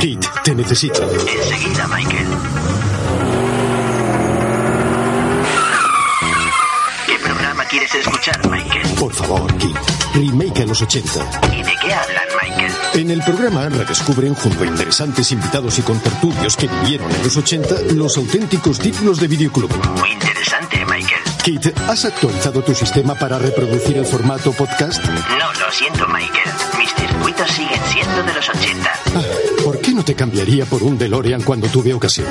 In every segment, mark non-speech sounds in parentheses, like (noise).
Kit, te necesito. Enseguida, Michael. ¿Qué programa quieres escuchar, Michael? Por favor, Kit. Remake a los 80. ¿Y de qué hablan, Michael? En el programa redescubren junto a interesantes invitados y contertulios que vivieron en los 80 los auténticos títulos de videoclub. Muy interesante, Michael. Kit, ¿has actualizado tu sistema para reproducir el formato podcast? No, lo siento, Michael. Mis circuitos siguen siendo de los 80. Ah, ¿Por qué no te cambiaría por un DeLorean cuando tuve ocasión?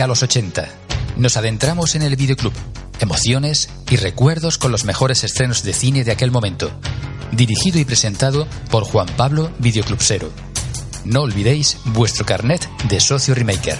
A los 80. Nos adentramos en el videoclub, emociones y recuerdos con los mejores estrenos de cine de aquel momento. Dirigido y presentado por Juan Pablo Videoclubsero. No olvidéis vuestro carnet de socio remaker.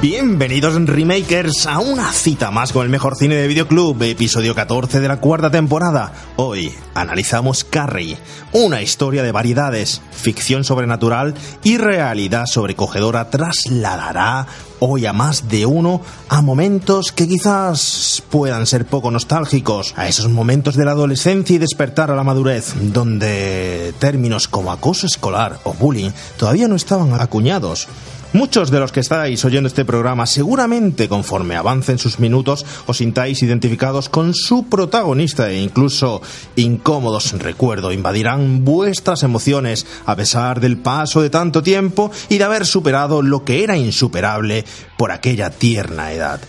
Bienvenidos remakers a una cita más con el mejor cine de videoclub, episodio 14 de la cuarta temporada. Hoy analizamos Carrie, una historia de variedades, ficción sobrenatural y realidad sobrecogedora trasladará hoy a más de uno a momentos que quizás puedan ser poco nostálgicos, a esos momentos de la adolescencia y despertar a la madurez, donde términos como acoso escolar o bullying todavía no estaban acuñados. Muchos de los que estáis oyendo este programa seguramente conforme avancen sus minutos os sintáis identificados con su protagonista e incluso incómodos recuerdos invadirán vuestras emociones a pesar del paso de tanto tiempo y de haber superado lo que era insuperable por aquella tierna edad.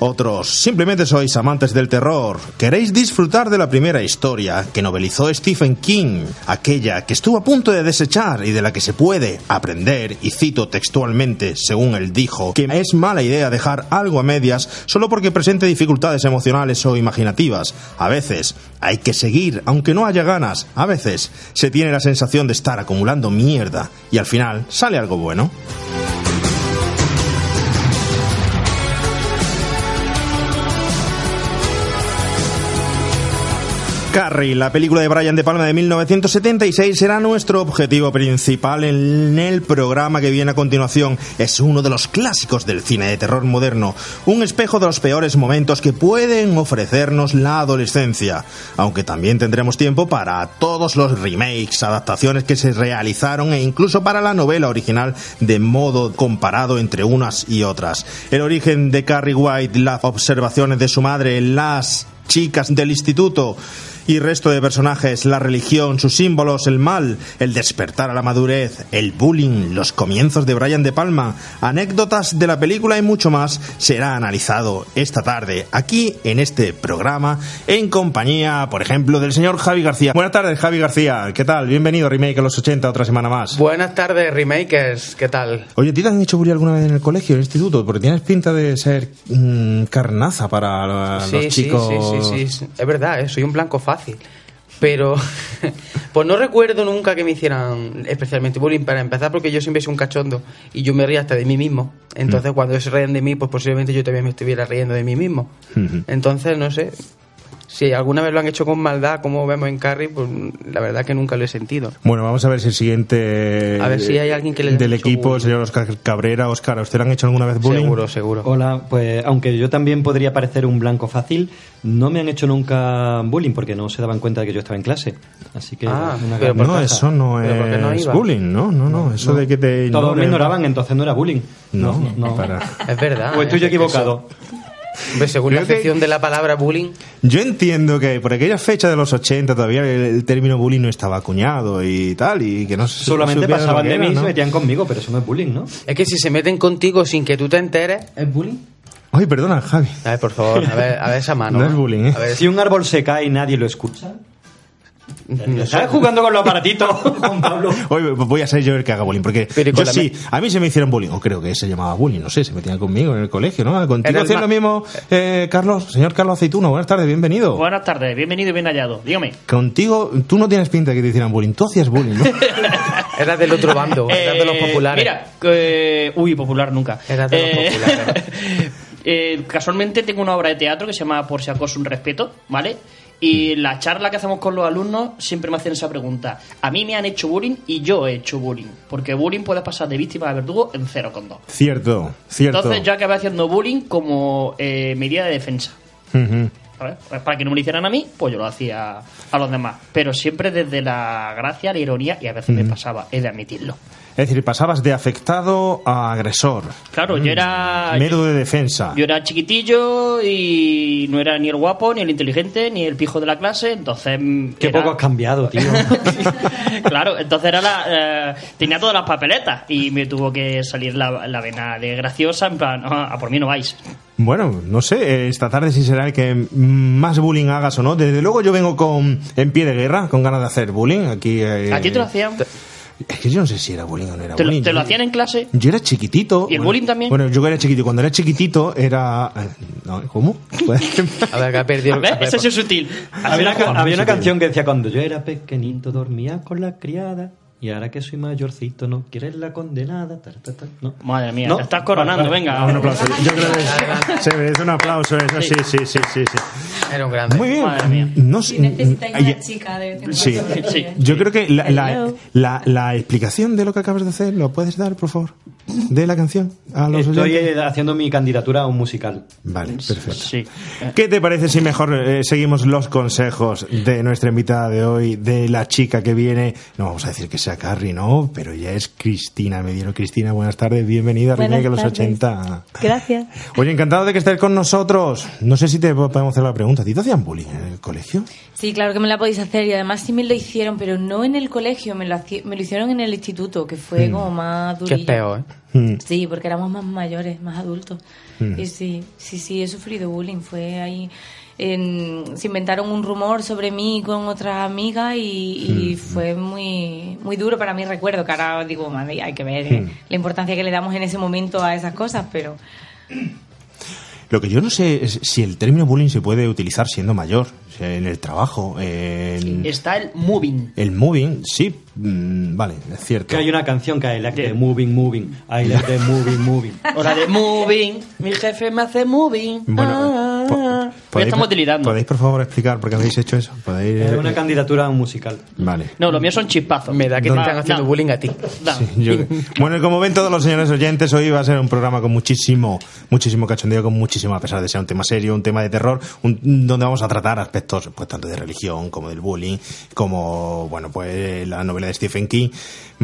Otros simplemente sois amantes del terror. Queréis disfrutar de la primera historia que novelizó Stephen King, aquella que estuvo a punto de desechar y de la que se puede aprender, y cito textualmente, según él dijo, que es mala idea dejar algo a medias solo porque presente dificultades emocionales o imaginativas. A veces hay que seguir, aunque no haya ganas. A veces se tiene la sensación de estar acumulando mierda y al final sale algo bueno. Carrie, la película de Brian De Palma de 1976, será nuestro objetivo principal en el programa que viene a continuación. Es uno de los clásicos del cine de terror moderno, un espejo de los peores momentos que pueden ofrecernos la adolescencia, aunque también tendremos tiempo para todos los remakes, adaptaciones que se realizaron e incluso para la novela original de modo comparado entre unas y otras. El origen de Carrie White, las observaciones de su madre, las chicas del instituto y resto de personajes, la religión, sus símbolos, el mal, el despertar a la madurez, el bullying, los comienzos de Brian De Palma, anécdotas de la película y mucho más será analizado esta tarde aquí en este programa en compañía, por ejemplo, del señor Javi García. Buenas tardes, Javi García. ¿Qué tal? Bienvenido Remake a los 80 otra semana más. Buenas tardes, Remakers. ¿Qué tal? Oye, ¿te han hecho bullying alguna vez en el colegio, en el instituto? Porque tienes pinta de ser mm, carnaza para sí, los sí, chicos. Sí, sí, sí, sí. Es verdad, eh, soy un blanco fácil. Pero, (laughs) pues no recuerdo nunca que me hicieran especialmente bullying para empezar, porque yo siempre soy un cachondo y yo me río hasta de mí mismo. Entonces, cuando ellos se ríen de mí, pues posiblemente yo también me estuviera riendo de mí mismo. Entonces, no sé. Si alguna vez lo han hecho con maldad, como vemos en Carrie, pues la verdad que nunca lo he sentido. Bueno, vamos a ver si el siguiente A ver si hay alguien que le del equipo, bullying. señor Oscar Cabrera. Oscar, ¿a usted le han hecho alguna vez bullying? Seguro, seguro. Hola, pues aunque yo también podría parecer un blanco fácil, no me han hecho nunca bullying porque no se daban cuenta de que yo estaba en clase. Así que Ah, una pero gran No, eso no ¿Pero por qué no es iba? bullying, ¿no? No, no, eso de que te Todos me ignoraban, entonces no era bullying. No, no. para. Es verdad. O estoy eh, yo equivocado. Hombre, según la Creo acepción de la palabra bullying, Yo entiendo que por aquella fecha de los 80 todavía el, el término bullying no estaba acuñado y tal, y que no se Solamente pasaban que de mí y ¿no? se metían conmigo, pero eso no es bullying, ¿no? es que si se meten contigo sin que tú te enteres, ¿es bullying? Ay, perdona, Javi. A ver, por favor, a ver, a ver esa mano. No es bullying, ¿eh? A ver, Si un árbol se cae y nadie lo escucha. ¿Estás jugando con los aparatitos, (laughs) Juan Pablo? Hoy voy a ser yo el que haga bullying, porque con yo sí, a mí se me hicieron bullying, o creo que se llamaba bullying, no sé, se metían conmigo en el colegio, ¿no? Contigo hacían lo mismo, eh, Carlos, señor Carlos Aceituno, buenas tardes, bienvenido. Buenas tardes, bienvenido y bien hallado. Dígame. Contigo, tú no tienes pinta de que te hicieran bullying, tú hacías bullying, ¿no? (laughs) Era del otro bando, era de los Eh, populares. Mira, eh, uy, popular nunca. Era de los Eh, populares. (laughs) eh, casualmente tengo una obra de teatro que se llama Por si acaso un respeto, ¿vale? Y la charla que hacemos con los alumnos siempre me hacen esa pregunta. A mí me han hecho bullying y yo he hecho bullying. Porque bullying puede pasar de víctima a verdugo en 0,2. cierto, cierto. Entonces yo acabé haciendo bullying como eh, medida de defensa. Ujú. ¿sabes? Pues para que no me lo hicieran a mí, pues yo lo hacía a los demás. Pero siempre desde la gracia, la ironía y a veces me pasaba, he de admitirlo. Es decir, pasabas de afectado a agresor. Claro, yo era. Método de defensa. Yo era chiquitillo y no era ni el guapo, ni el inteligente, ni el pijo de la clase, entonces... mm, Qué era- poco has cambiado, tío. (laughs) claro, entonces era la, eh, tenía todas las papeletas y me tuvo que salir la, la vena de graciosa, en plan, "Ah, a por mí no vais. Bueno, no sé, eh, esta tarde si será el que más bullying hagas o no. Desde luego yo vengo con en pie de guerra, con ganas de hacer bullying. Aquí, eh, ¿A ti te lo hacían? Es que yo no sé si era bullying o no era ¿Te lo, bullying. te lo Yo- hacían en clase? Yo era chiquitito. ¿Y el Bueno, bullying también? Bueno, yo era chiquitito. Cuando era chiquitito era... eh, no, ¿Cómo? (laughs) A ver, que ha perdido. A ver, eso es sutil. había una, había una canción que decía cuando yo era pequeñito dormía con la criada y ahora que soy mayorcito no quieres la condenada. tar. No. Madre mía, No. te estás coronando, Vale, vale. venga. un aplauso. Yo creo que se merece un aplauso eso. Sí, sí, sí, sí. sí. Era un grande. Muy bien. Madre mía. No sé. Si necesitáis una chica de Sí, yo creo que la, la, la, la explicación de lo que acabas de hacer, ¿lo puedes dar, por favor? De la canción a los Estoy oyentes. haciendo mi candidatura a un musical. Vale, perfecto. Sí. ¿Qué te parece si mejor eh, seguimos los consejos de nuestra invitada de hoy, de la chica que viene? No vamos a decir que sea Carrie, no, pero ya es Cristina Mediero. Cristina, buenas tardes, bienvenida a Remake a los tardes. 80. Gracias. (laughs) Oye, encantado de que estés con nosotros. No sé si te podemos hacer la pregunta. ¿A ti te hacían bullying en el colegio? Sí, claro que me la podéis hacer y además sí me lo hicieron, pero no en el colegio, me lo, haci- me lo hicieron en el instituto, que fue como más Que durillo. es peor, ¿eh? Mm. Sí, porque éramos más mayores, más adultos. Mm. Y sí, sí, sí, he sufrido bullying. Fue ahí. en- se inventaron un rumor sobre mí con otra amiga y, y fue muy muy duro para mí. Recuerdo que ahora digo, madre, hay que ver eh, la importancia que le damos en ese momento a esas cosas, pero Lo que yo no sé es si el término bullying se puede utilizar siendo mayor, en el trabajo, en Está el moving. el moving, sí, mm, vale, es cierto. Que hay una canción que I like the moving, moving. I like the moving, moving. (laughs) Hora de moving. Mi jefe me hace moving. Bueno, Ah, po- estamos delirando. ¿Podéis, por favor, explicar por qué habéis hecho eso? ¿Podéis, Es una candidatura a un musical. Vale. No, los míos son chispazos. Me da que te están haciendo no, bullying a ti. no. Sí, yo- bueno, y como ven todos los señores oyentes, hoy va a ser un programa con muchísimo, muchísimo cachondeo, con muchísimo, a pesar de ser un tema serio, un tema de terror, un- donde vamos a tratar aspectos, pues tanto de religión como del bullying, como, bueno, pues la novela de Stephen King.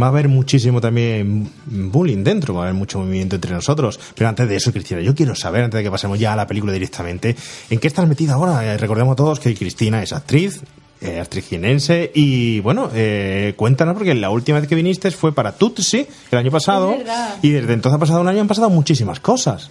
Va a haber muchísimo también bullying dentro, va a haber mucho movimiento entre nosotros. Pero antes de eso, Cristina, yo quiero saber, antes de que pasemos ya a la película directamente, ¿en qué estás metida ahora? Eh, recordemos a todos que Cristina es actriz, eh, actriz jienense y bueno, eh, cuéntanos porque la última vez que viniste fue para Tutsi el año pasado y desde entonces ha pasado un año han pasado muchísimas cosas.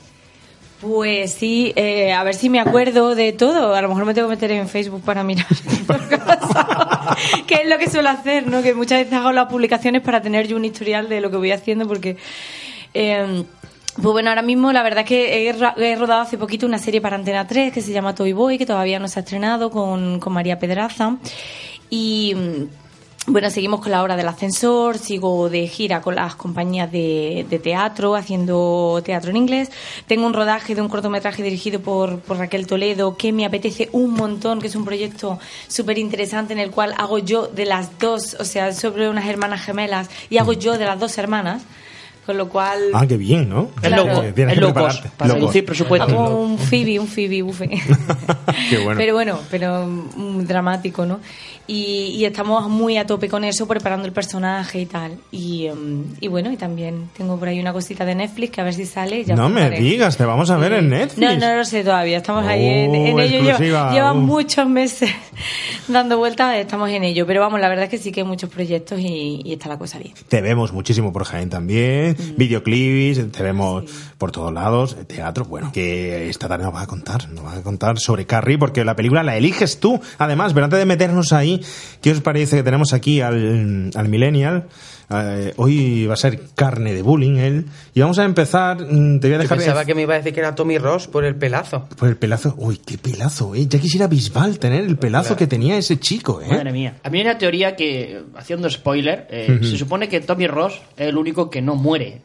Pues sí, eh, a ver si me acuerdo de todo. A lo mejor me tengo que meter en Facebook para mirar (laughs) que es lo que suelo hacer, ¿no? Que muchas veces hago las publicaciones para tener yo un historial de lo que voy haciendo porque... eh, pues bueno, ahora mismo la verdad es que he, he rodado hace poquito una serie para Antena 3 que se llama Toy Boy, que todavía no se ha estrenado con, con María Pedraza. Y mm, bueno, seguimos con la obra del ascensor, sigo de gira con las compañías de, de teatro, haciendo teatro en inglés. Tengo un rodaje de un cortometraje dirigido por, por Raquel Toledo que me apetece un montón, que es un proyecto súper interesante en el cual hago yo de las dos, o sea, sobre unas hermanas gemelas, y hago yo de las dos hermanas Con lo cual. Ah, qué bien, ¿no? Es Claro. loco, es loco. Para reducir presupuesto. Hago un Phoebe, un Phoebe bufe. (laughs) Qué bueno. Pero bueno, pero mm, dramático, ¿no? Y, y estamos muy a tope con eso, preparando el personaje y tal. Y, em, y bueno, y también tengo por ahí una cosita de Netflix que a ver si sale. Ya No me digas, te vamos a ver en Netflix. No, no lo sé todavía. Estamos ahí en, en Oh, ello. Lleva, lleva Uh. muchos meses (laughs) dando vueltas, estamos en ello. Pero vamos, la verdad es que sí que hay muchos proyectos y, y está la cosa bien. Te vemos muchísimo por Jaén también, videoclips, te vemos por todos lados, teatro, bueno, que esta tarde nos vas a contar, nos vas a contar sobre Carrie, porque la película la eliges tú. Además, pero antes de meternos ahí, ¿qué os parece que tenemos aquí al, al Millennial? Eh, hoy va a ser carne de bullying él, y vamos a empezar, mm, te voy a Yo dejar... pensaba que me iba a decir que era Tommy Ross por el pelazo. Por el pelazo, uy, qué pelazo, eh. Ya quisiera Bisbal tener el pelazo que tenía ese chico, eh. Madre mía. A mí hay una teoría que, haciendo spoiler, eh, se supone que Tommy Ross es el único que no muere.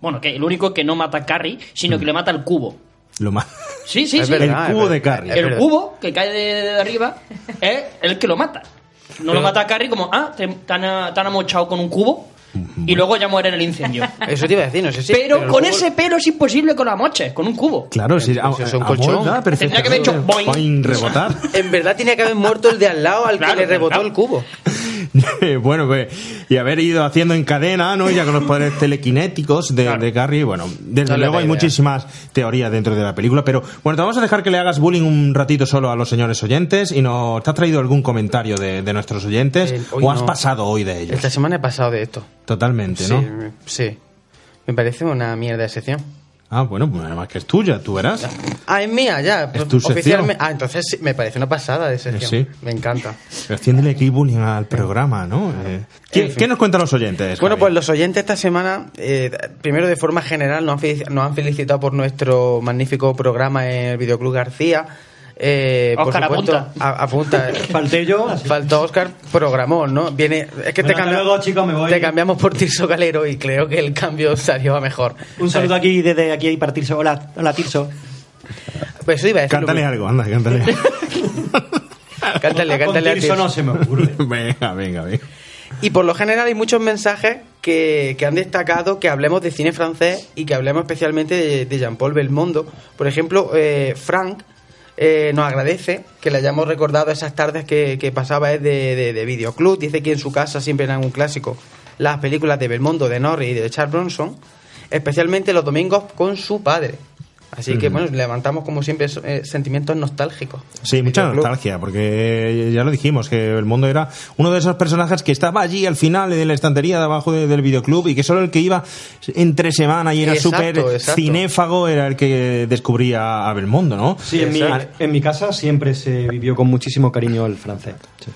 Bueno, que el único que no mata a Carrie, sino que le mata al cubo. Lo más... Sí, sí, Es sí. verdad, el cubo de Carrie. el verdad. cubo que cae de, de arriba (laughs) es el que lo mata. No lo mata a Carrie como, ah, te, te han, te han amochado con un cubo y luego ya muere en el incendio. (laughs) Eso te iba a decir, no sé si. pero, con ese pelo es imposible que lo amoches, con un cubo. Claro, eso es un colchón. Tendría que haber hecho boing. Boing, rebotar. (laughs) En verdad tenía que haber muerto el de al lado al Claro, que le rebotó claro. el cubo. (laughs) bueno, pues, y haber ido haciendo en cadena, ¿no? Ya con los poderes telequinéticos de, Claro. de Carrie, bueno, desde No luego hay idea. muchísimas teorías dentro de la película, pero bueno, te vamos a dejar que le hagas bullying un ratito solo a los señores oyentes y no, ¿te has traído algún comentario de, de nuestros oyentes? El- ¿O has no. pasado hoy de ellos? Esta semana he pasado de esto. Totalmente, Sí, ¿no? me- sí. Me parece una mierda de sección. Ah, bueno, pues además que es tuya, tú verás. Ah, es mía, ya. Es tu. Oficialmente. Ah, entonces sí, me parece una pasada de sección. Sí. Me encanta. Pero Haciéndole aquí bullying al programa, ¿no? Eh, ¿qué, En fin. qué nos cuentan los oyentes? Bueno, Javi? pues los oyentes esta semana, eh, primero de forma general, nos han felicitado por nuestro magnífico programa en el Videoclub García. Eh, por Óscar, supuesto, apunta. a- apunta. (laughs) Falté yo. Faltó Oscar, programón, ¿no? Viene, es que te, Bueno, hasta cambia- luego, chicos, me voy. te cambiamos por Tirso Galero y creo que el cambio salió a mejor. Un saludo aquí desde aquí para Tirso. Hola, hola Tirso. Pues eso iba a decir. Cántale algo, anda, cántale. (laughs) Cántale, cántale a Tirso Tirso. no se me ocurre. (laughs) venga, venga, venga. Y por lo general hay muchos mensajes que, que han destacado que hablemos de cine francés y que hablemos especialmente de, de Jean-Paul Belmondo. Por ejemplo, eh, Frank eh, nos agradece que le hayamos recordado esas tardes que, pasaba de, de, de videoclub. Dice que en su casa siempre eran un clásico las películas de Belmondo, de Norris y de Charles Bronson, especialmente los domingos con su padre. Así que, bueno, levantamos como siempre eh, sentimientos nostálgicos. Sí, mucha nostalgia, porque ya lo dijimos, que el mundo era uno de esos personajes que estaba allí al final de la estantería de abajo de- del videoclub y que solo el que iba entre semana y era súper cinéfago era el que descubría a Belmondo, ¿no? Sí, en mi, en mi casa siempre se vivió con muchísimo cariño el francés. Sí.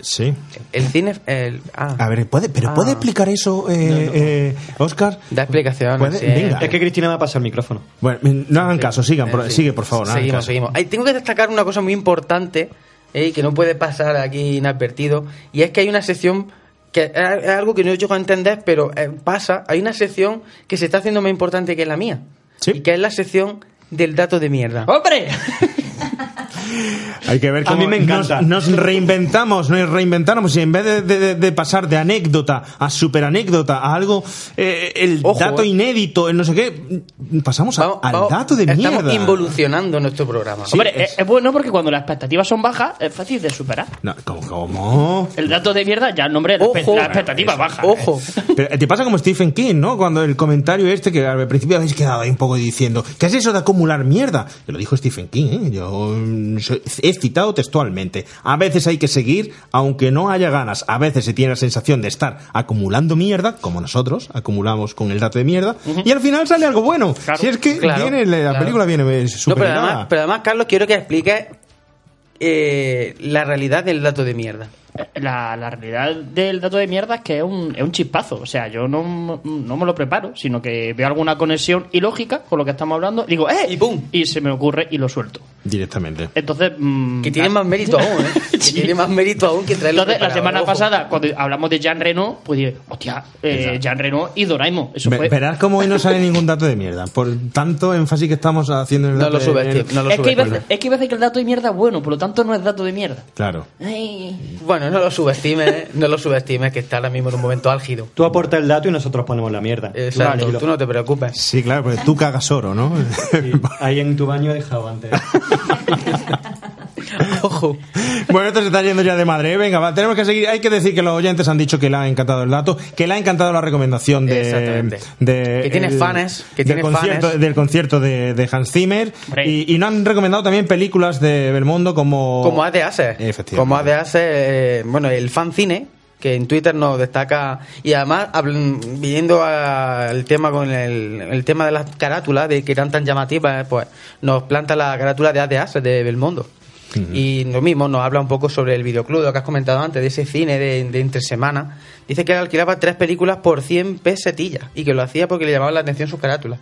Sí. El cine... El, ah, A ver, ¿puede, ¿pero Ah. puede explicar eso, eh, eh, Oscar? da sí. Venga. Es que Cristina me ha pasado el micrófono. Bueno, no hagan caso, sigan, por- sigue por favor. Seguimos, seguimos. Ay, tengo que destacar una cosa muy importante eh, que no puede pasar aquí inadvertido y es que hay una sección que es es algo que no llego a entender, pero eh, pasa. Hay una sección que se está haciendo más importante que la mía Sí. y que es la sección del dato de mierda. ¡Hombre! (laughs) Hay que ver A cómo mí me encanta. Nos, nos reinventamos, nos reinventamos y en vez de, de- de pasar de anécdota a super anécdota a algo, eh, el Ojo, dato eh. inédito, el no sé qué, pasamos a- Vamos- al vamos- dato de estamos mierda. involucionando nuestro programa. Hombre, es- es, bueno porque cuando las expectativas son bajas es fácil de superar. No, ¿cómo, cómo? El dato de mierda, ya el nombre, la, Ojo. espe- la expectativa baja. Ojo. (laughs) Pero te pasa como Stephen King, ¿no? Cuando el comentario este que al principio habéis quedado ahí un poco diciendo, ¿qué es eso de acumular mierda? Que lo dijo Stephen King, ¿eh? Yo he citado textualmente. A veces hay que seguir, aunque no haya ganas. A veces se tiene la sensación de estar acumulando mierda, como nosotros acumulamos con el dato de mierda, y al final sale algo bueno. Claro, si es que claro, viene, la claro. película viene eh, No, súper pero además, pero además, Carlos, quiero que expliques eh, la realidad del dato de mierda. La, la realidad del dato de mierda es que es un, es un chispazo. O sea, yo no, no me lo preparo, sino que veo alguna conexión ilógica con lo que estamos hablando, y digo, ¡eh! Y ¡pum! Y se me ocurre y lo suelto. Directamente. Entonces. mm, Que tiene más mérito aún, ¿eh? (laughs) Que Sí. tiene más mérito aún que traerlo Entonces, la semana ojo. pasada, cuando hablamos de Jean Reno, pues dije, hostia, eh, Jean Reno y Doraemon. Eso fue. Verás cómo hoy no sale ningún dato de mierda. Por tanto énfasis que estamos haciendo en el No dato lo de- subestimes, no lo es, que veces, es que hay veces que el dato de mierda es bueno, por lo tanto no es dato de mierda. Claro. Ay. Bueno, No, no lo subestimes, no lo subestimes, que está ahora mismo en un momento álgido. Tú aporta el dato y nosotros ponemos la mierda. Exacto, tú no te preocupes. Sí, claro, porque tú cagas oro, ¿no? Sí, ahí en tu baño he dejado antes. (laughs) Ojo. Bueno, esto se está yendo ya de madre. ¿eh? Venga, va, tenemos que seguir. Hay que decir que los oyentes han dicho que le ha encantado el dato, que le ha encantado la recomendación de. De Que tiene fans, que del tiene concierto, fans. Del concierto de, de Hans Zimmer. Y, y nos han recomendado también películas de Belmondo como. Como As de Ases. Efectivamente. Como As de Ases, eh, bueno, el fan cine, que en Twitter nos destaca, y además, viendo al tema con el, el tema de las carátulas, de que eran tan llamativas, pues nos planta la carátula de As de Ases Y lo mismo, nos habla un poco sobre el videoclub, lo que has comentado antes, de ese cine de, de entre semana. Dice que alquilaba tres películas por 100 pesetillas y que lo hacía porque le llamaban la atención sus carátulas.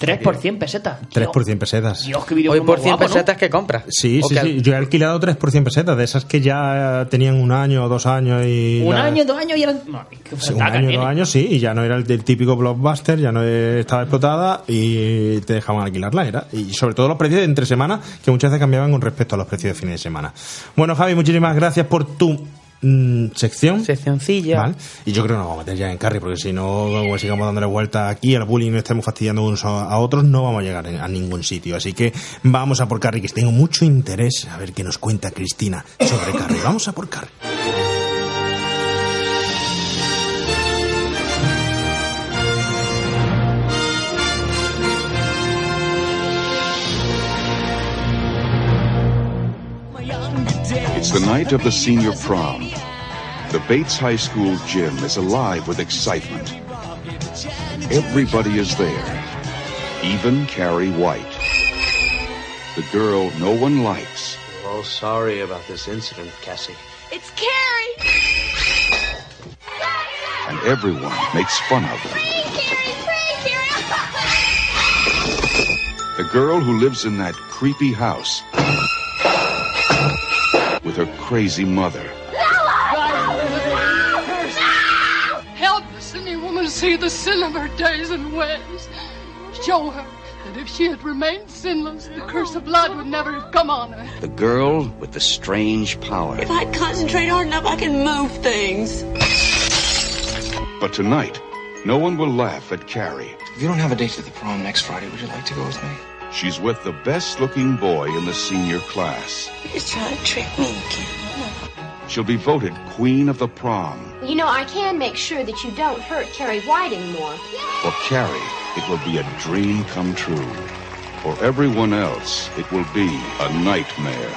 3 por 100 pesetas. 3 Tío, por 100 pesetas. Dios, qué Hoy por más 100 guapo, ¿no? pesetas que compras. Sí, O sí, sí. Yo he alquilado 3 por 100 pesetas, de esas que ya tenían un año o dos años y... Un la- año, dos años y eran. No, qué Sí, un año, dos años, sí, y ya no era el, el típico blockbuster, ya no estaba explotada y te dejaban alquilarla, era. Y sobre todo los precios de entre semana, que muchas veces cambiaban con respecto a los precios de fin de semana. Bueno, Javi, muchísimas gracias por tu mm, sección. Seccioncilla. Vale. Y yo creo que nos vamos a meter ya en carry, porque si no, como sigamos dándole vuelta aquí al bullying y no estemos fastidiando unos a otros, no vamos a llegar a ningún sitio. Así que vamos a por carry, que tengo mucho interés a ver qué nos cuenta Cristina sobre carry. Vamos a por carry. It's the night of the senior prom. The Bates High School gym is alive with excitement. Everybody is there, even Carrie White. The girl no one likes, Oh, sorry about this incident, Cassie. It's Carrie! and everyone makes fun of her. The girl who lives in that creepy house with her crazy mother. Help the sinning woman see the sin of her days and ways. Show her that if she had remained sinless, the curse of blood would never have come on her. The girl with the strange power. If I concentrate hard enough, I can move things. But tonight, no one will laugh at Carrie. If you don't have a date to the prom next Friday, would you like to go with me? She's with the best looking boy in the senior class. You're trying to trick me again. She'll be voted queen of the prom. You know, I can make sure that you don't hurt Carrie White anymore. For Carrie, it will be a dream come true. For everyone else, it will be a nightmare.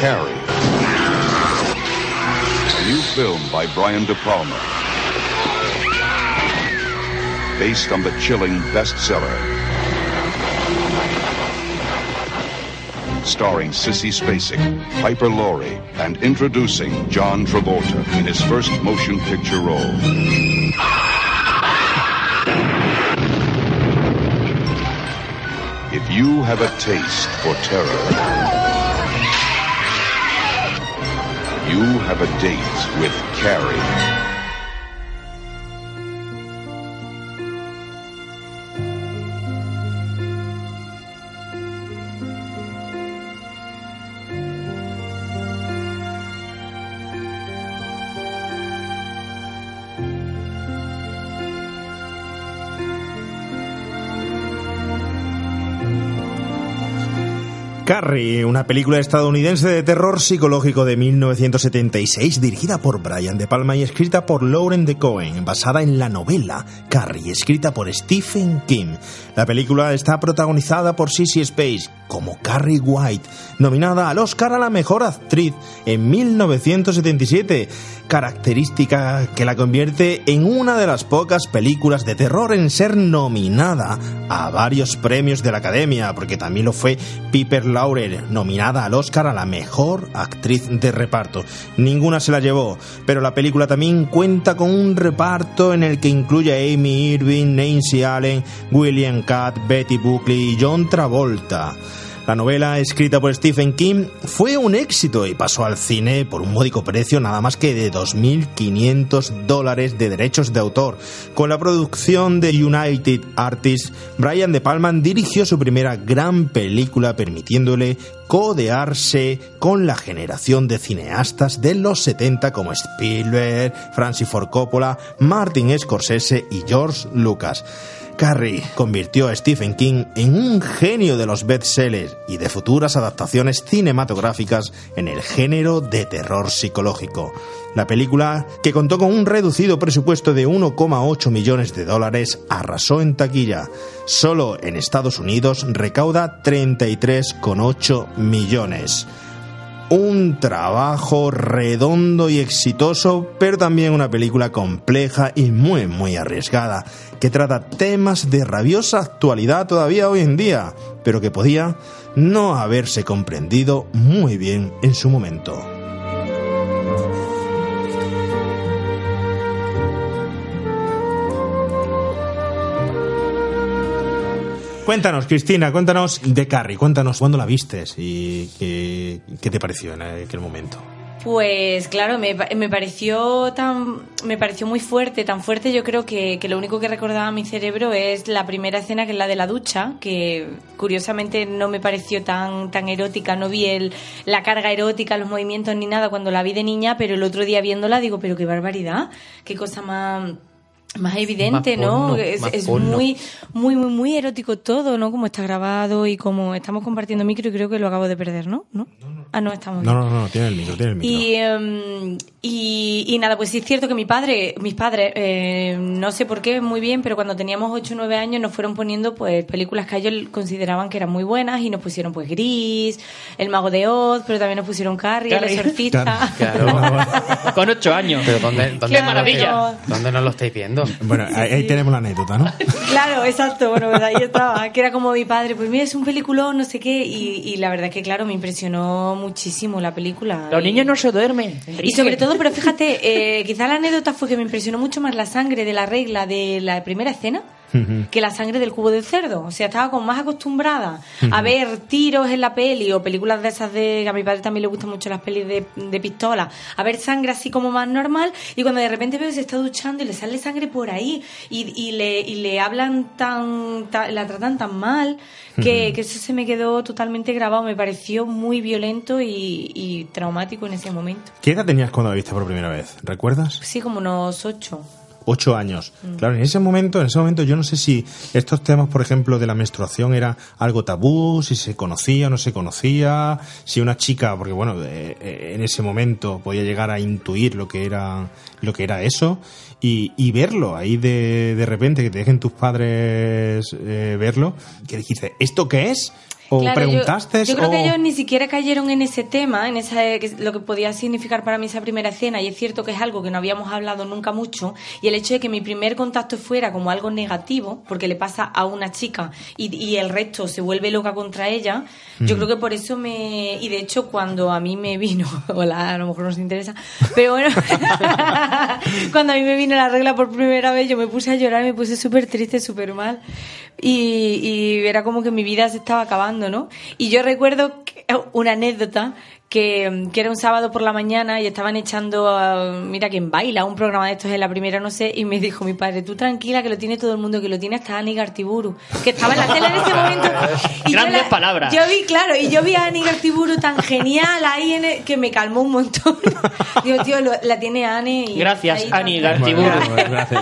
Carrie. A new film by Brian De Palma. Based on the chilling bestseller. Starring Sissy Spacek, Piper Laurie, and introducing John Travolta in his first motion picture role. If you have a taste for terror, you have a date with Carrie. Carrie, una película estadounidense de terror psicológico de 1976 dirigida por Brian De Palma y escrita por Lauren de Cohen, basada en la novela Carrie, escrita por Stephen King. La película está protagonizada por Sissy Space como Carrie White, nominada al Oscar a la mejor actriz en 1977, característica que la convierte en una de las pocas películas de terror en ser nominada a varios premios de la Academia, porque también lo fue Piper Laurer, nominada al Oscar a la mejor actriz de reparto. Ninguna se la llevó, pero la película también cuenta con un reparto en el que incluye a Amy Irving, Nancy Allen, William Catt, Betty Buckley y John Travolta. La novela, escrita por Stephen King, fue un éxito y pasó al cine por un módico precio nada más que de 2.500 dólares de derechos de autor. Con la producción de United Artists, Brian De Palma dirigió su primera gran película permitiéndole codearse con la generación de cineastas de los 70 como Spielberg, Francis Ford Coppola, Martin Scorsese y George Lucas. Carrie convirtió a Stephen King en un genio de los bestsellers y de futuras adaptaciones cinematográficas en el género de terror psicológico. La película, que contó con un reducido presupuesto de 1,8 millones de dólares, arrasó en taquilla. Solo en Estados Unidos recauda 33,8 millones un trabajo redondo y exitoso, pero también una película compleja y muy, muy arriesgada, que trata temas de rabiosa actualidad todavía hoy en día, pero que podía no haberse comprendido muy bien en su momento. Cuéntanos, Cristina, cuéntanos de Carrie, cuéntanos cuándo la vistes y qué, te pareció en aquel momento. Pues claro, me, pareció tan me pareció muy fuerte, tan fuerte yo creo que, que, lo único que recordaba mi cerebro es la primera escena que es la de la ducha, que curiosamente no me pareció tan tan erótica, no vi el, la carga erótica, los movimientos ni nada cuando la vi de niña, pero el otro día viéndola digo, pero qué barbaridad, qué cosa más más evidente, Más ¿no? porno, es muy, muy, muy, muy erótico todo, ¿no? Como está grabado y como estamos compartiendo micro y creo que lo acabo de perder, ¿no? ¿No? Ah, no, estamos No, bien. no, no, tiene el micro, tiene el micro. Y, em, y, y nada, pues sí es cierto que mi padre, mis padres, eh, no sé por qué muy bien, pero cuando teníamos 8 o 9 años nos fueron poniendo pues películas que ellos consideraban que eran muy buenas y nos pusieron pues Gris, El Mago de Oz, pero también nos pusieron Carrie, El. Exorcista. (laughs) Con ocho años. Pero ¿dónde, dónde, Qué maravilla. ¿Dónde nos lo estáis viendo? Bueno, ahí, tenemos la anécdota, ¿no? Claro, exacto, bueno, pues ahí estaba, que era como mi padre, pues mira, es un peliculón, no sé qué, y, y la verdad es que claro, me impresionó muchísimo la película. Los niños no se duermen. Y sobre todo, pero fíjate, eh, quizá la anécdota fue que me impresionó mucho más la sangre de la regla de la primera escena que la sangre del cubo del cerdo. O sea, estaba como más acostumbrada a ver tiros en la peli o películas de esas de... que a mi padre también le gustan mucho las pelis de, de pistola. A ver sangre así como más normal y cuando de repente veo que se está duchando y le sale sangre por ahí y, y le, y le hablan tan, tan- la tratan tan mal que eso se me quedó totalmente grabado. Me pareció muy violento y, y traumático en ese momento. ¿Qué edad tenías cuando la viste por primera vez? ¿Recuerdas? Sí, como unos ocho. Ocho años. Mm. Claro, en ese momento, en ese momento yo no sé si estos temas, por ejemplo, de la menstruación era algo tabú, si se conocía o no se conocía, si una chica, porque bueno, eh, eh, en ese momento podía llegar a intuir lo que era, lo que era eso y, y verlo ahí de, de repente, que te dejen tus padres eh, verlo, que dijiste, ¿esto qué es? ¿O Claro, yo- preguntaste? Yo, creo o... que ellos ni siquiera cayeron en ese tema, en esa, lo que podía significar para mí esa primera escena. Y es cierto que es algo que no habíamos hablado nunca mucho. Y el hecho de que mi primer contacto fuera como algo negativo, porque le pasa a una chica y, y el resto se vuelve loca contra ella, yo Mm. creo que por eso me. Y de hecho, cuando a mí me vino. (laughs) Hola, a lo mejor no os interesa. Pero bueno, (laughs) cuando a mí me vino la regla por primera vez, yo me puse a llorar, me puse súper triste, súper mal. Y, y era como que mi vida se estaba acabando, ¿no? Y yo recuerdo que- una anécdota que, que era un sábado por la mañana y estaban echando, a, mira quién baila, un programa de estos en la primera, no sé, y me dijo mi padre, tú tranquila, que lo tiene todo el mundo, que lo tiene hasta Ani Gartiburu, que estaba en la tele en ese momento. (laughs) Y yo Grandes la- palabras. Yo vi, claro, y yo vi a Ani Gartiburu tan genial ahí en el- que me calmó un montón. (laughs) Digo, tío, lo- la tiene Ani. Y Gracias, Ani. Gartiburu. (laughs)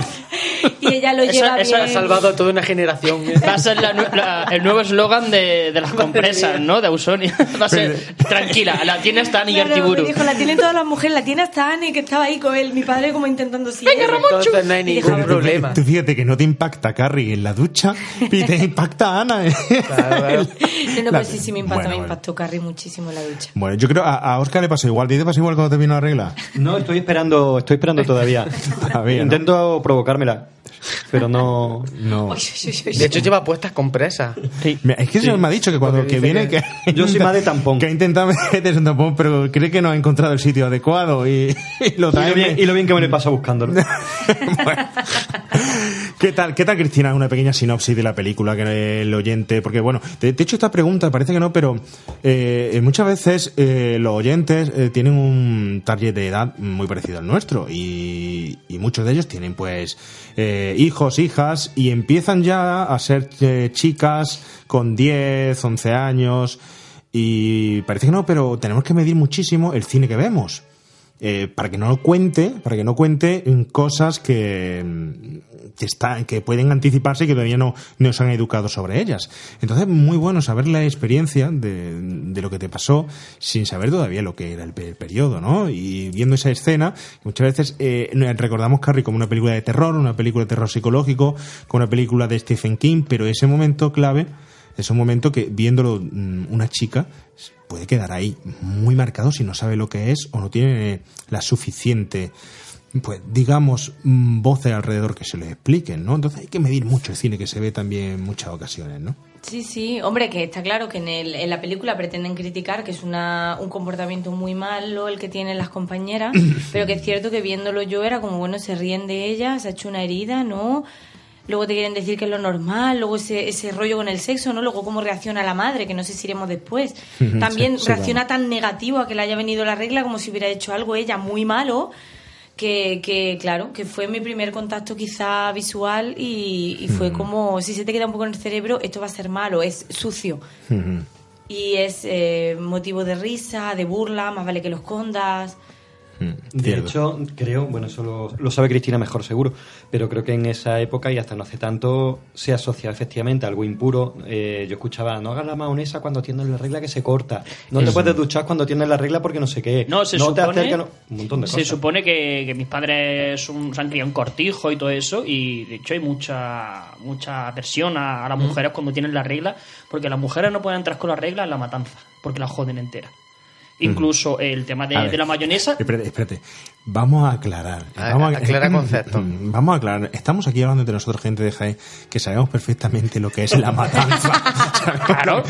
Y ella lo Eso- lleva eso bien. ha salvado a toda una generación. Va a ser la la- el nuevo eslogan de, de las compresas, ¿no? De Ausonia. Va a ser, tranquila, la tiene hasta Ani Claro, Gartiburu. me dijo, la tienen todas las mujeres, la tiene hasta Anne, que estaba ahí con él, mi padre como intentando sí. Venga, Ramonchu. Entonces no hay Y ningún dejaba- problema. Tú fíjate que no te impacta Carrie en la ducha (laughs) y te impacta Ana. No, no, La- pero sí, sí me impactó, Bueno, me bueno. impactó Carrie muchísimo en la ducha. Bueno, yo creo a, a Oscar le pasó igual. ¿A ti te pasó igual cuando te vino la regla? No, estoy esperando, estoy esperando todavía. (laughs) Todavía, ¿no? Intento provocármela. Pero no... No. De hecho, lleva puestas compresas. Mira, Es que se me ha dicho que cuando que viene que- que, (laughs) Yo soy más de tampón. que ha intentado meterse un tampón, pero cree que no ha encontrado el sitio adecuado y, (laughs) y lo Y trae. lo, bien, y lo bien que me lo paso buscándolo. (laughs) ¿Qué tal, ¿Qué tal, Cristina? Una pequeña sinopsis de la película que el oyente. Porque, bueno, de, de hecho, esta pregunta parece que no, pero eh, muchas veces eh, los oyentes eh, tienen un target de edad muy parecido al nuestro. Y, y muchos de ellos tienen, pues, eh, hijos, hijas, y empiezan ya a ser eh, chicas con 10, 11 años. Y parece que no, pero tenemos que medir muchísimo el cine que vemos. Eh, para que no cuente, para que no cuente cosas que, mm, que están, que pueden anticiparse y que todavía no, no se han educado sobre ellas. Entonces, muy bueno saber la experiencia de, de lo que te pasó sin saber todavía lo que era el, pe- periodo, ¿no? Y viendo esa escena, muchas veces eh, recordamos Carrie como una película de terror, una película de terror psicológico, como una película de Stephen King, pero ese momento clave es un momento que viéndolo mm, una chica puede quedar ahí muy marcado si no sabe lo que es o no tiene la suficiente pues digamos mm, voces alrededor que se le expliquen, ¿no? Entonces hay que medir mucho el cine que se ve también en muchas ocasiones, ¿no? Sí, sí, hombre, que está claro que en, el, en la película pretenden criticar que es una, un comportamiento muy malo el que tienen las compañeras, (coughs) pero que es cierto que viéndolo yo era como, bueno, se ríen de ella, se ha hecho una herida, ¿no? Luego te quieren decir que es lo normal, luego ese, ese rollo con el sexo, ¿no? Luego cómo reacciona la madre, que no sé si iremos después. También sí, sí, reacciona tan negativo a que le haya venido la regla como si hubiera hecho algo ella muy malo, que, que claro, que fue mi primer contacto quizá visual y, y fue como, si se te queda un poco en el cerebro, esto va a ser malo, es sucio. Y es eh, motivo de risa, de burla, más vale que lo escondas. De hecho, creo, bueno, eso lo, lo sabe Cristina mejor seguro, pero creo que en esa época y hasta no hace tanto se asocia efectivamente a algo impuro. Eh, yo escuchaba, no hagas la maonesa cuando tienes la regla que se corta, no te puedes duchar cuando tienes la regla porque no sé qué, No, se te supone, acerques, no- un montón de se cosas. supone que, que mis padres son- se han criado en cortijo y todo eso, y de hecho hay mucha mucha aversión a, a las Mm. mujeres cuando tienen la regla, porque las mujeres no pueden entrar con la regla en la matanza, porque la joden entera. Incluso el tema de, la mayonesa. Espérate, espérate. Vamos a aclarar. A- vamos aclara conceptos. Vamos a aclarar. Estamos aquí hablando entre nosotros, gente de Jaén, que sabemos perfectamente lo que es la matanza. (laughs) Claro,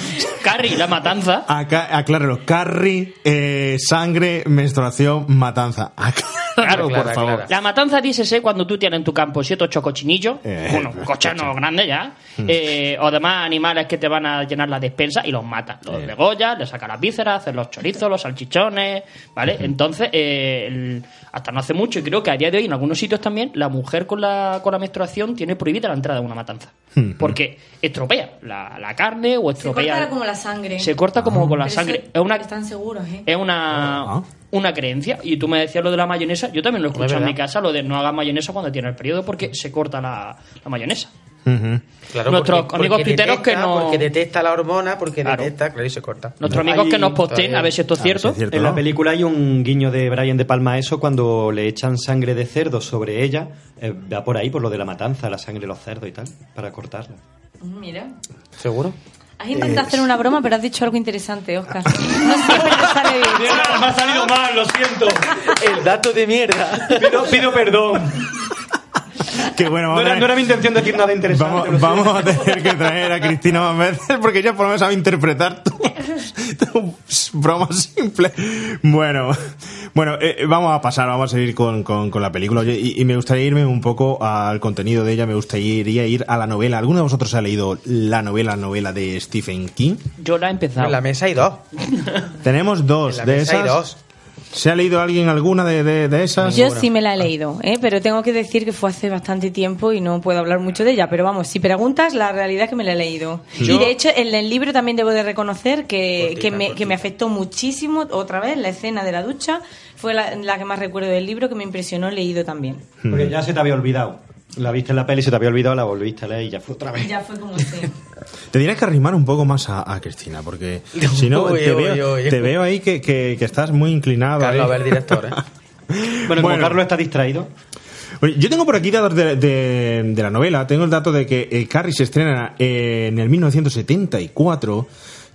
Carrie, la matanza. Acá, acláralo. Carry, eh, sangre, menstruación, matanza. Acláralo, por favor. La matanza dícese cuando tú tienes en tu campo siete o ocho cochinillos, Eh, bueno, pues, cochinos grandes ya, Mm. eh, o demás animales que te van a llenar la despensa y los matas. Los degollas, le sacas las vísceras, haces los chorizos, los salchichones, ¿vale? Entonces, eh, el- hasta no hace mucho, y creo que a día de hoy en algunos sitios también, la mujer con la, con la menstruación tiene prohibida la entrada a una matanza. Porque estropea la, la carne o Se estropea... corta como la sangre. Se corta como con la Pero sangre. Es una, Están seguros, ¿eh? es una, una creencia. Y tú me decías lo de la mayonesa. Yo también lo he escuchado en mi casa, lo de no hagas mayonesa cuando tienes el periodo porque se corta la, la mayonesa. Claro, Nuestros porque- amigos porque piteros que detecta- no- Porque detecta la hormona, porque Claro. detecta, claro, y se corta. Nuestros amigos que nos posteen, a ver si esto es cierto. en la película hay un guiño de Brian De Palma a eso cuando le echan sangre de cerdo sobre ella. eh, va por ahí, por lo de la matanza, la sangre de los cerdos y tal, para cortarla. Mira. ¿Seguro? Has intentado hacer una broma, pero has dicho algo interesante, Oscar. No siempre te sale bien. (laughs) me ha salido mal, lo siento. El dato de mierda. Pido, pido perdón. Bueno, No era, a no ver. era mi intención decir nada interesante. Vamos, a tener que traer a Cristina más veces porque ella por lo menos sabe interpretar tu, tu broma simple. Bueno, bueno eh, vamos a pasar, vamos a seguir con, con- con la película. Oye, y, y me gustaría irme un poco al contenido de ella, me gustaría ir a la novela. ¿Alguno de vosotros ha leído la novela, novela de Stephen King? Yo la he empezado. En la mesa hay dos. Tenemos dos En la de mesa hay esas. dos. ¿Se ha leído alguien alguna de, de- de esas? Yo sí me la he leído, ¿eh? pero tengo que decir que fue hace bastante tiempo y no puedo hablar mucho de ella. Pero vamos, si preguntas, la realidad es que me la he leído. Yo- Y de hecho, en el libro también debo de reconocer que, que, me, que me afectó muchísimo, otra vez, la escena de la ducha. Fue la, la que más recuerdo del libro, que me impresionó leído también. Porque ya se te había olvidado. La viste en la peli, se te había olvidado, la volviste a leer y ya fue otra vez. Ya fue como si. Te tienes que arrimar un poco más a, a Cristina, porque (laughs) si no, te, veo, te veo ahí que, que- que estás muy inclinado. Carlos, ahí. a ver, director, ¿eh? (laughs) Bueno, como Bueno. Carlos está distraído. Yo tengo por aquí datos de, de- de la novela. Tengo el dato de que eh, Carrie se estrena eh, en el 1974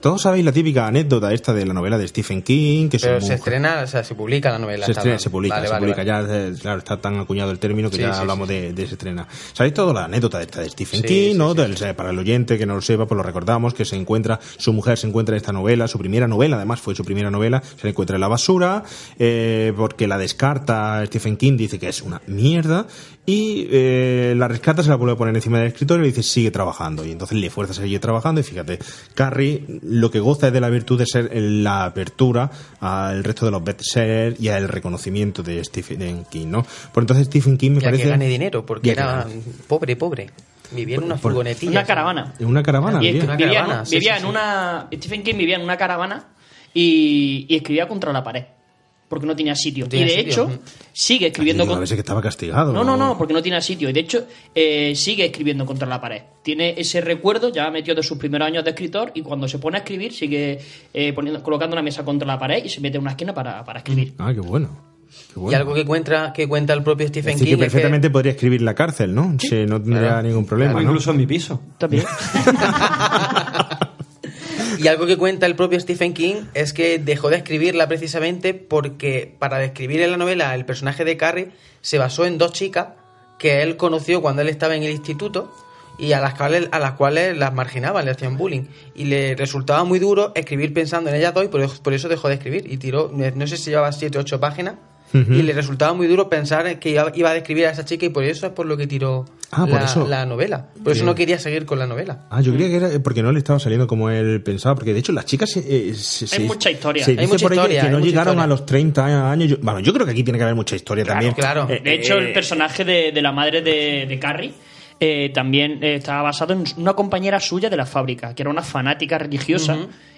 Todos sabéis la típica anécdota esta de la novela de Stephen King, que Pero se muy- estrena, o sea, se publica la novela. se estrena, se publica, Vale, se vale, publica vale. ya, claro, está tan acuñado el término que Sí, ya sí, hablamos De, de se estrena. ¿Sabéis toda la anécdota esta de Stephen Sí, King, sí, no? sí, Del- Para el oyente que no lo sepa, pues lo recordamos, que se encuentra, su mujer se encuentra en esta novela, su primera novela, además fue su primera novela, se la encuentra en la basura, eh, porque la descarta Stephen King, dice que es una mierda, y eh, la rescata, se la vuelve a poner encima del escritorio y le dice sigue trabajando, y entonces le fuerza a seguir trabajando, y fíjate, Carrie lo que goza es de la virtud de ser la apertura al resto de los bestsellers y al reconocimiento de Stephen King, ¿no? Por entonces Stephen King me Ya parece... que gane dinero, porque era gane. pobre, pobre. Vivía en una Por- furgonetilla. Una caravana. En una caravana, vivía. vivía, en- caravana, sí, vivía sí, en sí. una. Stephen King vivía en una caravana y, y escribía contra la pared. Porque no tenía sitio. tenía y de sitio, hecho, sigue escribiendo con- veces que estaba castigado. No, no, no, porque no tiene sitio. Y de hecho, eh, sigue escribiendo contra la pared. Tiene ese recuerdo, ya metido de sus primeros años de escritor, y cuando se pone a escribir, sigue eh, poniendo, colocando una mesa contra la pared y se mete en una esquina para, para escribir. Ah, qué bueno. Y algo que cuenta, que cuenta el propio Stephen King que es perfectamente podría escribir en la cárcel, ¿no? Sí, no tendría Claro. ningún problema, ¿no? incluso en mi piso. También. (laughs) Y algo que cuenta el propio Stephen King es que dejó de escribirla precisamente porque para describir en la novela el personaje de Carrie se basó en dos chicas que él conoció cuando él estaba en el instituto y a las cuales, a las cuales las marginaban, le hacían bullying. Y le resultaba muy duro escribir pensando en ellas dos y por, por eso dejó de escribir. Y tiró, no sé si llevaba siete o ocho páginas. Ujú. Y le resultaba muy duro pensar en que iba, iba a describir a esa chica y por eso es por lo que tiró Ah, por la, eso. la novela. Por eso Bien. no quería seguir con la novela. Ah, yo creía que era porque no le estaba saliendo como él pensaba, porque de hecho las chicas eh, se, se- Hay mucha historia. se Hay dice mucha por historia, que hay no mucha llegaron historia. a los 30 años. Yo, bueno, yo creo que aquí tiene que haber mucha historia también. claro. Eh, De hecho, eh, el personaje de, de la madre de, de Carrie eh, también eh, estaba basado en una compañera suya de la fábrica, que era una fanática religiosa,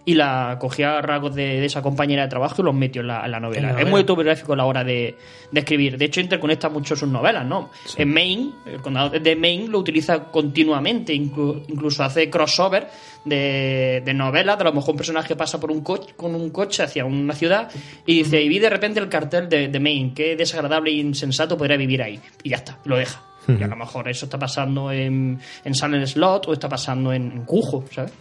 y la cogía a rasgos de, de esa compañera de trabajo y los metió en la, en la novela. En la Es muy autobiográfico a la hora de, de escribir. De hecho, interconecta mucho sus novelas, ¿no? En Maine, el condado de Maine lo utiliza continuamente, inclu- incluso hace crossover de, de novelas, de a lo mejor un personaje pasa por un coche, con un coche hacia una ciudad y dice, y vi de repente el cartel de, de Maine, qué desagradable e insensato podría vivir ahí. Y ya está, lo deja. Y a lo mejor eso está pasando en, en Silent Slot o está pasando en, en Cujo, ¿sabes?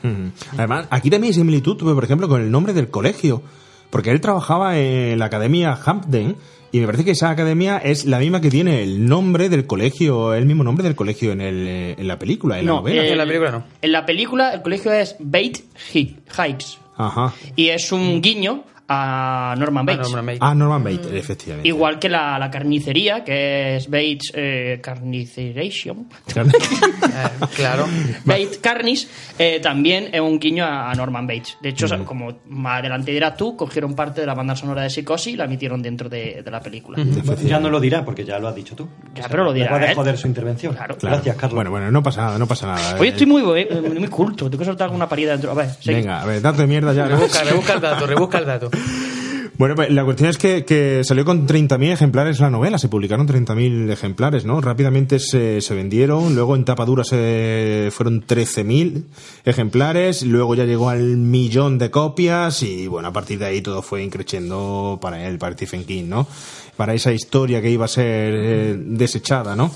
Además, aquí también hay similitud, por ejemplo, con el nombre del colegio. Porque él trabajaba en la academia Hampden y me parece que esa academia es la misma que tiene el nombre del colegio, el mismo nombre del colegio en, el, eh, en la película, en la novela. el- En la película no. En la película el colegio es Bait Hikes Ajá. y es un guiño a Norman Bates. Norman Bates. Ah, Norman Bates, efectivamente. Igual que la, la carnicería, que es Bates eh, Carniceration. Eh, claro. (laughs) Bates Carnis eh, también es un guiño a, a Norman Bates. De hecho, o sea, como más adelante dirás tú, cogieron parte de la banda sonora de Psicosis y la metieron dentro de, de la película. Ya no lo dirá porque ya lo has dicho tú. Ya, pero lo dirá de él. joder su intervención. Claro. Claro. Gracias, Carlos. Bueno, bueno, no pasa nada, no pasa nada. Hoy Eh, estoy muy, eh, muy culto, tengo que soltar alguna parida dentro. A ver. Venga, a ver, date mierda ya. ¿no? Rebusca, rebusca el dato, rebusca el dato. Bueno, la cuestión es que, que salió con 30.000 ejemplares la novela, se publicaron 30.000 ejemplares, ¿no? Rápidamente se, se vendieron, luego en tapa dura se fueron 13.000 ejemplares, luego ya llegó al millón de copias y bueno, a partir de ahí todo fue increciendo para él, para Stephen King, ¿no? Para esa historia que iba a ser eh, desechada, ¿no?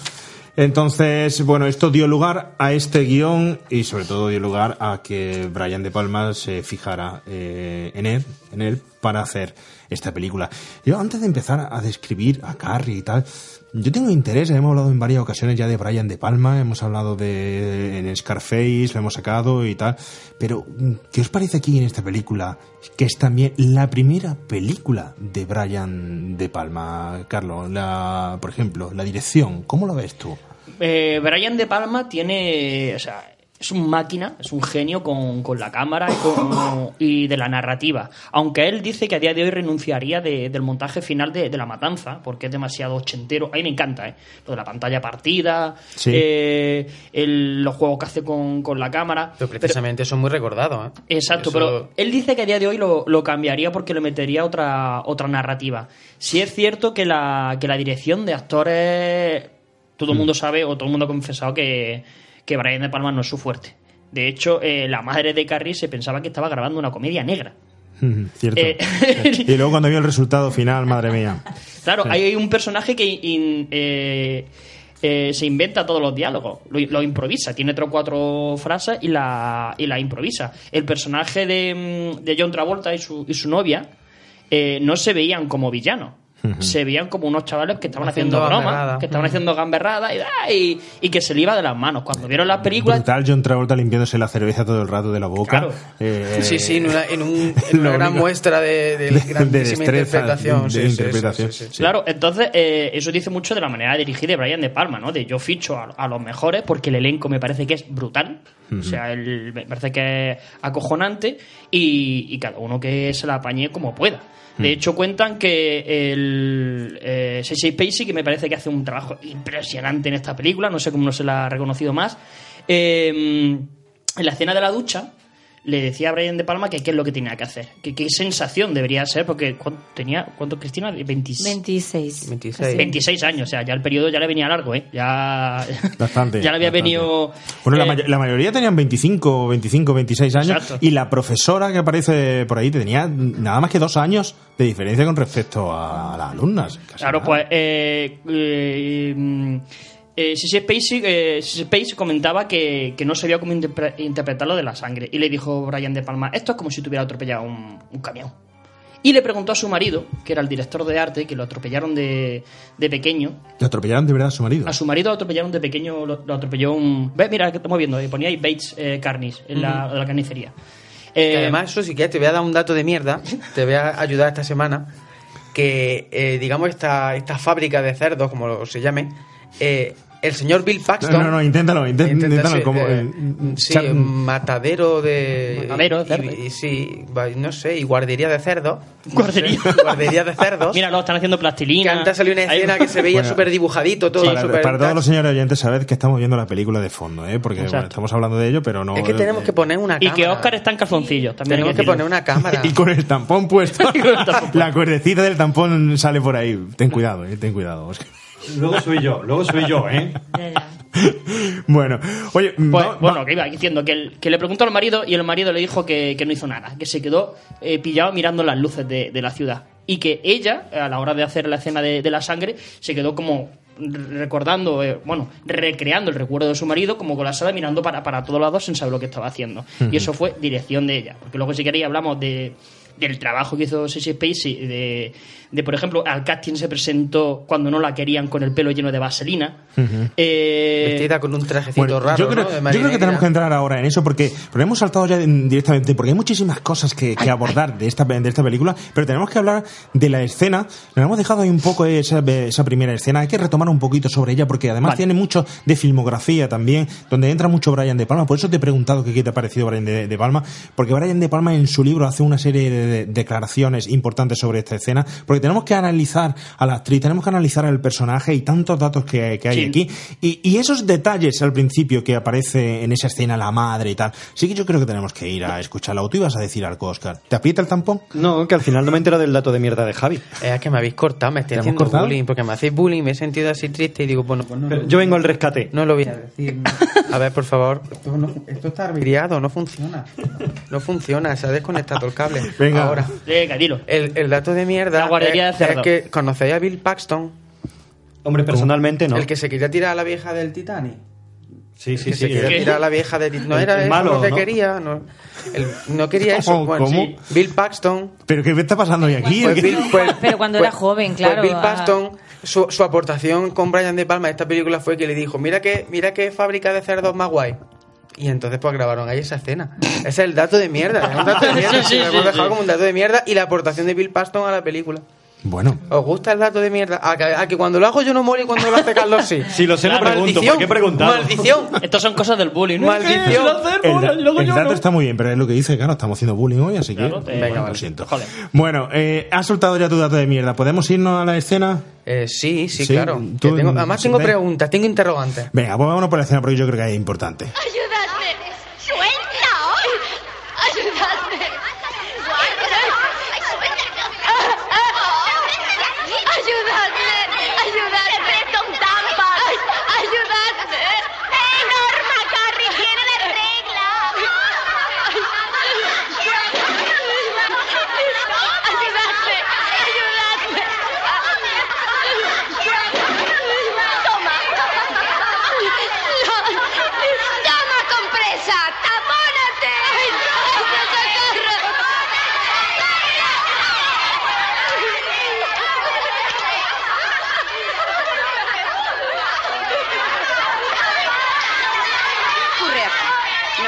Entonces, bueno, esto dio lugar a este guion y sobre todo dio lugar a que Brian De Palma se fijara eh, en él, en él para hacer esta película. Yo antes de empezar a describir a Carrie y tal, yo tengo interés, hemos hablado en varias ocasiones ya de Brian De Palma, hemos hablado de en Scarface, lo hemos sacado y tal, pero ¿qué os parece aquí en esta película? Que es también la primera película de Brian De Palma, Carlos, la, por ejemplo, la dirección, ¿cómo lo ves tú? Eh, Brian De Palma tiene. O sea, es un máquina, es un genio con, con la cámara y, con- (laughs) y de la narrativa. Aunque él dice que a día de hoy renunciaría de- del montaje final de, de La Matanza, porque es demasiado ochentero. A mí me encanta, ¿eh? Lo de la pantalla partida, Sí. eh, el- los juegos que hace con, con la cámara. Pero precisamente son muy recordados, ¿eh? Exacto, Eso- pero él dice que a día de hoy lo, lo cambiaría porque le metería otra, otra narrativa. Si es cierto que la, que la dirección de actores, todo el Mm. mundo sabe o todo el mundo ha confesado que, que Brian De Palma no es su fuerte. De hecho, eh, la madre de Carrie se pensaba que estaba grabando una comedia negra. Cierto. Eh, (laughs) y luego cuando vio el resultado final, madre mía. Claro, Sí. hay un personaje que in- eh, eh, se inventa todos los diálogos, lo, lo improvisa, tiene tres o cuatro frases y la, y la improvisa. El personaje de, mm, de John Travolta y su, y su novia no se veían como villanos. Se veían como unos chavales que estaban haciendo, Haciendo bromas, que estaban haciendo gamberrada y, y, y que se le iba de las manos. Cuando vieron las películas, Brutal John Travolta limpiándose la cerveza todo el rato de la boca. Claro. Eh, Sí, sí, en una, en un- (laughs) en una lo gran muestra de, de (laughs) de destreza, interpretación. sí, sí, sí. Claro, entonces eh, eso dice mucho de la manera de dirigir de Brian De Palma, ¿no? De yo ficho a, a los mejores porque el elenco me parece que es brutal. O sea, el- me parece que es acojonante y, y cada uno que se la apañe como pueda. De hecho, cuentan que el eh, Sissy Spacey, que me parece que hace un trabajo impresionante en esta película, no sé cómo no se la ha reconocido más, eh, en la escena de la ducha le decía a Brian De Palma que qué es lo que tenía que hacer, que qué sensación debería ser, porque ¿cuánto tenía, ¿cuánto Cristina? 26. 26. 26. 26 años, o sea, ya el periodo ya le venía largo, ¿eh? Ya, Bastante. (laughs) ya le había bastante. venido... Bueno, la, eh, may- la mayoría tenían 25, 25, 26 años. Exacto. Y la profesora que aparece por ahí tenía nada más que dos años de diferencia con respecto a las alumnas. Casi Claro, nada. pues eh, eh, mm, eh, Sissy Spacey, eh, Spacey comentaba que, que no sabía cómo interpre- interpretar lo de la sangre. Y le dijo Brian De Palma, esto es como si tuviera atropellado un, un camión. Y le preguntó a su marido, que era el director de arte, que lo atropellaron de, de pequeño. Le atropellaron de verdad a su marido. A su marido lo atropellaron de pequeño, lo, lo atropelló un... ¿Ves? Mira, que estamos viendo, ahí ponía ahí Bates eh, Carnice en la, la carnicería. Que Eh, además, eso sí que te voy a dar un dato de mierda, te voy a ayudar esta semana, que eh, digamos esta, esta fábrica de cerdos, como lo- se llame, eh, el señor Bill Paxton... No, no, no, inténtalo, inténtalo. ser, como, eh, eh, sí, matadero de... Matadero de y- cerdos. y, sí, no sé, y guardería de cerdos. Guardería. No sé, guardería (laughs) de cerdos. (laughs) Mira, lo están haciendo que plastilina. antes salió una Ahí- escena que se veía Bueno, súper dibujadito, todo para, todos los señores oyentes, sabed que estamos viendo la película de fondo, ¿eh? porque bueno, estamos hablando de ello, pero no. Es que tenemos que poner una Y cámara. que Oscar está en calzoncillos. También Tenemos que poner una cámara. (laughs) Y con el tampón puesto. la cuerdecita del tampón sale por ahí. Ten cuidado, eh, ten cuidado, Oscar. Luego soy yo, luego soy yo, ¿eh? (laughs) Bueno, oye, Pues, va- va- bueno, que iba diciendo que, el- que le preguntó al marido y el marido le dijo que, que no hizo nada, que se quedó eh, pillado mirando las luces de, de la ciudad. Y que ella, a la hora de hacer la escena de, de la sangre, se quedó como re- recordando, eh, bueno, recreando el recuerdo de su marido, como con la sala mirando para, para todos lados sin saber lo que estaba haciendo. Y eso fue dirección de ella. Porque luego, si queréis, hablamos de del trabajo que hizo Sissy Spacey, de, de, por ejemplo, al casting se presentó cuando no la querían con el pelo lleno de vaselina. Eh, Vestida con un trajecito Bueno, raro, yo, creo, ¿no? Yo creo que tenemos que entrar ahora en eso porque, porque hemos saltado ya directamente, porque hay muchísimas cosas que, que abordar de esta, de esta película, pero tenemos que hablar de la escena. Nos hemos dejado ahí un poco esa, esa primera escena, hay que retomar un poquito sobre ella porque además Vale. tiene mucho de filmografía también, donde entra mucho Brian De Palma. Por eso te he preguntado que qué te ha parecido Brian De, De Palma, porque Brian De Palma en su libro hace una serie de, de declaraciones importantes sobre esta escena, porque tenemos que analizar a la actriz, tenemos que analizar al personaje y tantos datos que, que hay Sí. aquí. Y, y esos detalles al principio que aparece en esa escena la madre y tal, sí que yo creo que tenemos que ir a escucharla. O tú ibas a decir algo, Oscar. ¿Te aprieta el tampón? No, que al final no me entero del dato de mierda de Javi. Es que me habéis cortado, me estoy ¿Te hemos haciendo cortado? bullying, porque me hacéis bullying, me he sentido así triste y digo, bueno, pues no. Pero yo vengo al rescate. No lo voy a decir. A ver, por favor. Esto, no- esto está averiado, no funciona. No funciona, se ha desconectado el cable. Venga. Ahora. Venga, dilo. El, el dato de mierda La guardería es, de cerdos. es que conocéis a Bill Paxton, Hombre, personalmente no. el que se quería tirar a la vieja del Titanic. Sí, sí, que sí. se quería ¿Qué? tirar a la vieja del Titanic. No era el eso malo, lo que ¿no? quería. No, Él no quería eso. ¿Cómo? Bueno, ¿Cómo? sí. Bill Paxton. ¿Pero qué está pasando hoy aquí? Pues Bill- pues- Pero cuando pues- era joven, pues claro. Bill ah. Paxton, su, su aportación con Brian De Palma a esta película fue que le dijo, mira qué, mira qué fábrica de cerdos más guay. Y entonces pues grabaron ahí esa escena. Ese es el dato de mierda. Es un dato de (laughs) mierda. Sí, sí, lo hemos dejado como un dato de mierda y la aportación de Bill Paxton a la película. Bueno, ¿Os gusta el dato de mierda? A que, a que cuando lo hago yo no muero y cuando lo hace Carlos sí. (laughs) Si lo sé, no pregunto. Maldición, ¿Por qué he preguntado? Maldición. (laughs) Estos son cosas del bullying. ¿no? Maldición. Lo el, da- el dato no. está muy bien, pero es lo que dice, claro, estamos haciendo bullying hoy, así que te- Venga, lo siento. Joder. Bueno, eh, ¿has soltado ya tu dato de mierda? ¿Podemos irnos a la escena? Eh, sí, sí, Sí, claro. tú- Que tengo- además tengo preguntas, tengo interrogantes. Venga, pues vámonos por la escena porque yo creo que es importante. ¡Ayúdame! ¡Suelta! ¡Ayúdame! ¡Ayúdame! ¡Ayúdame! ¡Te presto un tampón! ¡Ayúdame! ¡Eh, Norma, Carrie! ¡Tiene la regla! ¡Ayúdame! ¡Ayúdame! ¡Toma!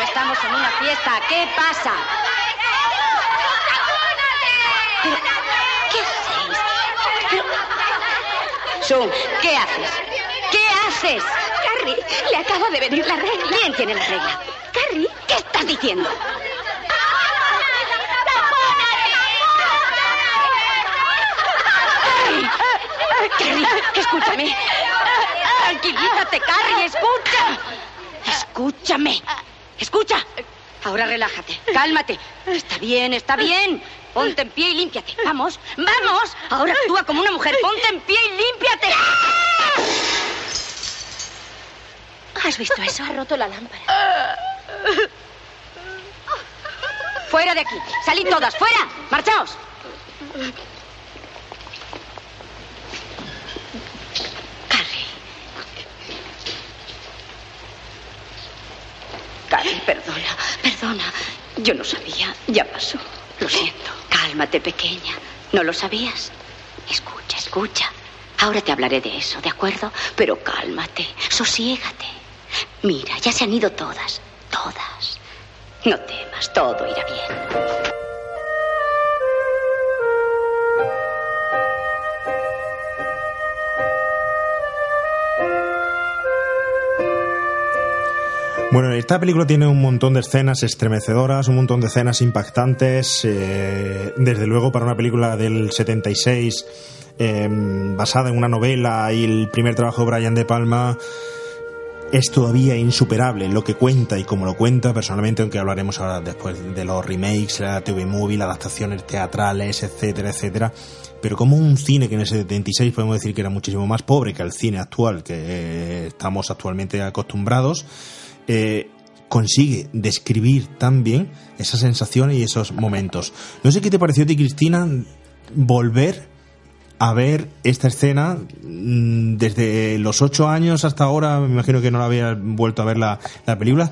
Estamos en una fiesta. ¿Qué pasa? Pero, ¿Qué hacéis? ¿qué haces? ¿Qué haces? Carrie, le acaba de venir la regla. ¿Quién tiene la regla? Carrie, ¿Qué estás diciendo? Carrie, escúchame. Tranquilízate, Carrie, escucha. Escúchame. Escucha. Ahora relájate, cálmate. Está bien, está bien. Ponte en pie y límpiate. Vamos, vamos. Ahora actúa como una mujer. Ponte en pie y límpiate. ¿Has visto eso? Ha roto la lámpara. Fuera de aquí. Salid todas, fuera. Marchaos. Carrie, perdona, perdona. Yo no sabía. Ya pasó. Lo siento. Cálmate, pequeña. ¿No lo sabías? Escucha, escucha. Ahora te hablaré de eso, ¿de acuerdo? Pero cálmate, sosiégate. Mira, ya se han ido todas, todas. No temas, todo irá bien. Bueno, esta película tiene un montón de escenas estremecedoras, un montón de escenas impactantes. eh, desde luego, para una película del 76, eh, basada en una novela y el primer trabajo de Brian De Palma, es todavía insuperable lo que cuenta y como lo cuenta personalmente, aunque hablaremos ahora después de los remakes, la TV movie, adaptaciones teatrales, etcétera, etcétera. Pero como un cine que en el 76 podemos decir que era muchísimo más pobre que el cine actual que eh, estamos actualmente acostumbrados, eh, consigue describir tan bien esas sensaciones y esos momentos. No sé qué te pareció a ti, Cristina, volver a ver esta escena mm, desde los ocho años hasta ahora, me imagino que no la había vuelto a ver la, la película.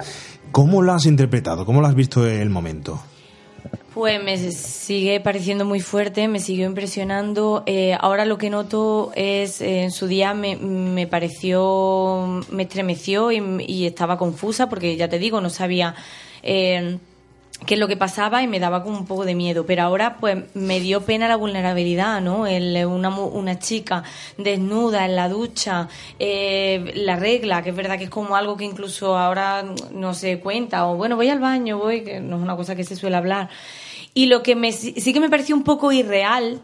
¿Cómo la has interpretado? ¿Cómo la has visto el momento? Pues me sigue pareciendo muy fuerte, me siguió impresionando. Eh, ahora lo que noto es, eh, en su día me, me pareció, me estremeció y, estaba confusa porque ya te digo, no sabía eh, qué es lo que pasaba y me daba como un poco de miedo. Pero ahora pues me dio pena la vulnerabilidad, ¿no? El, una, una chica desnuda en la ducha, eh, la regla, que es verdad que es como algo que incluso ahora no se cuenta, o bueno, voy al baño, voy, que no es una cosa que se suele hablar. Y lo que me, sí sí que me pareció un poco irreal,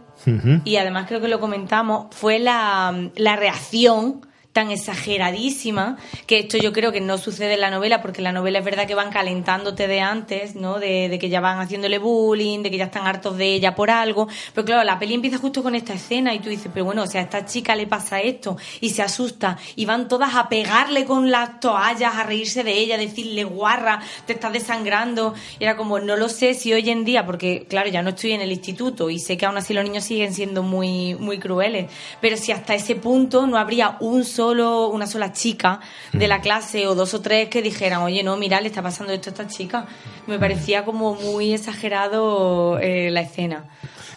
y además creo que lo comentamos, fue la, la reacción tan exageradísima que esto yo creo que no sucede en la novela porque en la novela es verdad que van calentándote de antes, ¿no? De, de que ya van haciéndole bullying, de que ya están hartos de ella por algo, pero claro, la peli empieza justo con esta escena y tú dices, pero bueno, o sea, a esta chica le pasa esto y se asusta y van todas a pegarle con las toallas, a reírse de ella, a decirle guarra, te estás desangrando y era como, no lo sé si hoy en día, porque claro, ya no estoy en el instituto y sé que aún así los niños siguen siendo muy, muy crueles, pero si hasta ese punto no habría un solo, una sola chica de la clase o dos o tres que dijeran, oye, no, mira, le está pasando esto a esta chica. Me parecía como muy exagerado eh, la escena.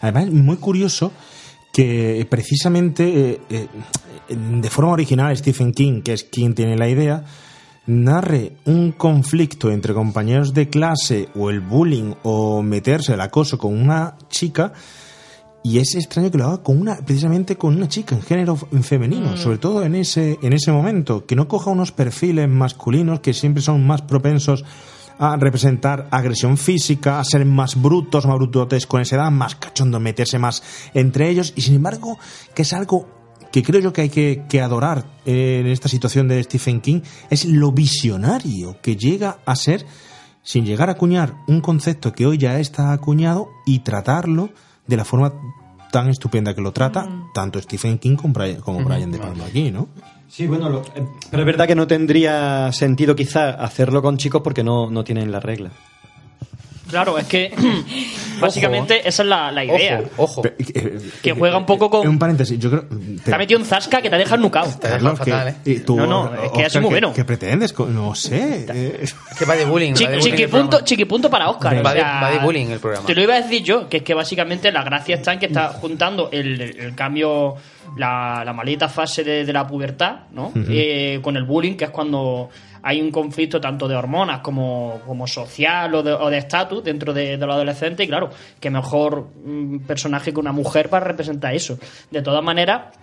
Además, es muy curioso que precisamente eh, eh, de forma original Stephen King, que es quien tiene la idea, narre un conflicto entre compañeros de clase o el bullying o meterse el acoso con una chica y es extraño que lo haga con una precisamente con una chica en género femenino, Mm. sobre todo en ese en ese momento, que no coja unos perfiles masculinos que siempre son más propensos a representar agresión física, a ser más brutos, más brutotes con esa edad, más cachondo, meterse más entre ellos y sin embargo que es algo que creo yo que hay que, que adorar eh, en esta situación de Stephen King es lo visionario que llega a ser sin llegar a acuñar un concepto que hoy ya está acuñado y tratarlo de la forma tan estupenda que lo trata tanto Stephen King como Brian, como Brian De Palma aquí, ¿no? Sí, bueno, lo- eh, pero es verdad que no tendría sentido quizá hacerlo con chicos porque no, no tienen la regla. Claro, es que (coughs) básicamente esa es la, la idea. Ojo, Que juega un poco con. Un paréntesis, yo creo... Te ha metido un zasca que te deja nucado. Carlos, que- y tú, No, no, es que es muy ¿qué- bueno. ¿Qué pretendes? No sé. eh. que va de bullying. Chi- va de bullying el chiquipunto, programa. chiquipunto para Oscar. Va o de- sea, va de bullying el programa. Te lo iba a decir yo, que es que básicamente la gracia está en que está juntando el, el cambio la, la maldita fase de, de la pubertad, ¿no? Eh, con el bullying, que es cuando hay un conflicto tanto de hormonas como, como social o de o de estatus dentro de, de los adolescentes. Y claro, que mejor mm, personaje que una mujer para representar eso. De todas maneras,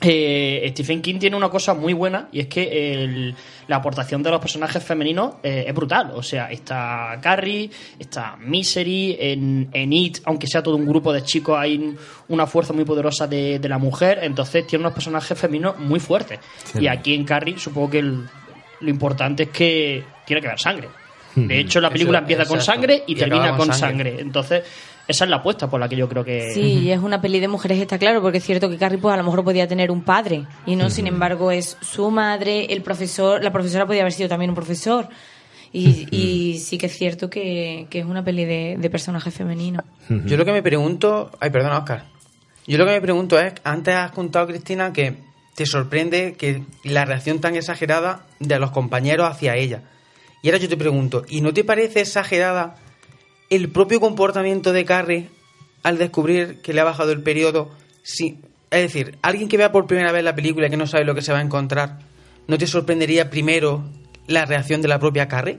eh, Stephen King tiene una cosa muy buena y es que el- la aportación de los personajes femeninos eh, es brutal. O sea, está Carrie, está Misery, en, en It, aunque sea todo un grupo de chicos, hay una fuerza muy poderosa de, de la mujer. Entonces tiene unos personajes femeninos muy fuertes. Sí. Y aquí en Carrie supongo que el- lo importante es que tiene que haber sangre. De hecho, la Eso, película empieza con sangre y, Y termina con sangre. sangre. Entonces, esa es la apuesta por la que yo creo que... Sí, y es una peli de mujeres, está claro, porque es cierto que Carrie pues a lo mejor podía tener un padre y no, sin embargo es su madre, el profesor, la profesora podía haber sido también un profesor. Y, y sí que es cierto que, que es una peli de, de personaje femenino. Yo lo que me pregunto. Ay, perdona, Oscar. Yo lo que me pregunto es: antes has contado, Cristina, que te sorprende que la reacción tan exagerada de los compañeros hacia ella. Y ahora yo te pregunto: ¿y no te parece exagerada el propio comportamiento de Carrie al descubrir que le ha bajado el periodo? Sí. Es decir, alguien que vea por primera vez la película y que no sabe lo que se va a encontrar, ¿no te sorprendería primero la reacción de la propia Carrie?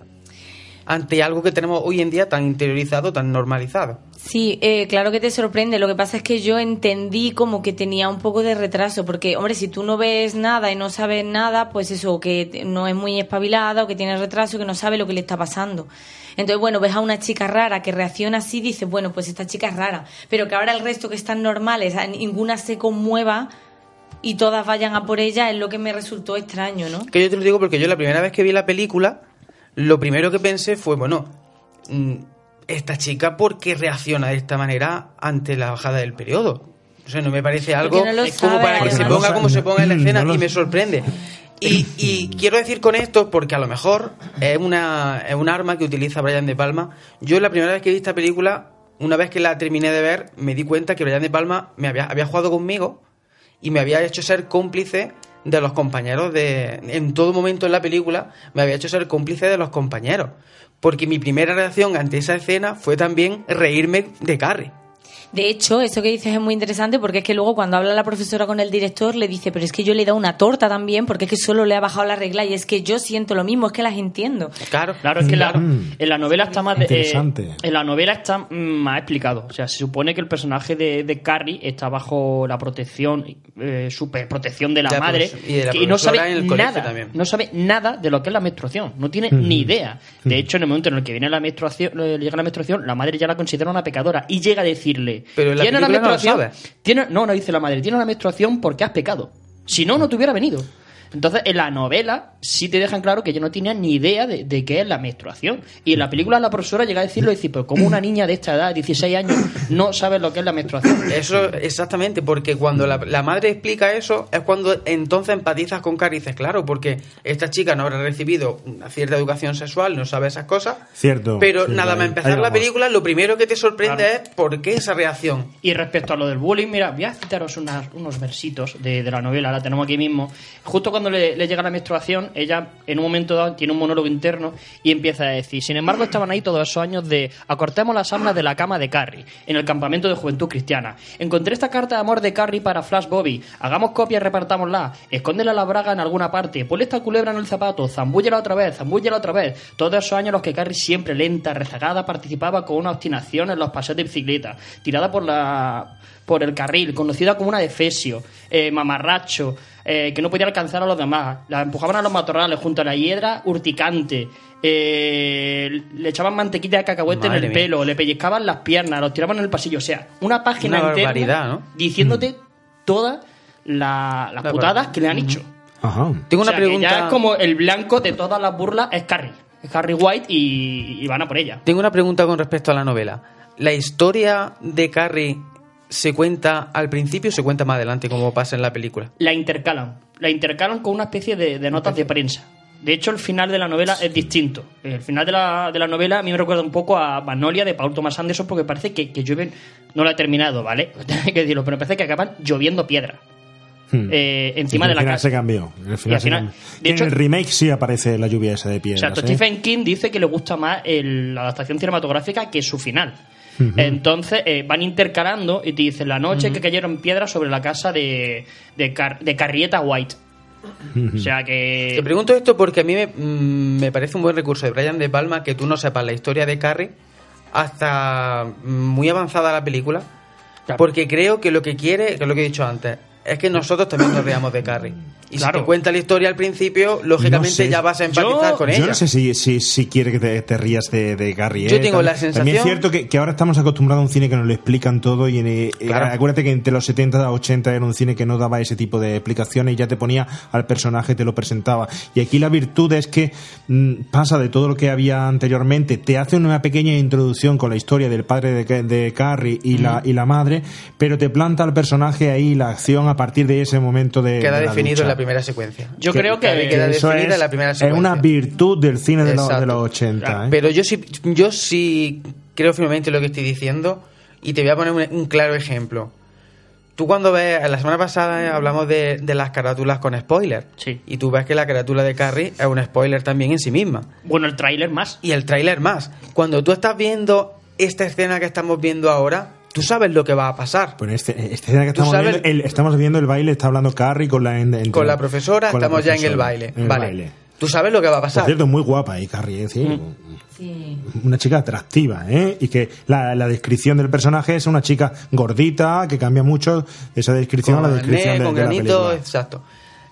Ante algo que tenemos hoy en día tan interiorizado, tan normalizado. Sí, eh, claro que te sorprende. Lo que pasa es que yo entendí como que tenía un poco de retraso, porque, hombre, si tú no ves nada y no sabes nada, pues eso, que no es muy espabilada o que tiene retraso, que no sabe lo que le está pasando. Entonces, bueno, ves a una chica rara que reacciona así, dices, bueno, pues esta chica es rara. Pero que ahora el resto que están normales, ninguna se conmueva y todas vayan a por ella, es lo que me resultó extraño, ¿no? Que yo te lo digo porque yo la primera vez que vi la película, lo primero que pensé fue, bueno, mm, esta chica, ¿por qué reacciona de esta manera ante la bajada del periodo? O sea, no me parece algo no como para que se ponga como se ponga en la Mm, escena no y me sorprende. Y, y quiero decir con esto, porque a lo mejor es, una, es un arma que utiliza Brian De Palma. Yo la primera vez que vi esta película, una vez que la terminé de ver, me di cuenta que Brian De Palma me había, había jugado conmigo y me había hecho ser cómplice de los compañeros de en todo momento en la película me había hecho ser cómplice de los compañeros porque mi primera reacción ante esa escena fue también reírme de Carrie De hecho, eso que dices es muy interesante porque es que luego cuando habla la profesora con el director le dice, pero es que yo le he dado una torta también porque es que solo le ha bajado la regla y es que yo siento lo mismo, es que las entiendo. Claro, Claro, es que la- Mm. en la novela está más... de- eh, Interesante. en la novela está mm, más explicado. O sea, se supone que el personaje de, de Carrie está bajo la protección, eh, super protección de la, De la madre. y de la que- no sabe en el nada. también. No sabe nada de lo que es la menstruación. No tiene Mm. ni idea. De hecho, en el momento en el que viene la menstruación, eh, llega la menstruación, la madre ya la considera una pecadora y llega a decirle... Pero la "Tiene la no menstruación, sabe. tiene- no, no dice la madre, tiene una menstruación porque has pecado. Si no, no te hubiera venido. Entonces, en la novela sí te dejan claro que ella no tenía ni idea de, de qué es la menstruación. Y en la película la profesora llega a decirlo y dice, pero como una niña de esta edad, 16 años, no sabe lo que es la menstruación. eso exactamente porque cuando la, la madre explica eso es cuando entonces empatizas con y dices claro porque esta chica no habrá recibido una cierta educación sexual no sabe esas cosas Cierto. pero Sí, nada más empezar la película lo primero que te sorprende Claro. es por qué esa reacción Y respecto a lo del bullying, mira, voy a citaros unas- unos versitos de, de la novela, la tenemos aquí mismo. Justo cuando le, le llega la menstruación, ella en un momento dado tiene un monólogo interno y empieza a decir, sin embargo estaban ahí todos esos años de acortemos las armas de la cama de Carrie, en el campamento de juventud cristiana. Encontré esta carta de amor de Carrie para Flash Bobby, hagamos copia y repartámosla, escóndela la braga en alguna parte, ponle esta culebra en el zapato, zambúllela otra vez, zambúllela otra vez. Todos esos años los que Carrie siempre lenta, rezagada, participaba con una obstinación en los paseos de bicicleta, tirada por la por el carril, conocida como una defesio, eh, mamarracho, eh, que no podía alcanzar a los demás. La empujaban a los matorrales junto a la hiedra urticante. eh, le echaban mantequilla de cacahuete en el mía. pelo, le pellizcaban las piernas, los tiraban en el pasillo. O sea, una página Una entera diciéndote todas la- las La putadas que le han hecho. Ajá. Tengo una O sea, que pregunta- ya es como el blanco de todas las burlas es Carrie. Es Carrie White y, y van a por ella. Tengo una pregunta con respecto a la novela. ¿La historia de Carrie se cuenta al principio o se cuenta más adelante como pasa en la película? la intercalan. La intercalan con una especie de, de notas de prensa. De hecho, el final de la novela es distinto. El final de la, de la novela a mí me recuerda un poco a Magnolia de Paul Thomas Anderson porque parece que, que llueven... No lo he terminado, ¿vale? (laughs) Hay que decirlo, pero parece que acaban lloviendo piedra. Hmm. eh, encima Sí, de la casa. se cambió. Al final al se final- de hecho- en el remake sí aparece la lluvia esa de O piedras. sea, ¿eh? Stephen King dice que le gusta más el- la adaptación cinematográfica que su final. Entonces eh, van intercalando y te dicen la noche que cayeron piedras sobre la casa de, de, Car- de Carrieta White. O sea que... Te pregunto esto porque a mí me, mm, me parece un buen recurso de Brian De Palma que tú no sepas la historia de Carrie hasta mm, muy avanzada la película. Porque creo que lo que quiere, que es lo que he dicho antes, es que nosotros también nos veamos de Carrie. Y si te cuenta la historia al principio, lógicamente No sé. ya vas a empatizar con Yo ella. no sé si, si, si quiere que te, te rías de, de Gary. Yo ¿eh? tengo También- la sensación- También es cierto que, que ahora estamos acostumbrados a un cine que nos lo explican todo y en, eh, Claro. acuérdate que entre los 70 a 80 era un cine que no daba ese tipo de explicaciones y ya te ponía al personaje, te lo presentaba. Y aquí la virtud es que mm, pasa de todo lo que había anteriormente, te hace una pequeña introducción con la historia del padre de, de Carrie y, la, y la madre, pero te planta al personaje ahí la acción a partir de ese momento de... Queda de la definido la primera secuencia. Yo creo que- queda eso definida es, la primera es secuencia. una virtud del cine de, los- de los 80. ¿eh? Pero yo sí, yo sí creo firmemente lo que estoy diciendo y te voy a poner un, un claro ejemplo. Tú cuando ves, la semana pasada hablamos de, de las carátulas con spoiler. Sí. Y tú ves que la carátula de Carrie es un spoiler también en sí misma. Bueno, el tráiler más. Y el tráiler más. Cuando tú estás viendo esta escena que estamos viendo ahora, tú sabes lo que va a pasar. Pues este, esta escena que Tú estamos sabes- viendo, el- estamos viendo el baile, está hablando Carrie con la, en- Con la profesora con la estamos ya en el baile. en el vale. baile. Tú sabes lo que va a Por pasar. cierto, muy guapa ahí, Carrie, ¿eh? Sí. Sí. Una chica atractiva, ¿eh? Y que la, la descripción del personaje es una chica gordita, que cambia mucho esa descripción a la descripción de, con de la granito, película. exacto.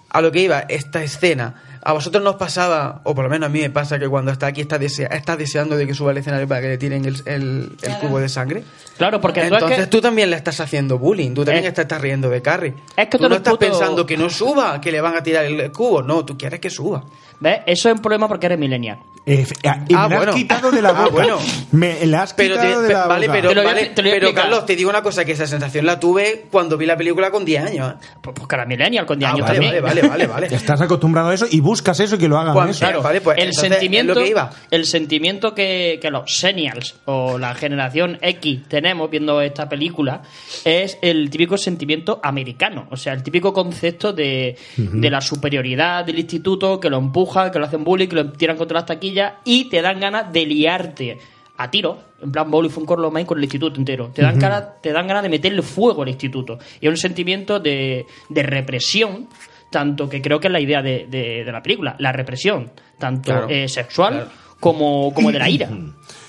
A lo que iba, esta escena, a vosotros nos pasaba, o por lo menos a mí me pasa, que cuando está aquí está, desea- está deseando de que suba al escenario para que le tiren el, el- el cubo de sangre. Claro, porque tú es Entonces que- tú también le estás haciendo bullying, tú también Es- te estás riendo de Carrie. Es que tú tú no estás puto- pensando que no suba, que le van a tirar el cubo, no, tú quieres que suba. ¿Ves? Eso es un problema porque eres millennial. Eh, ah, y Ah, me la bueno. has quitado de la Ah, boca. bueno. Me la has Pero, te- quitado de la vale, boca. pero, vale, te lo voy a pero. Carlos, te digo una cosa, que esa sensación la tuve cuando vi la película con 10 años. ¿eh? Pues, pues cara millennial con 10 Ah, años vale, también. vale, vale, vale, vale. Estás acostumbrado a eso y buscas eso y que lo hagan eso. claro, vale, pues el sentimiento, es lo que iba. el sentimiento que, que los senials o la generación X tenemos viendo esta película es el típico sentimiento americano, o sea, el típico concepto de, de la superioridad del instituto, que lo empuja, que lo hacen bullying, que lo tiran contra las taquillas y te dan ganas de liarte a tiro, en plan Bowling fue un corlo main con el instituto entero. Te dan, ganas, te dan ganas de meterle fuego al instituto. Y es un sentimiento de, de represión, tanto que creo que es la idea de, de- de la película, la represión, tanto Claro, eh, sexual como, como de la ira.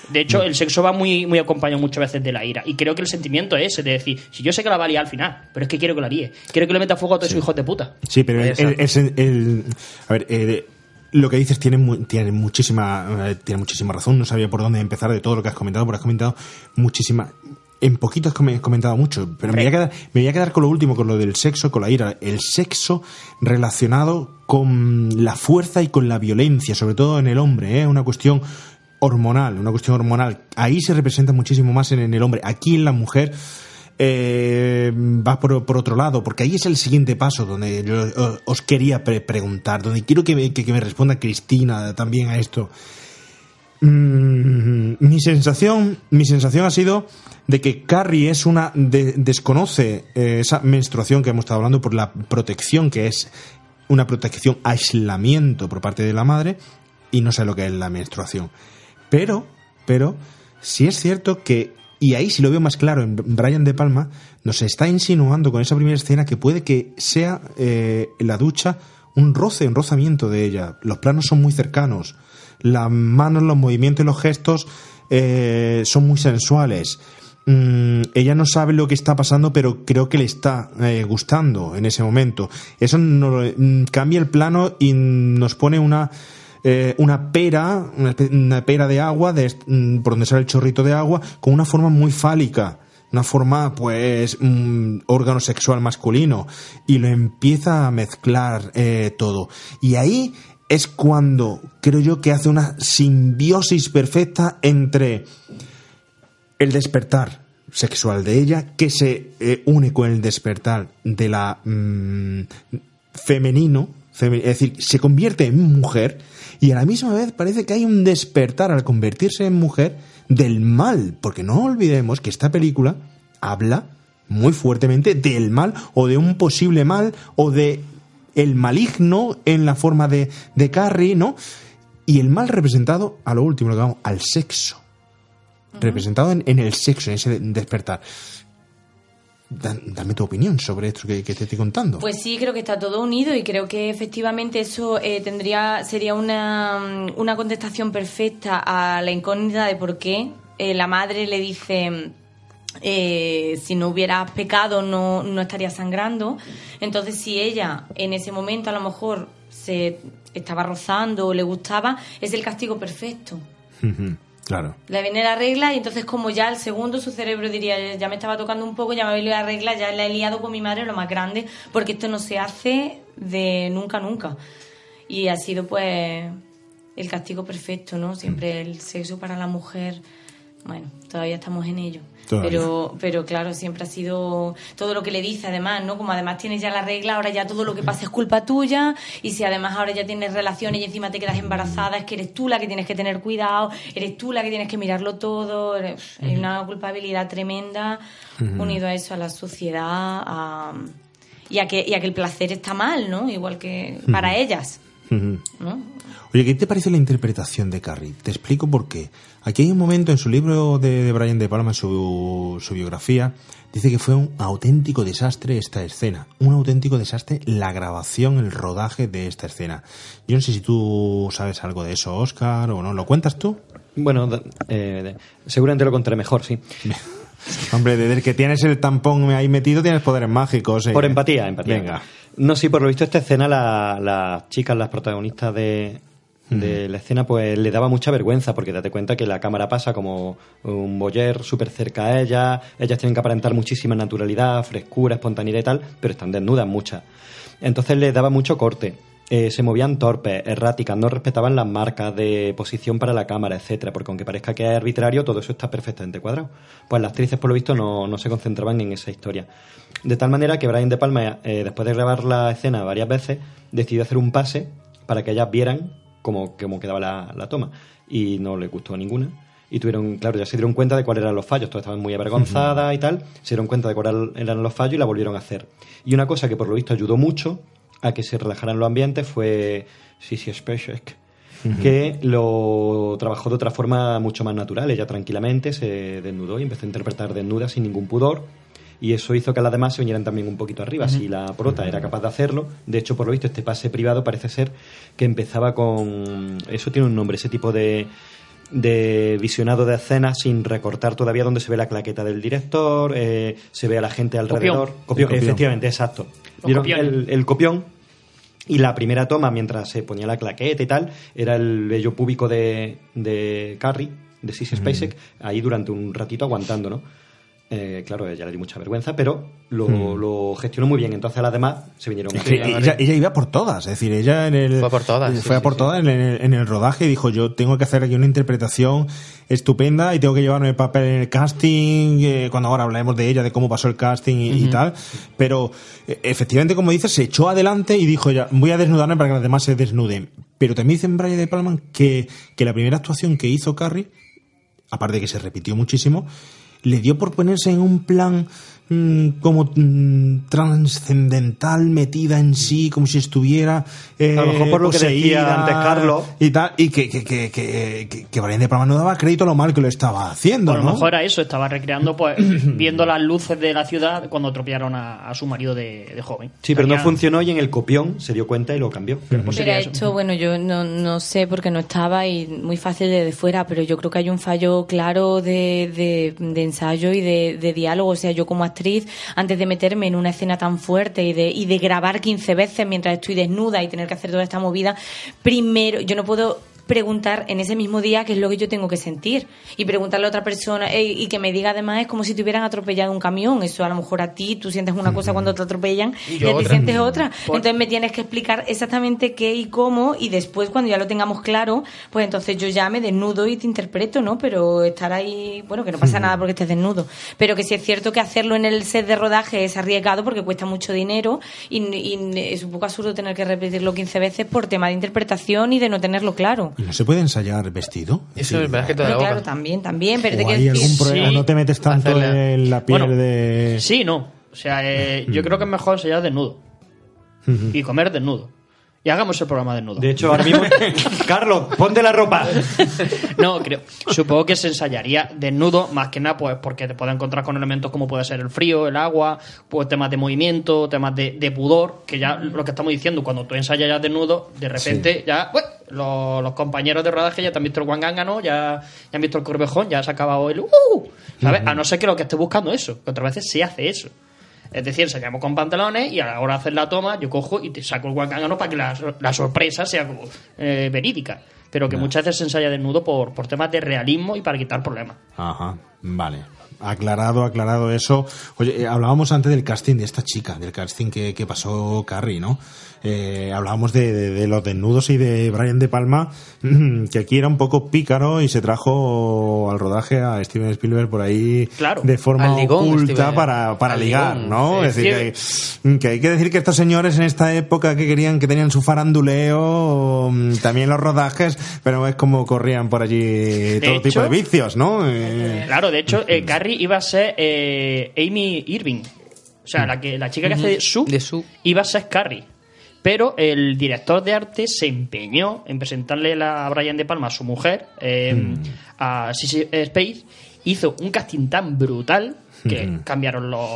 De hecho, el sexo va muy, muy acompañado muchas veces de la ira. Y creo que el sentimiento es ese, de decir, si yo sé que la va a liar al final, pero es que quiero que la líe. Quiero que le meta fuego a todos esos hijos de puta. Sí, pero Exacto. el- el- el- a ver, eh, lo que dices tiene, mu- tiene muchísima eh, tiene muchísima razón. No sabía por dónde empezar de todo lo que has comentado, porque has comentado muchísima. En poquito has come- comentado mucho, pero me voy, a quedar, me voy a quedar con lo último, con lo del sexo, con la ira. El sexo relacionado con la fuerza y con la violencia, sobre todo en el hombre, ¿eh? una cuestión hormonal, una cuestión hormonal. Ahí se representa muchísimo más en, en el hombre. Aquí en la mujer eh, va por, otro lado, porque ahí es el siguiente paso donde yo eh, os quería pre- preguntar, donde quiero que me, responda Cristina también a esto. Mm, mi sensación, mi sensación ha sido de que Carrie es una de- desconoce eh, esa menstruación que hemos estado hablando por la protección que es una protección aislamiento por parte de la madre y no sé lo que es la menstruación. Pero, pero sí es cierto que y ahí si lo veo más claro en Brian De Palma nos está insinuando con esa primera escena que puede que sea eh, la ducha un roce, un rozamiento de ella. Los planos son muy cercanos. Las manos, los movimientos y los gestos eh, son muy sensuales. Mm, ella no sabe lo que está pasando, pero creo que le está eh, gustando en ese momento. Eso no, mm, cambia el plano y nos pone una, eh, una pera, una, pera de agua, mm, por donde sale el chorrito de agua, con una forma muy fálica. Una forma, pues, un órgano sexual masculino. Y lo empieza a mezclar eh, todo. Y ahí es cuando creo yo que hace una simbiosis perfecta entre el despertar sexual de ella que se eh, une con el despertar de la mm, femenino, feme- es decir, se convierte en mujer y a la misma vez parece que hay un despertar al convertirse en mujer del mal, porque no olvidemos que esta película habla muy fuertemente del mal o de un posible mal o de el maligno en la forma de, de Carrie, ¿no? Y el mal representado a lo último, lo que vamos, al sexo. representado en, en el sexo, en ese despertar. Da- dame tu opinión sobre esto que, que te estoy contando. Pues sí, creo que está todo unido y creo que efectivamente eso eh, tendría sería una, mm, una contestación perfecta a la incógnita de por qué eh, la madre le dice eh, si no hubieras pecado no, no estarías sangrando. Entonces, si ella en ese momento a lo mejor se estaba rozando o le gustaba, es el castigo perfecto. Claro. Le viene la regla y entonces como ya al segundo su cerebro diría, ya me estaba tocando un poco, ya me venido la regla, ya la he liado con mi madre lo más grande, porque esto no se hace de nunca, nunca. Y ha sido pues el castigo perfecto, ¿no? Siempre el sexo para la mujer, bueno, todavía estamos en ello. Todavía. Pero, pero claro, siempre ha sido todo lo que le dice, además, ¿no? Como además tienes ya la regla, ahora ya todo lo que pasa es culpa tuya. Y si además ahora ya tienes relaciones y encima te quedas embarazada, es que eres tú la que tienes que tener cuidado, eres tú la que tienes que mirarlo todo. Hay una culpabilidad tremenda unido a eso, a la sociedad, a- y, a que, y a que el placer está mal, ¿no? Igual que para ellas, Oye, ¿qué te parece la interpretación de Carrie? Te explico por qué. Aquí hay un momento en su libro de, de Brian De Palma, en su, su biografía, dice que fue un auténtico desastre esta escena. Un auténtico desastre la grabación, el rodaje de esta escena. Yo no sé si tú sabes algo de eso, Oscar, o no. ¿Lo cuentas tú? Bueno, eh, seguramente lo contaré mejor, sí. Hombre, desde que tienes el tampón ahí metido tienes poderes mágicos. eh. Por empatía, empatía. Venga. No, sí, por lo visto esta escena, la- las chicas, las protagonistas de, de la escena, pues le daba mucha vergüenza, porque date cuenta que la cámara pasa como un boyer súper cerca a ellas, ellas tienen que aparentar muchísima naturalidad, frescura, espontaneidad y tal, pero están desnudas muchas. Entonces les daba mucho corte. Eh, se movían torpes, erráticas, no respetaban las marcas de posición para la cámara, etcétera, porque aunque parezca que es arbitrario, todo eso está perfectamente cuadrado. Pues las actrices, por lo visto, no, no se concentraban en esa historia. De tal manera que Brian De Palma, eh, después de grabar la escena varias veces, decidió hacer un pase para que ellas vieran cómo, cómo quedaba la, la toma. Y no les gustó ninguna. Y tuvieron, claro, ya se dieron cuenta de cuáles eran los fallos. Todas estaban muy avergonzadas y tal. Se dieron cuenta de cuáles eran los fallos y la volvieron a hacer. Y una cosa que por lo visto ayudó mucho a que se relajaran los ambientes fue Sissy Spacek, que lo trabajó de otra forma mucho más natural. Ella tranquilamente se desnudó y empezó a interpretar desnuda sin ningún pudor. Y eso hizo que las demás se vinieran también un poquito arriba. Si la prota era capaz de hacerlo, de hecho, por lo visto, este pase privado parece ser que empezaba con. Eso tiene un nombre, ese tipo de de visionado de escenas sin recortar todavía donde se ve la claqueta del director, eh, se ve a la gente alrededor. Copión. Copión, El copión. Efectivamente, exacto. El, el copión y la primera toma, mientras se ponía la claqueta y tal, era el vello púbico de, de Carrie, de Sissy. Spacek, ahí durante un ratito aguantando, ¿no? Eh, claro, ella le dio mucha vergüenza, pero lo, Mm. lo gestionó muy bien. Entonces las demás se vinieron Es que ella, ella iba por todas, es decir, ella en el, fue por todas, sí, fue a por sí. todas en el, en el rodaje y dijo yo tengo que hacer aquí una interpretación estupenda y tengo que llevarme el papel en el casting, eh, cuando ahora hablaremos de ella, de cómo pasó el casting y, tal, pero eh, efectivamente como dices, se echó adelante y dijo ya voy a desnudarme para que las demás se desnuden. Pero también dicen Brian de Palma que, que la primera actuación que hizo Carrie, aparte de que se repitió muchísimo, le dio por ponerse en un plan mm, como mm, trascendental, metida en sí, como si estuviera eh, A lo mejor por lo que decía poseída antes Carlos. y tal, y que, que, que, que, que, que Brian de Palma no daba crédito a lo mal que lo estaba haciendo, A lo ¿no? mejor era eso, estaba recreando, pues, (clears throat) viendo las luces de la ciudad cuando atropellaron a, a su marido de, de joven. Sí, pero no funcionó y en el copión se dio cuenta y lo cambió. pues Pero esto, bueno, yo no, no sé porque no estaba y muy fácil desde fuera, pero yo creo que hay un fallo claro de, de, de ensayo y de, de diálogo. O sea, yo como actriz, antes de meterme en una escena tan fuerte y de, y de grabar 15 veces mientras estoy desnuda y tener que hacer toda esta movida, primero, yo no puedo preguntar en ese mismo día qué es lo que yo tengo que sentir. Y preguntarle a otra persona y que me diga además es como si te hubieran atropellado un camión eso a lo mejor a ti tú sientes una cosa cuando te atropellan Y a ti sientes otra. Por- entonces me tienes que explicar exactamente qué y cómo y después cuando ya lo tengamos claro pues entonces yo ya me desnudo y te interpreto no pero estar ahí bueno que no pasa nada porque estés desnudo. Pero que sí es cierto que hacerlo en el set de rodaje es arriesgado porque cuesta mucho dinero y, y es un poco absurdo tener que repetirlo 15 veces por tema de interpretación y de no tenerlo claro ¿Y no se puede ensayar vestido? Eso es verdad que te da Pero la claro boca. también también pero ¿O te quiero hay decir- algún problema? Sí. ¿No te metes tanto Hacerle- en la piel Bueno, de...? Sí, no. O sea, eh, yo creo que es mejor ensayar desnudo. Y comer desnudo. Y hagamos el programa desnudo. De hecho, ahora mismo, (laughs) Carlos, ponte la ropa. (laughs) No, creo. Supongo que se ensayaría desnudo, más que nada, pues porque te puede encontrar con elementos como puede ser el frío, el agua, pues temas de movimiento, temas de, de pudor, que ya lo que estamos diciendo, cuando tú ensayas ya desnudo, de repente ya, pues, los, los compañeros de rodaje ya te han visto el guangángano, ya, ya han visto el corbejón, ya se ha acabado el uh, ¿sabes? A no ser que lo que esté buscando eso, que otras veces se hace eso. Es decir, ensayamos con pantalones y a la hora de hacer la toma, yo cojo y te saco el guangángano para que la, la sorpresa sea eh, verídica. Pero que muchas veces se ensaya desnudo por, por temas de realismo y para quitar problemas. Ajá, vale. Aclarado, aclarado eso. Oye, eh, hablábamos antes del casting de esta chica, del casting que, que pasó Carrie, ¿no? Eh, hablábamos de, de- de los desnudos y de Brian De Palma, (clears throat) que aquí era un poco pícaro y se trajo al rodaje a Steven Spielberg por ahí Claro. de forma ligón, oculta Steven. para, para ligar, ligón, ¿no? sí. Es decir, que, que hay que decir que estos señores en esta época que querían, que tenían su faranduleo, mm, también los rodajes, pero es como corrían por allí todo tipo de vicios, ¿no? Eh, Claro, de hecho, eh, Carrie iba a ser eh, Amy Irving. O sea, la, que, la chica que hace de Sue, iba a ser Carrie. Pero el director de arte se empeñó en presentarle la- a Brian De Palma, a su mujer, eh, a Sissy Space. Hizo un casting tan brutal que cambiaron los,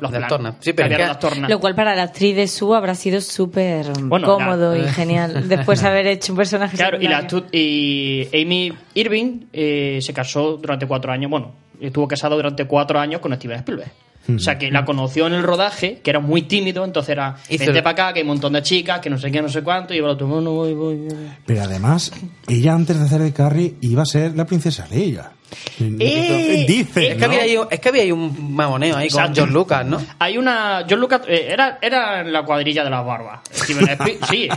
los las tornas. Sí, pero cambiaron es que- las tornas. Lo cual para la actriz de Sue habrá sido súper Bueno, cómodo la- y (laughs) genial. Después de haber hecho un personaje Claro, y, la y Amy Irving eh, se casó durante cuatro años, bueno, estuvo casado durante cuatro años con Steven Spielberg. O sea, que la conoció en el rodaje, que era muy tímido, entonces era, vente para acá, que hay un montón de chicas, que no sé qué, no sé cuánto, y otro, no, voy, voy, voy. Pero además, ella antes de hacer de Carrie iba a ser la princesa Leia. Eh, Dice, Es que, había ahí, es que había ahí un mamoneo ahí con. George Lucas, ¿no? Hay una. John Lucas eh, era, era en la cuadrilla de las barbas. Steven (laughs) sí.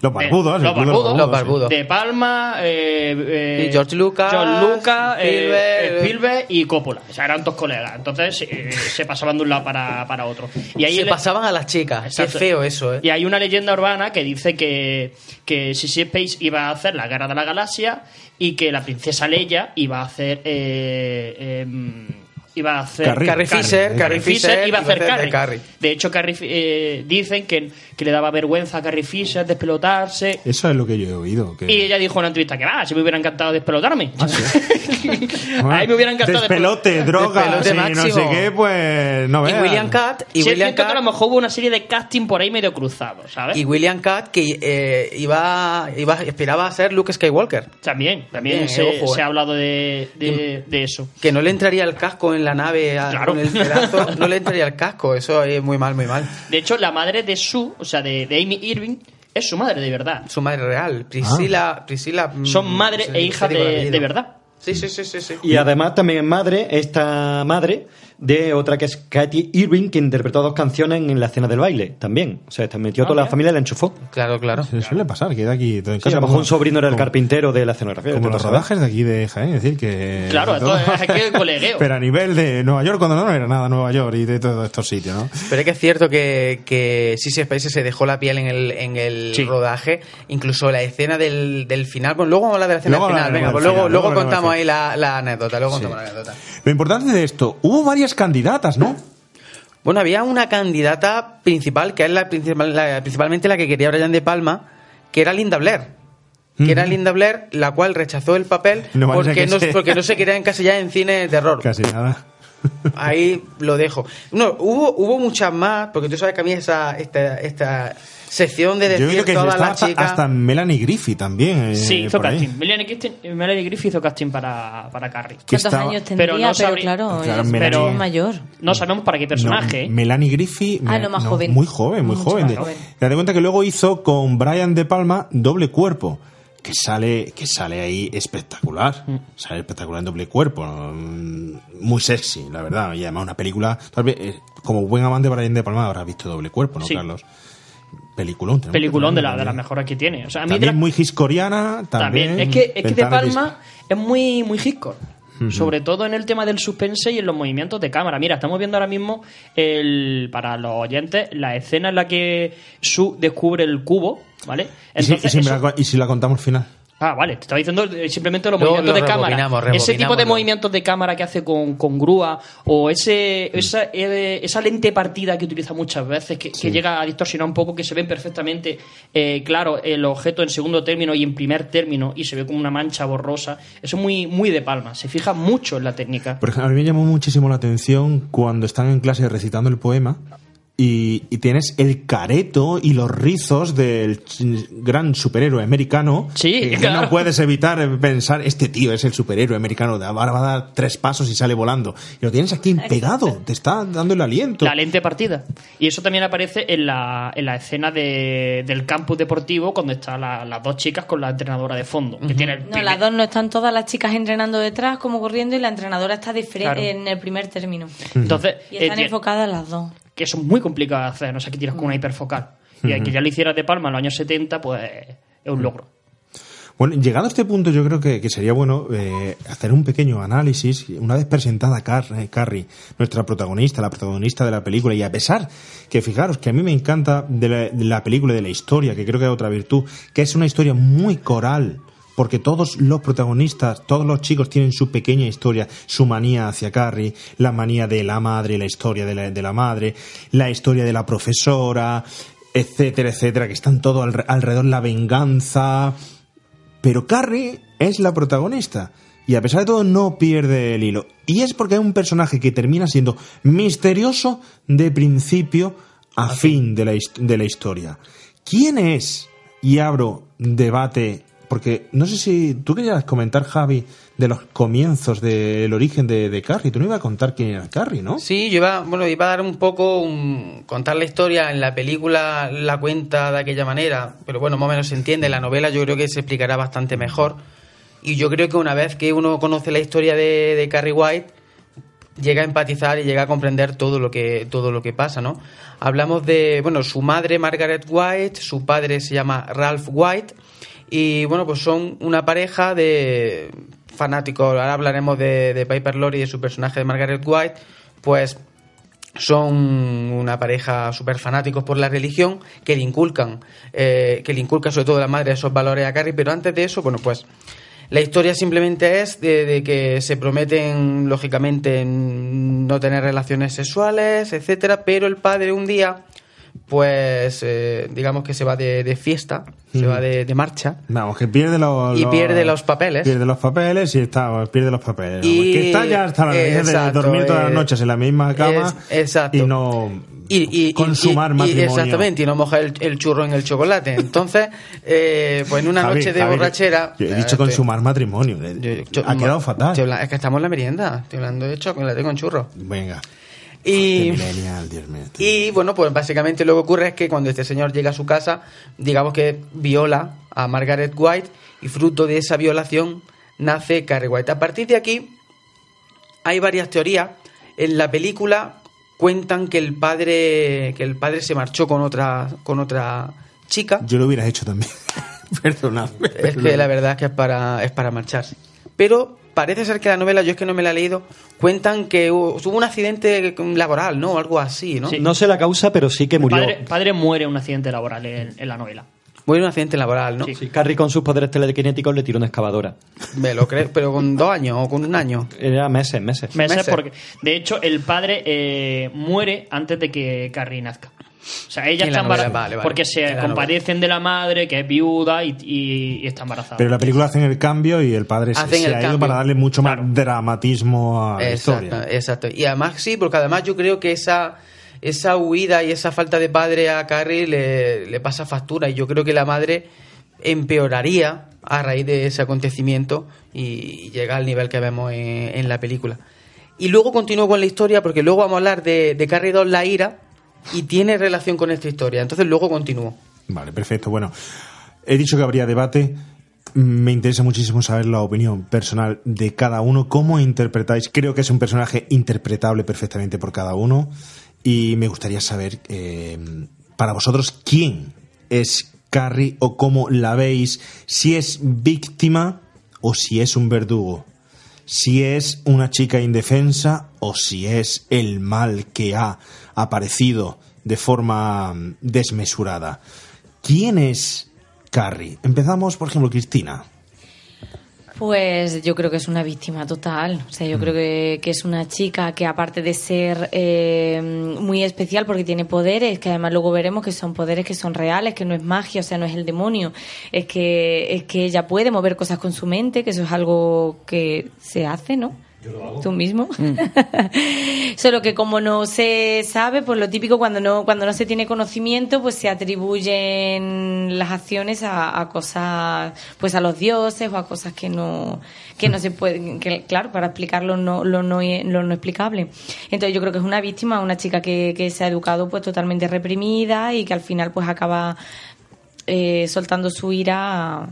Los barbudos, Eh, los barbudos. Los barbudos. De Palma, eh, eh, Y George Lucas, George Lucas, eh, Spielberg. Spielberg y Coppola. O sea, eran dos colegas. Entonces eh, se pasaban de un lado para, para otro. Y ahí Se le- pasaban a las chicas. Exacto. Qué feo eso, ¿eh? Y hay una leyenda urbana que dice que, que Sissy Space iba a hacer la guerra de la galaxia y que la princesa Leia iba a hacer. eh, em, iba a hacer. Carrie. Carrie Fisher, Carrie Fisher iba a hacer de Carrie. Carrie. De hecho, Carrie, eh, dicen que, que le daba vergüenza a Carrie Fisher despelotarse. Eso es lo que yo he oído. Que... Y ella dijo en una entrevista que va, si me hubiera encantado despelotarme. Ah, a mí (laughs) me hubiera encantado Despelote, drogas Despelote y no sé qué, pues no Y veas. William Catt, y Sí, es William que a lo mejor hubo una serie de casting por ahí medio cruzado, ¿sabes? y William Catt que eh, iba, iba, esperaba a ser Luke Skywalker. También, también se, ojo, se eh. ha hablado de, de, de eso. Que no le entraría el casco en la nave a- Claro. con el pedazo, (laughs) no le entraría el casco, eso es muy mal, muy mal. De hecho, la madre de Sue, o sea, de, de Amy Irving, es su madre de verdad. Su madre real, Priscila, Priscila mm, Son madre sí, e hija de, de verdad. Sí, sí, sí, sí, sí. Y además también es madre, esta madre, de otra que es Katy Irving, que interpretó dos canciones en la escena del baile, también. O sea, metió Ah, toda la familia y la enchufó. Claro, claro. Se suele pasar, queda aquí todo en Sí, casa. a lo mejor como- un sobrino era el carpintero de la escenografía. Como los rodajes de aquí de Jaén, es decir, que... (laughs) Claro, todo- es aquí el colegueo. (laughs) Pero a nivel de Nueva York, cuando no, no era nada Nueva York y de todos estos sitios, ¿no? Pero es que es cierto que, que Sissy Space se dejó la piel en el, en el Sí. rodaje, incluso la escena del, del final. Bueno, luego vamos a hablar de la escena Luego del final, venga, pues luego, luego luego contamos ahí la, la anécdota, luego Sí. contamos la anécdota. Lo importante de esto, hubo varias candidatas, ¿no? Bueno, había una candidata principal, que es la, principal, la- principalmente la que quería Brian De Palma, que era Linda Blair. Que era Linda Blair, la cual rechazó el papel No porque, que no, sea. porque no se quería encasillar en cine de terror. Casi nada. Ahí lo dejo. No, hubo, hubo muchas más, porque tú sabes que a mí esa, esta, esta sección de Yo decir creo que todas las hasta, chicas... hasta Melanie Griffith también. eh, Sí, hizo casting. Melanie Griffith, Melanie Griffith hizo casting para, para Carrie. ¿Cuántos estaba- años tendría? pero Pero, no sabría- claro, Claro, es Melanie- mucho mayor. No sabemos para qué personaje. No, ¿eh? Melanie Griffith. Ah, no, más joven. Muy joven, muy Mucho joven. joven. Date cuenta que luego hizo con Brian De Palma doble cuerpo. Que sale, que sale ahí espectacular. Mm. Sale espectacular en doble cuerpo. mm, Muy sexy, la verdad. Y además una película. tal vez, eh, como buen amante de Brian De Palma habrás visto doble cuerpo, ¿no, Sí. Carlos? Peliculón. Peliculón de, la, de las mejores que tiene. O sea, a mí También la- muy hiscoriana. También. También. Es que, es que De Palma es muy, muy Hitchcock. Sobre todo en el tema del suspense y en los movimientos de cámara. Mira, estamos viendo ahora mismo, el, para los oyentes, la escena en la que Su descubre el cubo, ¿vale? ¿Y si, y Entonces, si me eso- la- y si la contamos al final? Ah, vale, te estaba diciendo eh, simplemente los movimientos lo de cámara. rebobinamos, Ese tipo de movimientos de cámara que hace con, con grúa o ese, Mm. esa, eh, esa lente partida que utiliza muchas veces, que, llega a distorsionar un poco, que se ven perfectamente, eh, claro, el objeto en segundo término y en primer término y se ve como una mancha borrosa. Eso es muy, muy de palma, se fija mucho en la técnica. Por ejemplo, a mí me llamó muchísimo la atención cuando están en clase recitando el poema y, y tienes el careto y los rizos del gran superhéroe americano. Sí, que claro. No puedes evitar pensar, este tío es el superhéroe americano, de ahora va a dar tres pasos y sale volando. Y lo tienes aquí pegado, te está dando el aliento. La lente partida. Y eso también aparece en la, en la escena de- del campus deportivo cuando están la- las dos chicas con la entrenadora de fondo. Que tiene el No, las dos no están todas las chicas entrenando detrás, como corriendo, y la entrenadora está diferente Claro. en el primer término. Entonces, Y eh, están tiene- enfocadas las dos. Que eso es muy complicado de hacer, no sé, que tiras con una hiperfocal. Y Ujú. que ya lo hicieras de palma en los años 70, pues es un logro. Bueno, llegado a este punto, yo creo que, que sería bueno eh, hacer un pequeño análisis. Una vez presentada Car- eh, Carrie, nuestra protagonista, la protagonista de la película, y a pesar que fijaros que a mí me encanta de la, de la película, y de la historia, que creo que es otra virtud, que es una historia muy coral. Porque todos los protagonistas, todos los chicos tienen su pequeña historia, su manía hacia Carrie, la manía de la madre, la historia de la, de la madre, la historia de la profesora, etcétera, etcétera, que están todo alre- alrededor, la venganza, pero Carrie es la protagonista. Y a pesar de todo no pierde el hilo. Y es porque es un personaje que termina siendo misterioso de principio a fin de la, his- de la historia. ¿Quién es? Y abro debate, porque no sé si tú querías comentar, Javi, de los comienzos del origen de, de Carrie. Tú no ibas a contar quién era Carrie, ¿no? Sí, yo iba, bueno, iba a dar un poco, contar la historia, en la película la cuenta de aquella manera, pero bueno, más o menos se entiende, en la novela yo creo que se explicará bastante mejor. Y yo creo que una vez que uno conoce la historia de, de Carrie White, llega a empatizar y llega a comprender todo lo que todo lo que pasa, ¿no? Hablamos de, bueno, su madre Margaret White, su padre se llama Ralph White y bueno, pues son una pareja de fanáticos. Ahora hablaremos de, de Piper Laurie y de su personaje de Margaret White, pues son una pareja súper fanáticos por la religión que le inculcan, eh, que le inculca sobre todo la madre esos valores a Carrie, pero antes de eso, bueno, pues la historia simplemente es de, de que se prometen, lógicamente, no tener relaciones sexuales, etcétera, pero el padre un día, pues, eh, digamos que se va de, de fiesta, se va de, de marcha, Vamos, que pierde los, Y pierde los papeles. Pierde los papeles y está, pierde los papeles. Y- que está ya hasta la eh, de exacto, dormir todas las eh, noches en la misma cama es- exacto. y no y, y- y- consumar y- matrimonio. exactamente, y no mojar el, el churro en el chocolate. Entonces, eh, pues en una Javi, noche de Javi, borrachera... Yo he eh, dicho estoy- consumar matrimonio. eh, yo- ha quedado fatal. estoy es que estamos en la merienda, estoy hablando de chocolate con churro. Venga. Y, Este Dios mío. y bueno, pues básicamente lo que ocurre es que cuando este señor llega a su casa, digamos que viola a Margaret White y fruto de esa violación nace Carrie White. A partir de aquí hay varias teorías. En la película cuentan que el padre que el padre se marchó con otra con otra chica. Yo lo hubieras hecho también. (laughs) Perdonadme. Es que la verdad es que es para, es para marcharse. Pero parece ser que la novela, yo es que no me la he leído, cuentan que hubo, hubo un accidente laboral, ¿no? Algo así, ¿no? No sé la causa, pero sí que murió. Padre, padre muere en un accidente laboral en, en la novela. Muere en un accidente laboral, ¿no? Sí, Carrie con sus poderes telequinéticos le tiró una excavadora. Me lo creo, pero con dos años o con un año. Era meses, meses. Meses, Meses. porque de hecho el padre eh, muere antes de que Carrie nazca. O sea, ella la está embarazada vale, vale. porque se la compadecen de la madre que es viuda y, y- y está embarazada. Pero la película hacen el cambio y el padre se, Hacen se el ha ido para darle mucho más dramatismo a la Exacto, historia. exacto. Y además sí, porque además yo creo que esa, esa huida y esa falta de padre a Carrie le, le pasa factura. Y yo creo que la madre empeoraría a raíz de ese acontecimiento y llega al nivel que vemos en, en la película. Y luego continúo con la historia porque luego vamos a hablar de, de Carrie 2, La Ira, y tiene relación con esta historia. Entonces luego continúo. Vale, perfecto. Bueno, he dicho que habría debate. Me interesa muchísimo saber la opinión personal de cada uno, cómo interpretáis. Creo que es un personaje interpretable perfectamente por cada uno. Y me gustaría saber, eh, para vosotros, quién es Carrie o cómo la veis, si es víctima o si es un verdugo, si es una chica indefensa o si es el mal que ha aparecido de forma mm, desmesurada. ¿Quién es Carrie? Empezamos, por ejemplo, Cristina. Pues yo creo que es una víctima total. O sea, yo creo que, que es una chica que aparte de ser eh, muy especial porque tiene poderes, que además luego veremos que son poderes que son reales, que no es magia, o sea, no es el demonio, es que, es que ella puede mover cosas con su mente, que eso es algo que se hace, ¿no? Tú mismo. (laughs) Solo que como no se sabe, pues lo típico cuando no cuando no se tiene conocimiento, pues se atribuyen las acciones a, a cosas, pues a los dioses o a cosas que no que no se pueden, que claro, para explicarlo no lo no lo no explicable. Entonces yo creo que es una víctima, una chica que, que se ha educado pues totalmente reprimida y que al final pues acaba eh, soltando su ira.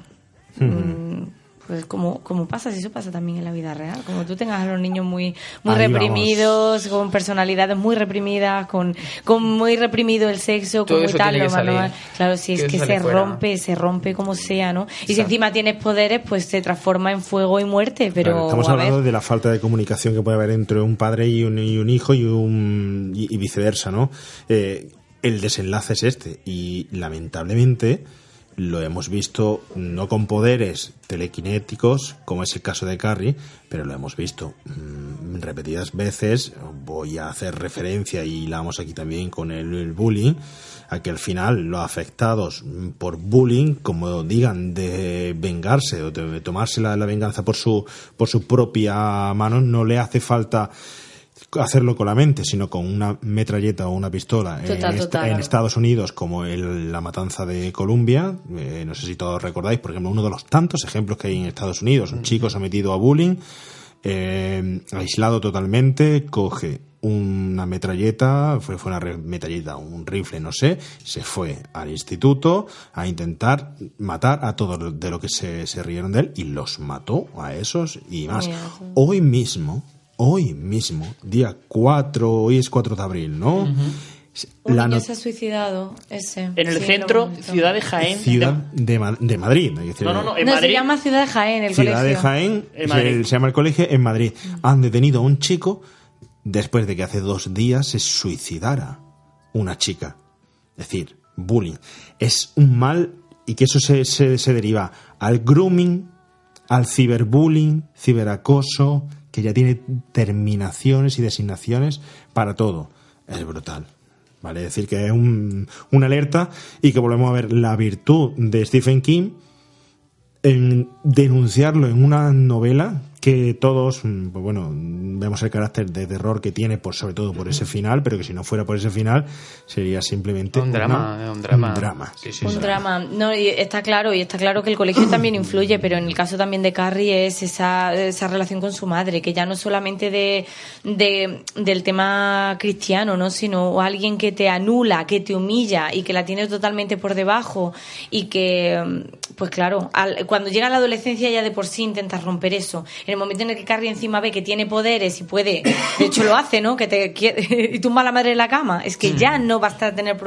mm, pues como, como pasa, si eso pasa también en la vida real, como tú tengas a los niños muy, muy Ahí reprimidos, con personalidades muy reprimidas, con, con muy reprimido el sexo, Todo con muy tal, lo manual. Claro, si es Que se fuera. rompe, se rompe como sea, ¿no? Y si encima tienes poderes, pues se transforma en fuego y muerte, pero Claro, estamos hablando de la falta de comunicación que puede haber entre un padre y un, y un hijo y, un, y, y viceversa, ¿no? Eh, el desenlace es este y lamentablemente lo hemos visto no con poderes telequinéticos, como es el caso de Carrie, pero lo hemos visto mm, repetidas veces. Voy a hacer referencia y la vamos aquí también con el, bullying, a que al final los afectados por bullying, como digan, de vengarse o de tomarse la, la venganza por su, por su propia mano, no le hace falta hacerlo con la mente, sino con una metralleta o una pistola. Total, en, est- total. en Estados Unidos, como el- la matanza de Columbia, eh, no sé si todos recordáis, por ejemplo, uno de los tantos ejemplos que hay en Estados Unidos, un chico sometido a bullying, eh, aislado totalmente, coge una metralleta, fue, fue una metralleta, un rifle, no sé, se fue al instituto a intentar matar a todos de lo que se, se rieron de él y los mató a esos y más. Hoy mismo, hoy mismo, día 4, hoy es 4 de abril, ¿no? La niño no- se ha suicidado, ese. En el Sí, centro, ciudad de Jaén. ciudad de, Ma- de Madrid. hay que decir, No, no, no, en No, se Madrid. llama Ciudad de Jaén, el Ciudad colegio. de Jaén, En se, Madrid. se llama el colegio, en Madrid. Han detenido a un chico después de que hace dos días se suicidara una chica. Es decir, bullying. Es un mal y que eso se, se, se deriva al grooming, al ciberbullying, ciberacoso, que ya tiene terminaciones y designaciones para todo. Es brutal. ¿Vale? Decir, que es un, una alerta y que volvemos a ver la virtud de Stephen King en denunciarlo en una novela que todos, mm, pues bueno, vemos el carácter de terror que tiene, por, sobre todo por ese final, pero que si no fuera por ese final sería simplemente Un drama, una- un drama. un drama. Sí, sí, Un sí. drama. No, y está claro, y está claro que el colegio también influye, pero en el caso también de Carrie es esa, esa relación con su madre, que ya no solamente de, de- del tema cristiano, ¿no? Sino alguien que te anula, que te humilla y que la tiene totalmente por debajo y que, pues claro, al- cuando llega la adolescencia ya de por sí intenta romper eso. En el momento en el que Carrie encima ve que tiene poderes y puede, de hecho lo hace, ¿no? Que te quiere- (laughs) y tumba a la madre en la cama, es que ya no basta tener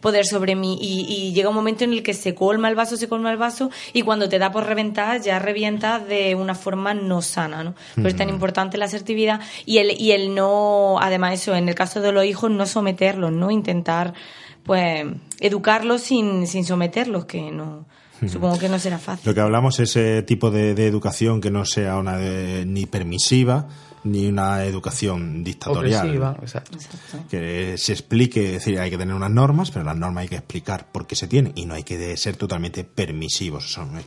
poder sobre mí y, y llega un momento en el que se colma el vaso, se colma el vaso y cuando te da por reventar ya revientas de una forma no sana, ¿no? Pero es tan importante la asertividad y el, y el no, además eso, en el caso de los hijos no someterlos, ¿no? Intentar pues educarlos sin, sin someterlos, que no, supongo que no será fácil. Lo que hablamos es ese tipo de, de educación que no sea una de- ni permisiva ni una educación dictatorial. Opresiva, exacto. que se explique, es decir, hay que tener unas normas, pero las normas hay que explicar por qué se tienen y no hay que ser totalmente permisivos. Son eh,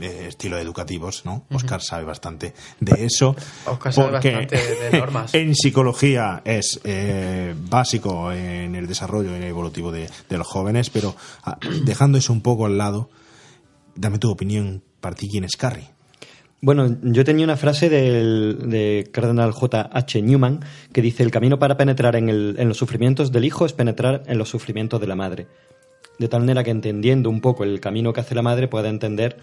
eh, estilos educativos, ¿no? Oscar sabe bastante de eso. Oscar sabe porque bastante de (laughs) normas. en psicología es eh, básico en el desarrollo evolutivo de, de los jóvenes, pero ah, dejando eso un poco al lado, dame tu opinión para ti quién es Carrie. Bueno, yo tenía una frase del, de Cardenal J. H. Newman que dice: El camino para penetrar en, los sufrimientos del hijo es penetrar en los sufrimientos de la madre. De tal manera que entendiendo un poco el camino que hace la madre pueda entender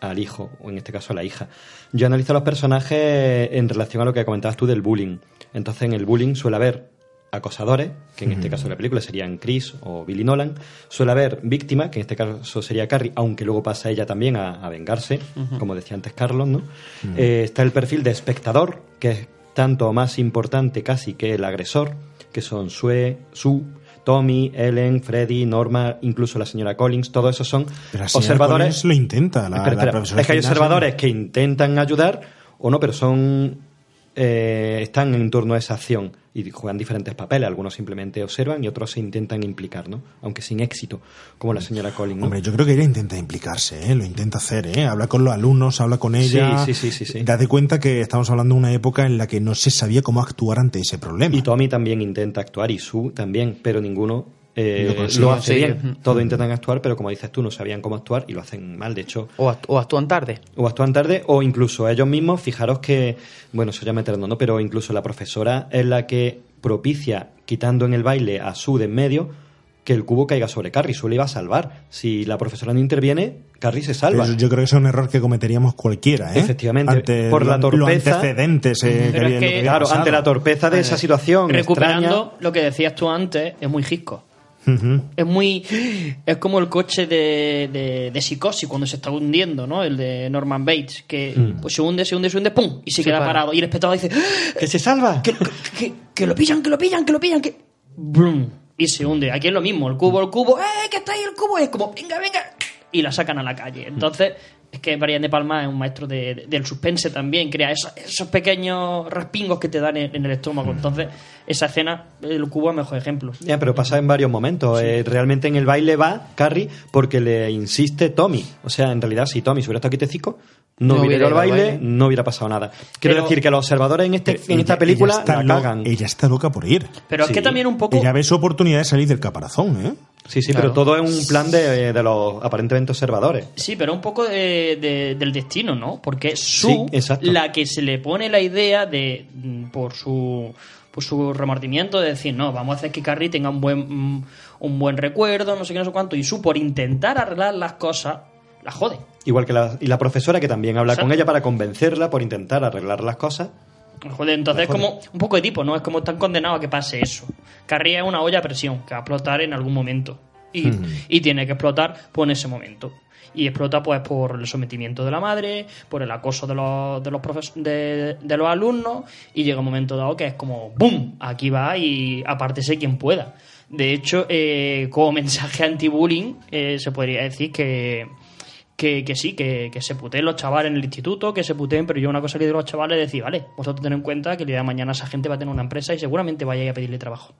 al hijo, o en este caso a la hija. Yo analizo los personajes en relación a lo que comentabas tú del bullying. Entonces, en el bullying suele haber acosadores, que en este caso de la película serían Chris o Billy Nolan. Suele haber víctimas, que en este caso sería Carrie, aunque luego pasa ella también a, a vengarse, como decía antes Carlos, ¿no? Eh, está el perfil de espectador, que es tanto o más importante casi que el agresor, que son Sue, Su, Tommy, Ellen, Freddy, Norma, incluso la señora Collins, todos esos son Pero la observadores. Collins lo intenta, la- Espera, la espera. profesora es que hay observadores que intentan ayudar o no, pero son eh, están en torno a esa acción y juegan diferentes papeles. Algunos simplemente observan y otros se intentan implicar, ¿no? Aunque sin éxito, como la señora Collins. ¿no? Hombre, yo creo que ella intenta implicarse, ¿eh? lo intenta hacer, ¿eh? habla con los alumnos, habla con ella. Sí, sí, sí, sí, sí. Date cuenta que estamos hablando de una época en la que no se sabía cómo actuar ante ese problema. Y Tommy también intenta actuar y Sue también, pero ninguno eh, Lo lo, consigue. hace Sí. bien. Todos intentan actuar, pero como dices tú, no sabían cómo actuar y lo hacen mal. De hecho, O, act- o actúan tarde. o actúan tarde o incluso ellos mismos, fijaros que, bueno, eso ya meternos, ¿no? Pero incluso la profesora es la que propicia, quitando en el baile a Sue de en medio, que el cubo caiga sobre Carrie. Sue le iba a salvar. Si la profesora no interviene, Carrie se salva. Pero yo creo que es un error que cometeríamos cualquiera, ¿eh? Efectivamente, Ante por la torpeza. Los antecedentes, eh, que es había- que- lo había claro, pasado. ante la torpeza de esa situación Recuperando extraña. lo que decías tú antes, es muy Es muy. Es como el coche de, de, de psicosis cuando se está hundiendo, ¿no? El de Norman Bates, que Mm. pues se hunde, se hunde, se hunde, ¡pum! Y se, Se queda para. parado. Y el espectador dice: ¡Que se salva! que, que, que lo pillan, que lo pillan, que lo pillan, que. ¡Brum! Y se hunde. Aquí es lo mismo, el cubo, el cubo, ¡eh! que está ahí el cubo! Es como, venga, venga. Y la sacan a la calle. Entonces, es que Brian De Palma es un maestro de- de- del suspense también, crea esos, esos pequeños respingos que te dan en, en el estómago. Entonces, esa escena, el cubo es mejor ejemplo. Ya, pero pasa en varios momentos. Eh, realmente en el baile va Carrie porque le insiste Tommy. O sea, en realidad, si Tommy se hubiera estado quietecico, no, No hubiera ido al baile, baile. no hubiera pasado nada. Quiero Pero- decir que los observadores en, este, en Ella- esta ella película está la cagan. Ella está loca por ir. Pero es que también un poco. Ella ve su oportunidad de salir del caparazón, ¿eh? Sí, sí, Claro. pero todo es un plan de, de los aparentemente observadores. Sí, pero un poco de- de- del destino, ¿no? Porque es su Sí, la que se le pone la idea de mm, por su por su remordimiento de decir, no, vamos a hacer que Carrie tenga un buen mm, un buen recuerdo, no sé qué, no sé cuánto, y su por intentar arreglar las cosas, la jode. Igual que la, y la profesora que también habla con ella para convencerla por intentar arreglar las cosas. La jode. Entonces es como un poco de tipo, ¿no? Es como están condenados a que pase eso. Carrie es una olla a presión que va a explotar en algún momento. Y, Hmm. y tiene que explotar pues, en ese momento. Y explota pues por el sometimiento de la madre, por el acoso de los, de los, profes- de, de los alumnos, y llega un momento dado que es como ¡boom! Aquí va y apártese quien pueda. De hecho, eh, como (laughs) mensaje anti-bullying, eh, se podría decir que, que, que sí, que, que se puteen los chavales en el instituto, que se puteen, pero yo una cosa que digo a los chavales es decir, vale, vosotros tened en cuenta que el día de mañana esa gente va a tener una empresa y seguramente vayáis a pedirle trabajo.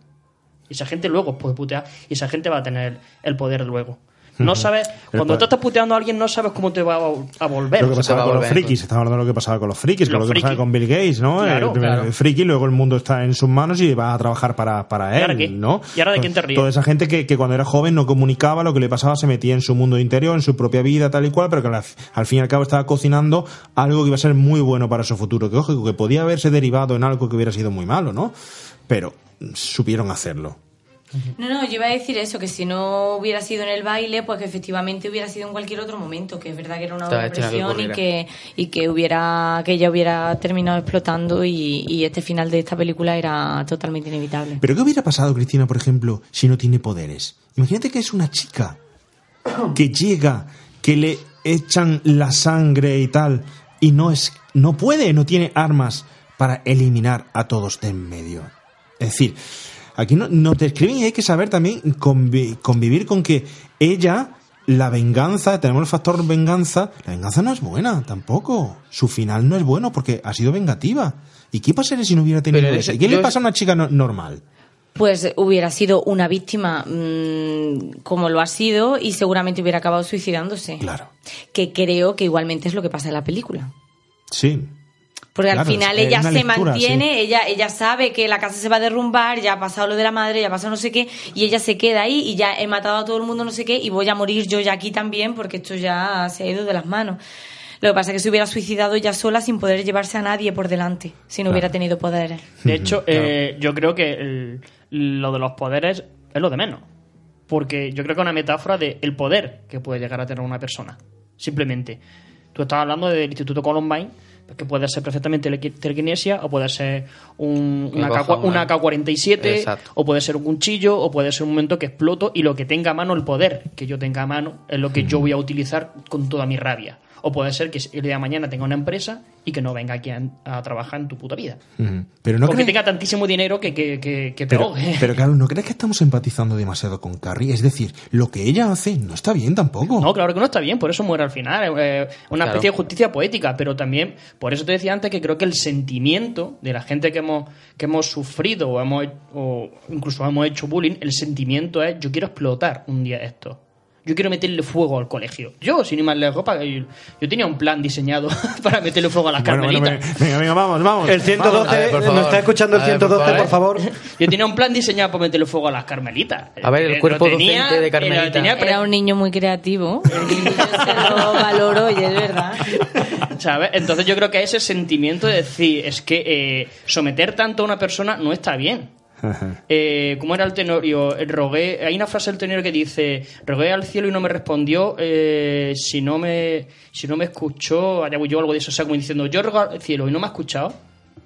Y esa gente luego puede putear y esa gente va a tener el poder luego. No sabes, cuando tú estás puteando a alguien, no sabes cómo te va a, a volver. Lo que pasaba con los frikis, estamos hablando de lo que pasaba con los frikis, con lo que pasaba con Bill Gates, ¿no? Claro, el, primer- claro. el friki, luego el mundo está en sus manos y va a trabajar para, para ¿Y ahora él, qué? ¿no? ¿Y ahora de quién te ríes? Toda esa gente que, que cuando era joven no comunicaba lo que le pasaba, se metía en su mundo interior, en su propia vida, tal y cual, pero que al, al fin y al cabo estaba cocinando algo que iba a ser muy bueno para su futuro, que ojo, que podía haberse derivado en algo que hubiera sido muy malo, ¿no? Pero supieron hacerlo. No, no, yo iba a decir eso, que si no hubiera sido en el baile, pues que efectivamente hubiera sido en cualquier otro momento, que es verdad que era una Estaba buena destinado a que presión y que, y que hubiera, que ella hubiera terminado explotando y, y este final de esta película era totalmente inevitable. Pero ¿qué hubiera pasado, Cristina, por ejemplo, si no tiene poderes? Imagínate que es una chica (clears throat) que llega, que le echan la sangre y tal, y no es, no puede, no tiene armas para eliminar a todos de en medio. Es decir, aquí no, nos describen y hay que saber también convi- convivir con que ella, la venganza, tenemos el factor venganza, la venganza no es buena tampoco. Su final no es bueno porque ha sido vengativa. ¿Y qué pasaría si no hubiera tenido Pero eso? ¿Y qué le pasa a una chica no- normal? Pues hubiera sido una víctima mm, como lo ha sido y seguramente hubiera acabado suicidándose. Claro. Que creo que igualmente es lo que pasa en la película. Sí. Porque Claro, al final es ella se lectura, mantiene, ella, ella sabe que la casa se va a derrumbar, ya ha pasado lo de la madre, ya ha pasado no sé qué, y ella se queda ahí y ya he matado a todo el mundo no sé qué, y voy a morir yo ya aquí también porque esto ya se ha ido de las manos. Lo que pasa es que se hubiera suicidado ella sola sin poder llevarse a nadie por delante, si no hubiera tenido poderes. De hecho, eh, yo creo que el- lo de los poderes es lo de menos. Porque yo creo que es una metáfora del el poder que puede llegar a tener una persona. Simplemente. Tú estás hablando del Instituto Columbine, que puede ser perfectamente la telequinesia, o puede ser un, una, K, Oklahoma. una K-47, Exacto. o puede ser un cuchillo, o puede ser un momento que exploto y lo que tenga a mano el poder que yo tenga a mano es lo que yo voy a utilizar con toda mi rabia. O puede ser que el día de mañana tenga una empresa y que no venga aquí a, a trabajar en tu puta vida. Pero no crees- tenga tantísimo dinero que, que, que, que te pero, ahogue. (laughs) pero claro, ¿no crees que estamos empatizando demasiado con Carrie? Es decir, lo que ella hace no está bien tampoco. No, claro que no está bien, por eso muere al final. eh, una Claro. especie de justicia poética, pero también, por eso te decía antes que creo que el sentimiento de la gente que hemos, que hemos sufrido o, hemos, o incluso hemos hecho bullying, el sentimiento es yo quiero explotar un día esto. Yo quiero meterle fuego al colegio. Yo, sin ir más lejos, para- yo, yo tenía un plan diseñado (laughs) para meterle fuego a las Bueno, bueno, carmelitas. venga, venga, vamos, vamos. El 112, A ver, por ¿nos favor. está escuchando el A ver, 112, por favor? (laughs) Yo tenía un plan diseñado para meterle fuego a las carmelitas. A ver, el Eh, cuerpo tenía, docente de Carmelita. tenía Era un niño muy creativo. (laughs) Y yo se lo valoro y es verdad. ¿Sabes? Entonces yo creo que ese sentimiento de decir es que eh, someter tanto a una persona no está bien. (laughs) Eh, ¿Cómo era el tenorio? Rogué, hay una frase del tenorio que dice rogué al cielo y no me respondió eh, si no me si no me escuchó allá voy yo algo de eso o sea como diciendo yo rogué al cielo y no me ha escuchado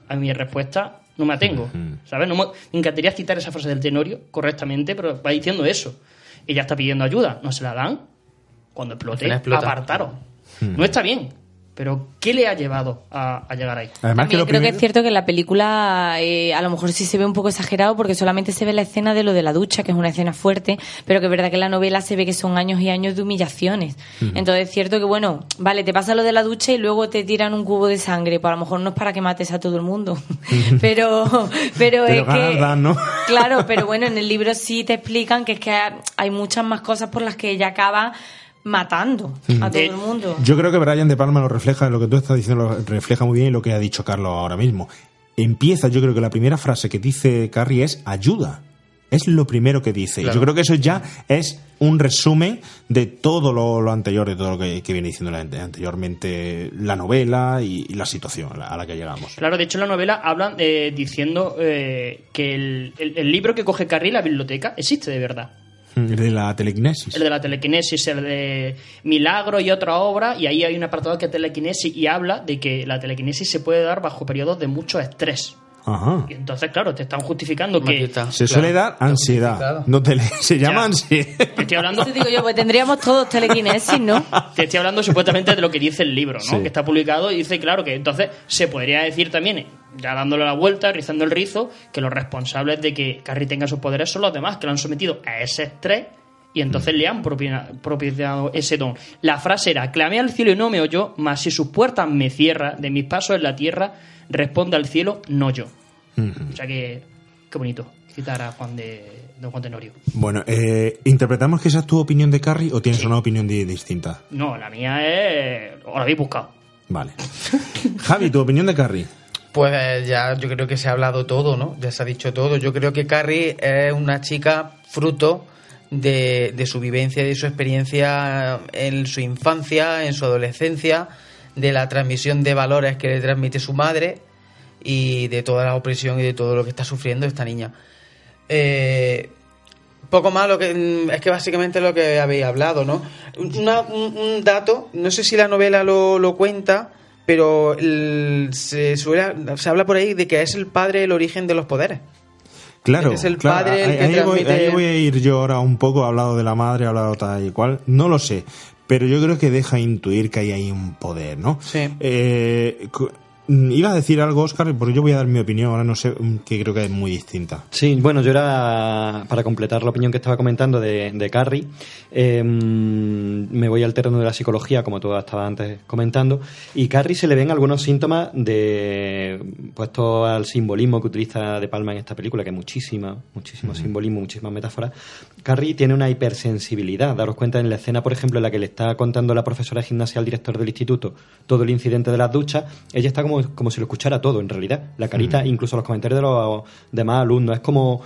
a mi respuesta no me atengo ¿sabes? No me, me encantaría citar esa frase del tenorio correctamente pero va diciendo eso ella está pidiendo ayuda no se la dan cuando explote explota. apartaron Hmm. no está bien pero ¿qué le ha llevado a, a llegar ahí? También creo que es cierto que en la película eh, a lo mejor sí se ve un poco exagerado porque solamente se ve la escena de lo de la ducha, que es una escena fuerte, pero que es verdad que en la novela se ve que son años y años de humillaciones. Entonces es cierto que, bueno, vale, te pasa lo de la ducha y luego te tiran un cubo de sangre, pues a lo mejor no es para que mates a todo el mundo, (laughs) pero, pero, Pero es que... dan, ¿no? (laughs) Claro, pero bueno, en el libro sí te explican que es que hay muchas más cosas por las que ella acaba matando a todo el mundo. Yo creo que Brian De Palma lo refleja, lo que tú estás diciendo lo refleja muy bien y lo que ha dicho Carlos ahora mismo. Empieza, yo creo que la primera frase que dice Carrie es ayuda. Es lo primero que dice. Y Claro. Yo creo que eso ya es un resumen de todo lo, lo anterior, de todo lo que, que viene diciendo la- anteriormente la novela y, y la situación a la, a la que llegamos. Claro, de hecho en la novela hablan eh, diciendo eh, que el, el- el libro que coge Carrie, la biblioteca, existe de verdad. De la telequinesis. El de la telequinesis, el de Milagro y otra obra, y ahí hay un apartado que es telequinesis y habla de que la telequinesis se puede dar bajo periodos de mucho estrés. Ajá. Y entonces, claro, te están justificando que... Se suele dar ansiedad. No tele- se llama ansiedad. Te estoy hablando... Eso digo yo, pues tendríamos todos telequinesis, ¿no? (laughs) Te estoy hablando supuestamente de lo que dice el libro, ¿no? Sí. Que está publicado y dice, claro, que entonces se podría decir también, ya dándole la vuelta, rizando el rizo, que los responsables de que Carrie tenga sus poderes son los demás, que lo han sometido a ese estrés y entonces le han propiciado ese don. La frase era, clamé al cielo y no me oyó, mas si sus puertas me cierra, de mis pasos en la tierra, responde al cielo, no yo. O sea que, qué bonito citar a Juan de, don Juan Tenorio. Bueno, eh, ¿interpretamos que esa es tu opinión de Carrie o tienes una opinión di- distinta? No, la mía es... O la habéis buscado. Vale. Javi, tu opinión de Carrie. Pues eh, ya yo creo que se ha hablado todo, ¿no? Ya se ha dicho todo. Yo creo que Carrie es una chica fruto de, su vivencia y de su experiencia en su infancia, en su adolescencia, de la transmisión de valores que le transmite su madre y de toda la opresión y de todo lo que está sufriendo esta niña. Eh, poco más lo que es que básicamente lo que habéis hablado, ¿no? Una- un, dato, no sé si la novela lo, cuenta, pero se, suele- se habla por ahí de que es el padre el origen de los poderes. Claro, Es el claro, padre el ahí, que ahí voy, ahí voy a ir yo ahora un poco, hablado de la madre, hablado tal y cual, no lo sé, pero yo creo que deja intuir que hay ahí un poder, ¿no? Sí. Eh, iba a decir algo, Oscar, porque yo voy a dar mi opinión, ahora no sé, mm, que creo que es muy distinta. Sí, bueno, yo era, para completar la opinión que estaba comentando de, de Carrie, eh, me voy al terreno de la psicología, como tú estabas antes comentando, y Carrie se le ven algunos síntomas de, puesto al simbolismo que utiliza De Palma en esta película, que es muchísima, muchísimo simbolismo, muchísimas metáforas. Carrie tiene una hipersensibilidad, daros cuenta en la escena, por ejemplo, en la que le está contando la profesora de gimnasia al director del instituto todo el incidente de las duchas, ella está como, como si lo escuchara todo, en realidad. La carita, incluso los comentarios de los demás alumnos, es como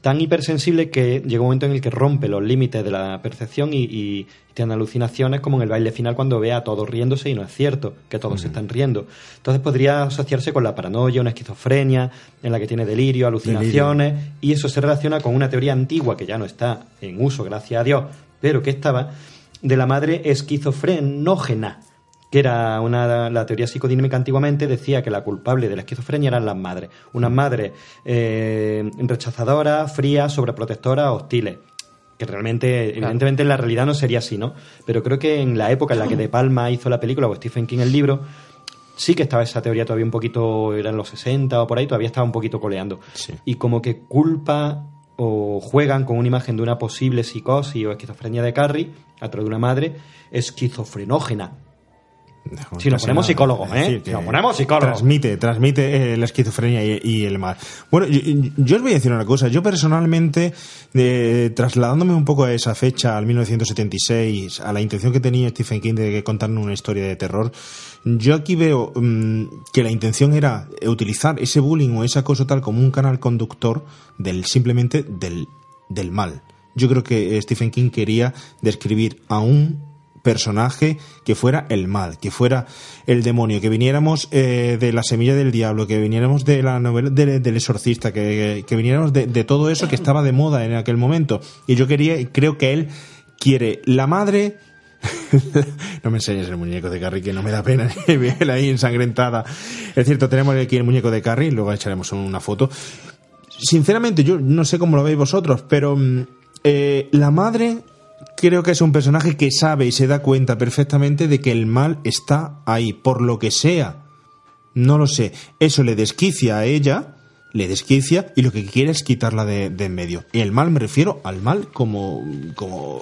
tan hipersensible que llega un momento en el que rompe los límites de la percepción y, y tiene alucinaciones como en el baile final cuando ve a todos riéndose y no es cierto que todos se están riendo. Entonces podría asociarse con la paranoia, una esquizofrenia en la que tiene delirio, alucinaciones y eso se relaciona con una teoría antigua que ya no está en uso, gracias a Dios, pero que estaba de la madre esquizofrenógena que era una, la teoría psicodinámica antiguamente, decía que la culpable de la esquizofrenia eran las madres. Unas madres eh, rechazadoras, frías, sobreprotectoras, hostiles. que realmente, evidentemente en la realidad no sería así, ¿no? Pero creo que en la época en la que De Palma hizo la película o Stephen King el libro, sí que estaba esa teoría todavía un poquito, eran los 60 o por ahí, todavía estaba un poquito coleando. Y como que culpa o juegan con una imagen de una posible psicosis o esquizofrenia de Carrie a través de una madre esquizofrenógena. Si nos ponemos psicólogos, ¿eh? Si nos ponemos psicólogos. Transmite, transmite eh, la esquizofrenia y, y el mal. Bueno, yo, yo os voy a decir una cosa. Yo personalmente, eh, trasladándome un poco a esa fecha, al 1976, a la intención que tenía Stephen King de contarnos una historia de terror, yo aquí veo mm, que la intención era utilizar ese bullying o ese acoso tal como un canal conductor del simplemente del, del mal. Yo creo que Stephen King quería describir a un personaje que fuera el mal, que fuera el demonio, que viniéramos eh, de la semilla del diablo, que viniéramos de la novela de- del exorcista, que, viniéramos de, todo eso que estaba de moda en aquel momento. Y yo quería, creo que él quiere la madre. (laughs) no me enseñes el muñeco de Carrie, que no me da pena (laughs) verla ahí ensangrentada. Es cierto, tenemos aquí el muñeco de Carrie, luego echaremos una foto. Sinceramente, yo no sé cómo lo veis vosotros, pero mm, eh, la madre creo que es un personaje que sabe y se da cuenta perfectamente de que el mal está ahí, por lo que sea. No lo sé. Eso le desquicia a ella, le desquicia y lo que quiere es quitarla de, en medio. Y el mal me refiero al mal como, como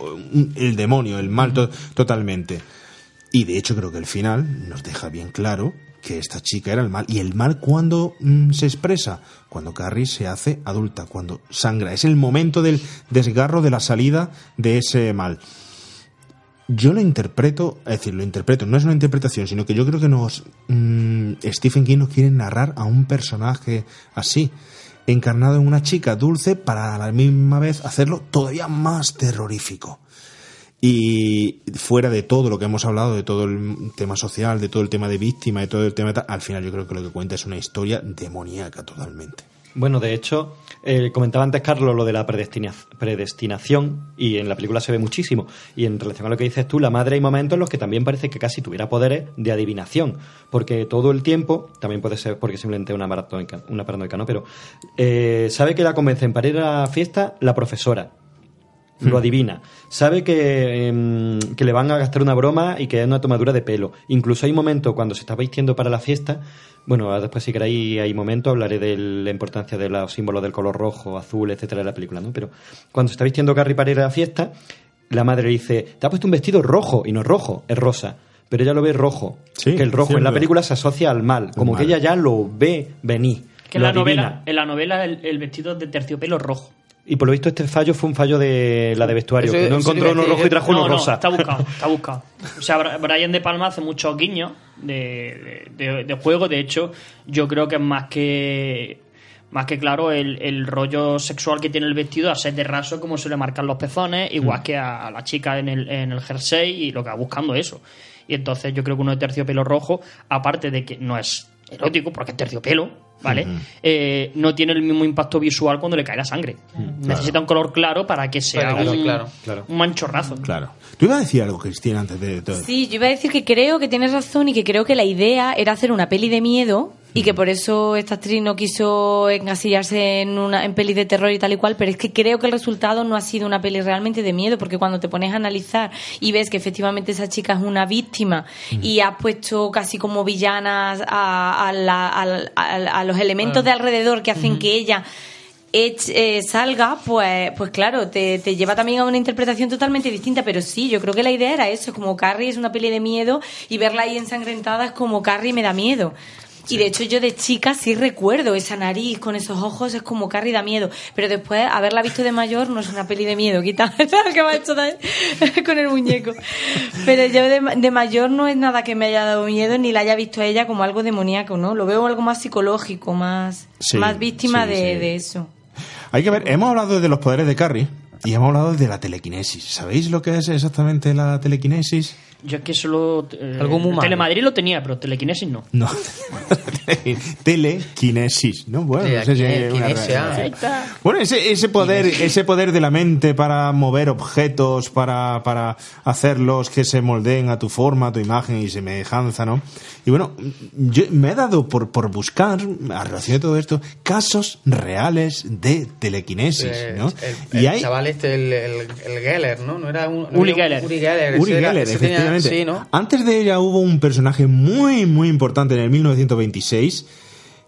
el demonio, el mal to- totalmente. Y de hecho creo que el final nos deja bien claro que esta chica era el mal. ¿Y el mal cuando se expresa? Cuando Carrie se hace adulta, cuando sangra. Es el momento del desgarro de la salida de ese mal. Yo lo interpreto, es decir, lo interpreto, no es una interpretación, sino que yo creo que nos mm, Stephen King nos quiere narrar a un personaje así, encarnado en una chica dulce para a la misma vez hacerlo todavía más terrorífico. Y fuera de todo lo que hemos hablado, de todo el tema social, de todo el tema de víctima, de todo el tema de al final yo creo que lo que cuenta es una historia demoníaca totalmente. Bueno, de hecho, eh, comentaba antes Carlos lo de la predestina- predestinación y en la película se ve muchísimo. Y en relación a lo que dices tú, la madre hay momentos en los que también parece que casi tuviera poderes de adivinación. Porque todo el tiempo, también puede ser porque simplemente una una paranoica ¿no? Pero eh, sabe que la convencen para ir a la fiesta la profesora. Lo Hmm. adivina. Sabe que, em, que le van a gastar una broma y que es una tomadura de pelo. Incluso hay momentos cuando se está vistiendo para la fiesta. Bueno, después si queréis hay momentos, hablaré de la importancia de los símbolos del color rojo, azul, etcétera de la película, ¿no? Pero cuando se está vistiendo Carrie para ir a la fiesta, la madre le dice, te ha puesto un vestido rojo, y no es rojo, es rosa. Pero ella lo ve rojo. Sí, que el rojo en la película se asocia al mal. Como mal. que ella ya lo ve venir. Que en la, novela, en la novela el, el vestido es de terciopelo rojo. Y por lo visto este fallo fue un fallo de la de vestuario, Eso- que no encontró uno rojo y trajo no, uno no, rosa. está buscado, está (laughs) buscado. O sea, Brian De Palma hace muchos guiños de, de- juego. De hecho, yo creo que es más que más que claro el, el rollo sexual que tiene el vestido a ser de raso como suele marcar los pezones, igual Mm. que a la chica en el, en el jersey y lo que va buscando eso. Y entonces yo creo que uno de terciopelo rojo, aparte de que no es erótico, porque es terciopelo, ¿vale? Ujú. Eh, no tiene el mismo impacto visual cuando le cae la sangre. Mm, Necesita un color claro para que sea Claro, un, claro, claro. un manchorrazo. Claro. Tú ibas a decir algo, Cristina, antes de todo. Sí, yo iba a decir que creo que tienes razón y que creo que la idea era hacer una peli de miedo y que por eso esta actriz no quiso encasillarse en una en peli de terror y tal y cual, pero es que creo que el resultado no ha sido una peli realmente de miedo, porque cuando te pones a analizar y ves que efectivamente esa chica es una víctima y has puesto casi como villanas a, a la- a los elementos de alrededor que hacen que ella eh, salga, pues, pues claro, te, te lleva también a una interpretación totalmente distinta. Pero sí, yo creo que la idea era eso, como Carrie es una peli de miedo y verla ahí ensangrentada es como Carrie me da miedo. Y de hecho yo de chica sí recuerdo esa nariz con esos ojos, es como Carrie da miedo. Pero después, haberla visto de mayor no es una peli de miedo, quita (laughs) ¿sabes que me ha hecho (laughs) con el muñeco. Pero yo de, de mayor no es nada que me haya dado miedo ni la haya visto a ella como algo demoníaco, ¿no? Lo veo algo más psicológico, más, Sí, más víctima sí, de, sí. de eso. Hay que ver, hemos hablado de los poderes de Carrie y hemos hablado de la telequinesis. ¿Sabéis lo que es exactamente la telequinesis? Yo es que solo. eh, Algo muy. Telemadrid lo tenía, pero telequinesis no. No. (laughs) Telequinesis, ¿no? Bueno, no sé si hay una está. Bueno, ese, ese poder, ese poder de la mente para mover objetos, para, para hacerlos que se moldeen a tu forma, a tu imagen y semejanza, ¿no? Y bueno, yo me he dado por, por buscar, a relación de todo esto, casos reales de telequinesis, Eh, ¿no? El, y el hay chaval este, el, el, el Geller, ¿no? No era un. no Uri era un- Geller. Uri Geller. Uri Geller, Antes de ella hubo un personaje muy, muy importante en el 1926,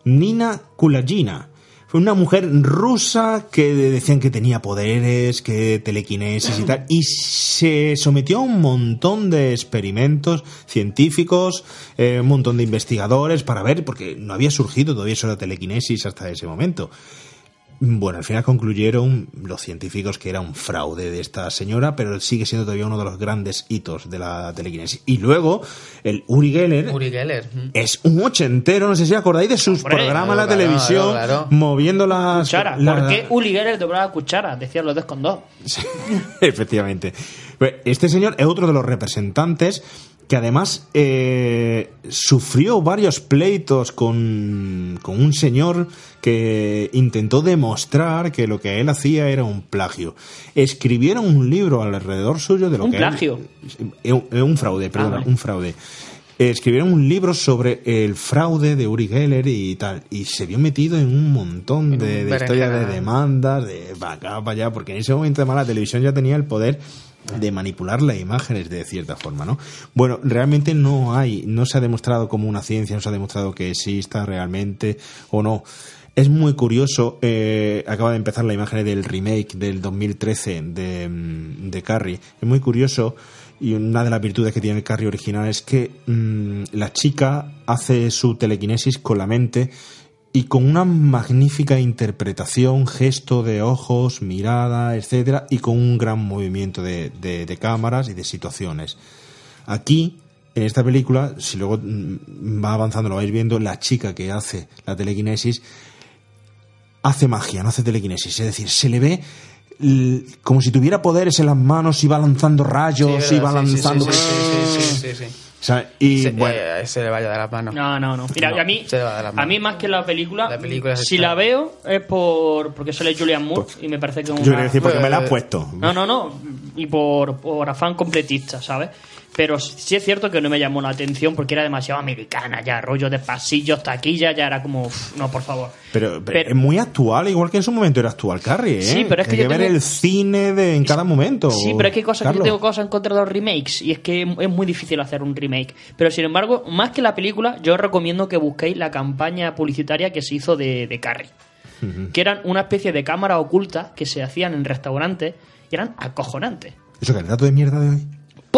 Nina Kulagina. Fue una mujer rusa que decían que tenía poderes, que telequinesis y tal, y se sometió a un montón de experimentos científicos, eh, un montón de investigadores para ver, porque no había surgido todavía eso de la telequinesis hasta ese momento. Bueno, al final concluyeron los científicos que era un fraude de esta señora, pero sigue siendo todavía uno de los grandes hitos de la telequinesis. Y luego, el Uri Geller Uri Geller. mm. es un ochentero, no sé si acordáis de sus Hombre, programas en la claro, televisión, claro, claro. moviendo las... Cuchara. la- ¿Por qué Uli Geller doblaba cuchara? Decían los dos con dos. (laughs) (laughs) Efectivamente. Pues, Este señor es otro de los representantes que además eh, sufrió varios pleitos con, con un señor que intentó demostrar que lo que él hacía era un plagio. Escribieron un libro alrededor suyo de lo ¿Un que él- plagio? Eh, un, eh, un fraude, perdón, vale. un fraude. Eh, Escribieron un libro sobre el fraude de Uri Geller y tal, y se vio metido en un montón de, de historias de demandas, de para acá, para allá, porque en ese momento además la televisión ya tenía el poder de manipular las imágenes de cierta forma, ¿no? Bueno, realmente no hay, no se ha demostrado como una ciencia, no se ha demostrado que exista realmente o no. Es muy curioso, eh, acaba de empezar la imagen del remake del 2013 de, mm, de Carrie. Es muy curioso y una de las virtudes que tiene el Carrie original es que mm, la chica hace su telequinesis con la mente y con una magnífica interpretación, gesto de ojos, mirada, etcétera, y con un gran movimiento de, de- de cámaras y de situaciones. Aquí, en esta película, si luego mm, va avanzando, lo vais viendo, la chica que hace la telequinesis hace magia, no hace telequinesis. Es decir, se le ve como si tuviera poderes en las manos y va lanzando rayos Sí, y va lanzando. sí, sí. O sea, y se, bueno, eh, se le vaya de las manos. No, no, no. Mira, No, a mí, se le va de las a manos. mí más que la película, La película es si extraña. la veo es por porque sale Julian Moore y me parece que es Pues, yo una- quería decir, porque me la has Eh, puesto. No, no, no. Y por, por afán completista, ¿sabes? Pero sí es cierto que no me llamó la atención porque era demasiado americana ya, rollo de pasillos, taquilla, ya era como, uf, no, por favor. Pero, pero Pero- es muy actual, igual que en su momento era actual Carrie, ¿eh? Sí, pero es que Hay que yo ver tengo- el cine de, en cada momento. Sí, pero es que hay cosas que yo tengo cosas en contra de los remakes y es que es muy difícil hacer un remake. Pero sin embargo, más que la película, yo os recomiendo que busquéis la campaña publicitaria que se hizo de, de Carrie. Que eran una especie de cámara oculta que se hacían en restaurantes y eran acojonantes. ¿Eso que el dato de mierda de hoy?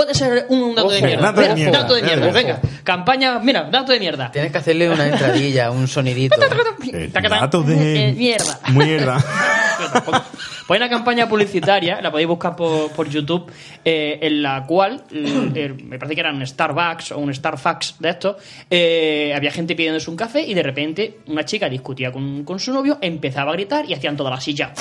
Puede ser un dato de mierda. dato de Mira, mierda. dato de mierda. Ojo. Venga, campaña, mira, dato de mierda. Tienes que hacerle una entradilla, un sonidito. (laughs) Tacatán. dato de... Eh, mierda. Mierda. (laughs) Pues hay una campaña publicitaria, la podéis buscar por, por YouTube, eh, en la cual, mm, eh, me parece que eran un Starbucks o un Starfax de estos, eh, había gente pidiéndose un café y de repente una chica discutía con, con su novio, empezaba a gritar y hacían toda la silla.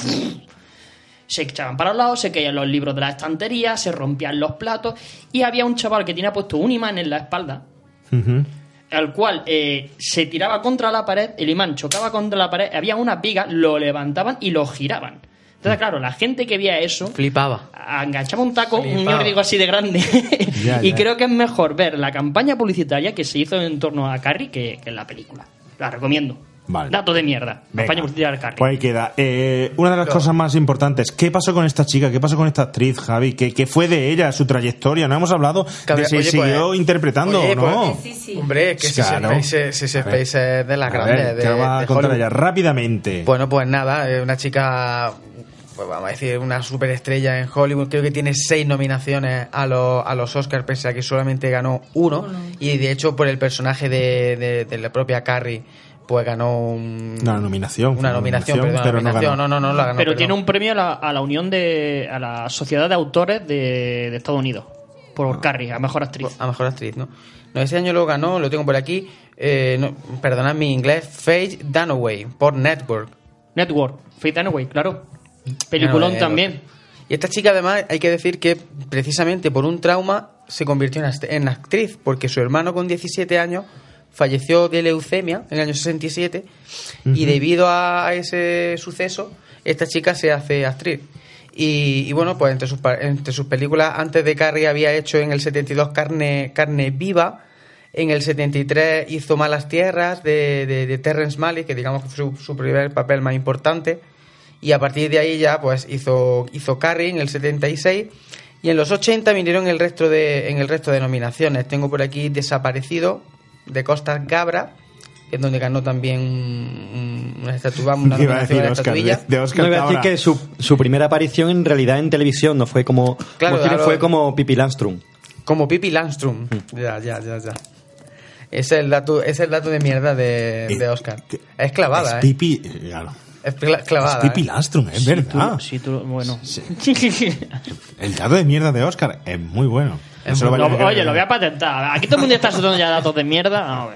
Se echaban para los lados, se caían los libros de la estantería, se rompían los platos y había un chaval que tenía puesto un imán en la espalda Ujú. al cual eh, se tiraba contra la pared, el imán chocaba contra la pared, había una viga, lo levantaban y lo giraban. Entonces, claro, la gente que veía eso Flipaba. enganchaba un taco, un Flipaba. digo así de grande. (laughs) Ya, y creo que es mejor ver la campaña publicitaria que se hizo en torno a Carrie que, que la película. La recomiendo. Vale. Dato de mierda. Venga. Campaña. Pues ahí queda. Eh, una de las cosas más importantes, ¿qué pasó con esta chica? ¿Qué pasó con esta actriz, Javi? ¿Qué, qué fue de ella, su trayectoria? No hemos hablado habría- de si oye, siguió pues, interpretando oye, o no. pues, Hombre, que si Claro. Space, es- si Space A ver. es de las A grandes. ver, de, ¿qué va a de contar Hollywood. ella? Rápidamente. Bueno, pues nada, una chica, pues vamos a decir, una superestrella en Hollywood. Creo que tiene seis nominaciones a los, a los Oscars, pese a que solamente ganó uno. Y de hecho, por el personaje de, de- de la propia Carrie, pues ganó un- Una nominación. una nominación, perdón, pero no nominación. ganó. No, no, no, la ganó. Pero perdón. tiene un premio a la, a la Unión de. a la Sociedad de Autores de, de Estados Unidos. Por Ah. Carrie, a mejor actriz. A mejor actriz, ¿no? No, ese año lo ganó, lo tengo por aquí. Eh, no, perdonad mi inglés, Faye Dunaway, por Network. Network, Faith Dunaway, claro. Peliculón también. Y esta chica, además, hay que decir que precisamente por un trauma se convirtió en actriz, porque su hermano con 17 años falleció de leucemia en el año 67 y Ujú. debido a ese suceso, esta chica se hace actriz. Y, y bueno, pues entre sus, entre sus películas, antes de Carrie había hecho en el 72 Carne, Carne Viva, en el 73 hizo Malas Tierras de, de, de Terrence Malick, que digamos que fue su, su primer papel más importante. Y a partir de ahí ya pues hizo, hizo Carrie en el 76. Y en los 80 vinieron el resto de, en el resto de nominaciones. Tengo por aquí Desaparecido, de Costas Gabra, que es donde ganó también un- una estatua, una (laughs) Iba a nominación decir a la Oscar, estatuilla. de- de Oscar No, iba a decir que su, su primera aparición en realidad en televisión no fue como, Claro, como cine, claro. fue como Pippi Landstrom. Como Pippi Landstrom. Ya, ya, ya, ya. Ese es el dato, ese es el dato de mierda de, de Oscar. Es clavada, Es ¿eh? Pipi, claro. Es cla- clavada. Es Pipi ¿eh? Landstrom, es Sí, verdad. tú- sí, tú- bueno. (laughs) El dato de mierda de Oscar es muy bueno. Eso lo Lo- vale- oye, lo voy a patentar. Aquí todo el mundo está soltando ya datos de mierda.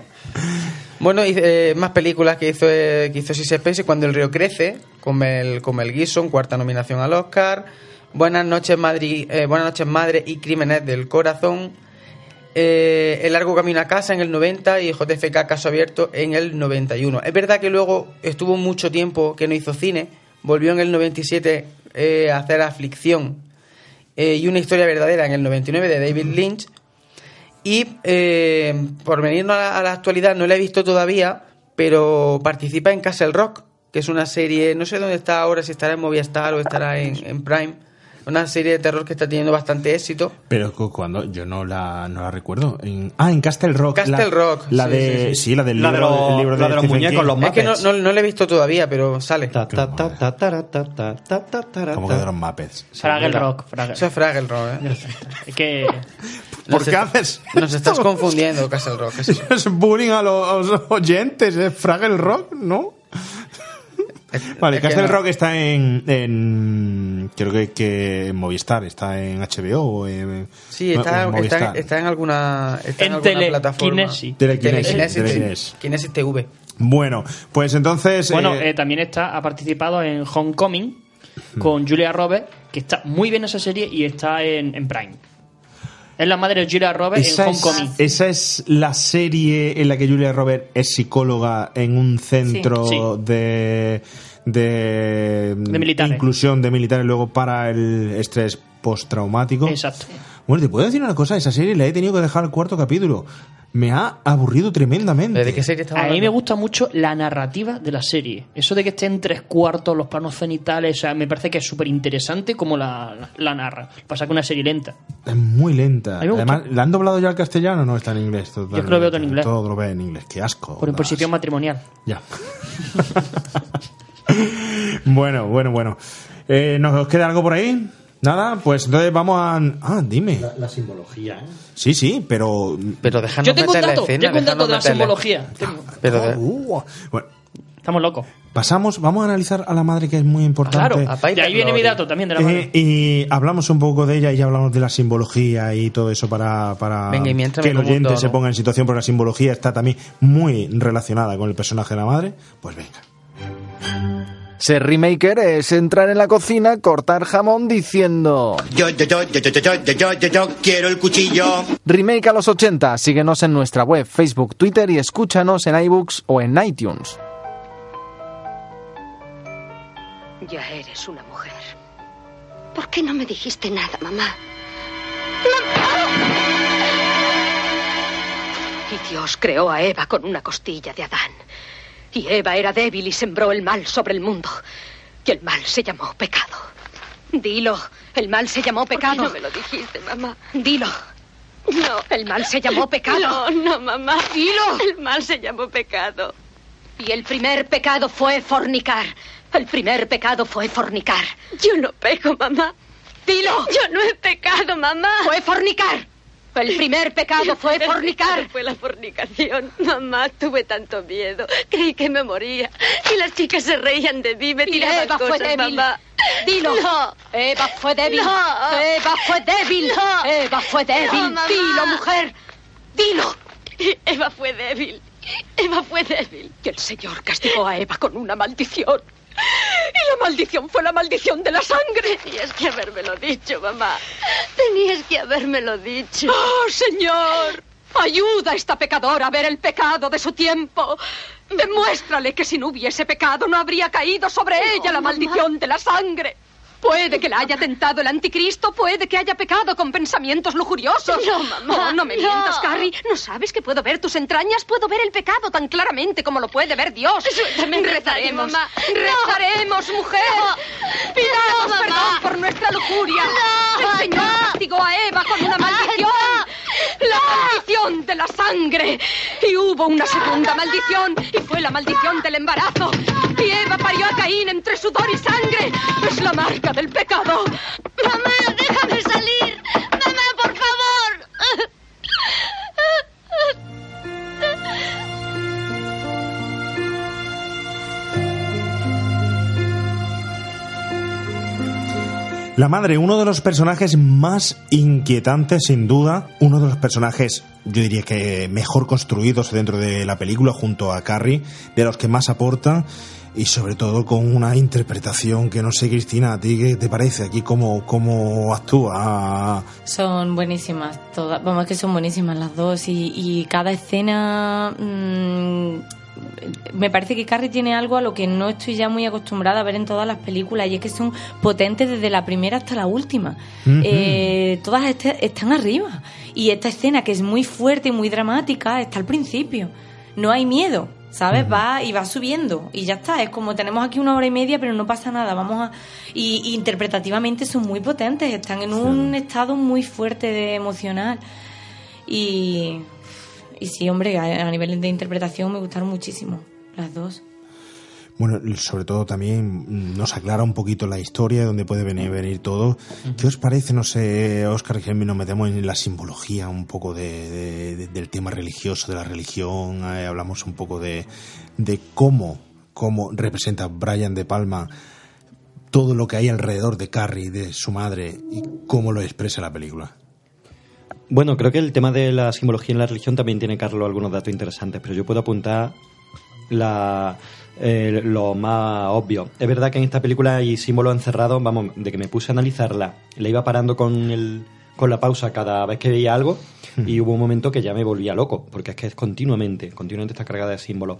Bueno, y, eh, más películas que hizo, eh, que hizo Sissy Spacek, Cuando el río crece, con Mel, con Gibson, cuarta nominación al Oscar. Buenas noches, Madrid, eh, Buenas noches, Madre y Crímenes del Corazón. Eh, el largo camino a casa en el 90 y JFK Caso Abierto en el 91. Es verdad que luego estuvo mucho tiempo que no hizo cine, volvió en el 97 eh, a hacer Aflicción eh, y una historia verdadera en el 99 de David Lynch. Y eh, por venirnos a la, actualidad, no la he visto todavía, pero participa en Castle Rock, que es una serie, no sé dónde está ahora, si estará en Movistar o estará en, en Prime. Una serie de terror que está teniendo bastante éxito. Pero cuando yo no la, no la recuerdo. En, ah, en Castle Rock. Castle la, Rock. La de, sí, sí, sí. la del la libro, de, los, libro la de los muñecos, King. los Muppets. Es que no, no, no la he visto todavía, pero sale. Como que de los Muppets. Fraggle Rock. Fraggle. Eso es Fraggle Rock, ¿eh? que... (laughs) ¿Por qué haces? Nos estás confundiendo, Castle Rock. (laughs) Es bullying a los oyentes, es Fraggle Rock, ¿no? (laughs) Vale, Castle no. Rock está en, en creo que, que en Movistar, está en HBO o en, Sí, o está, en está, está en alguna, está en En alguna plataforma. Telekinesi. Telekinesi, Telekinesi, Telekinesi. Kinesi TV. Bueno, pues entonces Bueno, eh, eh, también está, ha participado en Homecoming con Julia Roberts, que está muy bien esa serie y está en, en Prime. Es la madre de Julia Roberts esa en es, Homecoming. esa es la serie en la que Julia Roberts es psicóloga en un centro Sí. de de, De militares. inclusión de militares luego para el estrés postraumático. Exacto. Bueno, te puedo decir una cosa, esa serie la he tenido que dejar al cuarto capítulo. Me ha aburrido tremendamente. ¿De qué serie estamos A mí me gusta mucho la narrativa de la serie. Eso de que esté en tres cuartos los planos cenitales, o sea, me parece que es súper interesante como la, la, la narra. Lo que Pasa que es una serie lenta. Es muy lenta. Además. ¿la han doblado ya al castellano o no está en inglés? Yo creo que lo veo todo en inglés. Todo lo ve en inglés. Qué asco. Por imposición matrimonial. Ya. (laughs) bueno, bueno, bueno. Eh, ¿Nos queda algo por ahí? Nada, pues entonces vamos a... Ah, dime. La, la simbología, ¿eh? Sí, sí, pero... Pero déjanos Yo tengo un la dato, escena, tengo un dato de la meterle. simbología. Tengo. Pero de- Uh, bueno, Estamos locos. pasamos, vamos a analizar a la madre que es muy importante. Claro, a Paita de ahí viene mi Glory. dato también de la madre. Eh, y hablamos un poco de ella y ya hablamos de la simbología y todo eso para, para Venga, y mientras que me el como un oyente se ponga en situación, porque la simbología está también muy relacionada con el personaje de la madre. Pues venga. Ser remaker es entrar en la cocina, cortar jamón diciendo Yo, yo, yo, yo, yo, yo, yo, yo, yo, yo quiero el cuchillo. Remake a los 80. Síguenos en nuestra web, Facebook, Twitter y escúchanos en iBooks o en iTunes. Ya eres una mujer. ¿Por qué no me dijiste nada, mamá? Y Dios creó a Eva con una costilla de Adán. Y Eva era débil y sembró el mal sobre el mundo. Y el mal se llamó pecado. Dilo, el mal se llamó pecado. no me lo dijiste, mamá? Dilo. No. El mal se llamó pecado. No, no, mamá. Dilo. El mal se llamó pecado. Y el primer pecado fue fornicar. El primer pecado fue fornicar. Yo no peco, mamá. Dilo. Yo no he pecado, mamá. Fue fornicar. El primer pecado fue (laughs) fornicar. Fue la fornicación. Mamá, tuve tanto miedo. Creí que me moría. Y las chicas se reían de mí, me Y tiraban Eva fue cosas, débil. mamá. Dilo. No. Eva fue débil. No. Eva fue débil. No. Eva fue débil. No. Dilo, mujer. Dilo. Eva fue débil. Eva fue débil. Que el Señor castigó a Eva con una maldición. Y la maldición fue la maldición de la sangre. (laughs) Tenías que habérmelo dicho, mamá. Tenías que habérmelo dicho. ¡Oh, Señor! Ayuda a esta pecadora a ver el pecado de su tiempo. Demuéstrale que si no hubiese pecado no habría caído sobre ella la maldición de la sangre. Puede que la haya tentado el anticristo, puede que haya pecado con pensamientos lujuriosos. No, mamá, Oh, no me no. mientas, Carrie. ¿No sabes que puedo ver tus entrañas? Puedo ver el pecado tan claramente como lo puede ver Dios. Suéltame, Rezaremos, mamá. No. rezaremos, mujer. Pidamos No, mamá. perdón por nuestra lujuria. El Señor castigó a Eva con una maldición. La maldición de la sangre. Y hubo una segunda maldición. Y fue la maldición del embarazo. Y Eva parió a Caín entre sudor y sangre. Es la marca del pecado. Mamá, déjame salir. Mamá, por favor. La madre, uno de los personajes más inquietantes, sin duda, uno de los personajes, yo diría que mejor construidos dentro de la película, junto a Carrie, de los que más aportan, y sobre todo con una interpretación que no sé, Cristina, ¿a ti qué te parece aquí cómo, cómo actúa? Son buenísimas todas, vamos, es que son buenísimas las dos y, y cada escena mm, me parece que Carrie tiene algo a lo que no estoy ya muy acostumbrada a ver en todas las películas y es que son potentes desde la primera hasta la última. Eh, todas este- están arriba y esta escena que es muy fuerte y muy dramática está al principio. No hay miedo. ¿Sabes? Va y va subiendo y ya está. Es como tenemos aquí una hora y media, pero no pasa nada. Vamos a. Y, y interpretativamente son muy potentes, están en un estado muy fuerte de emocional. Y. Y sí, hombre, a, a nivel de interpretación me gustaron muchísimo las dos. Bueno, sobre todo también nos aclara un poquito la historia de dónde puede venir, venir todo. ¿Qué os parece, no sé, Oscar y Gemmi, nos metemos en la simbología un poco de, de- de- del tema religioso, de la religión, eh, hablamos un poco de, de cómo, cómo representa Brian De Palma todo lo que hay alrededor de Carrie, de su madre, y cómo lo expresa la película. Bueno, creo que el tema de la simbología en la religión también tiene, Carlos, algunos datos interesantes, pero yo puedo apuntar la, eh, lo más obvio. Es verdad que en esta película hay símbolos encerrados, vamos, de que me puse a analizarla, la iba parando con, el, con la pausa cada vez que veía algo y hubo un momento que ya me volvía loco, porque es que es continuamente, continuamente está cargada de símbolos.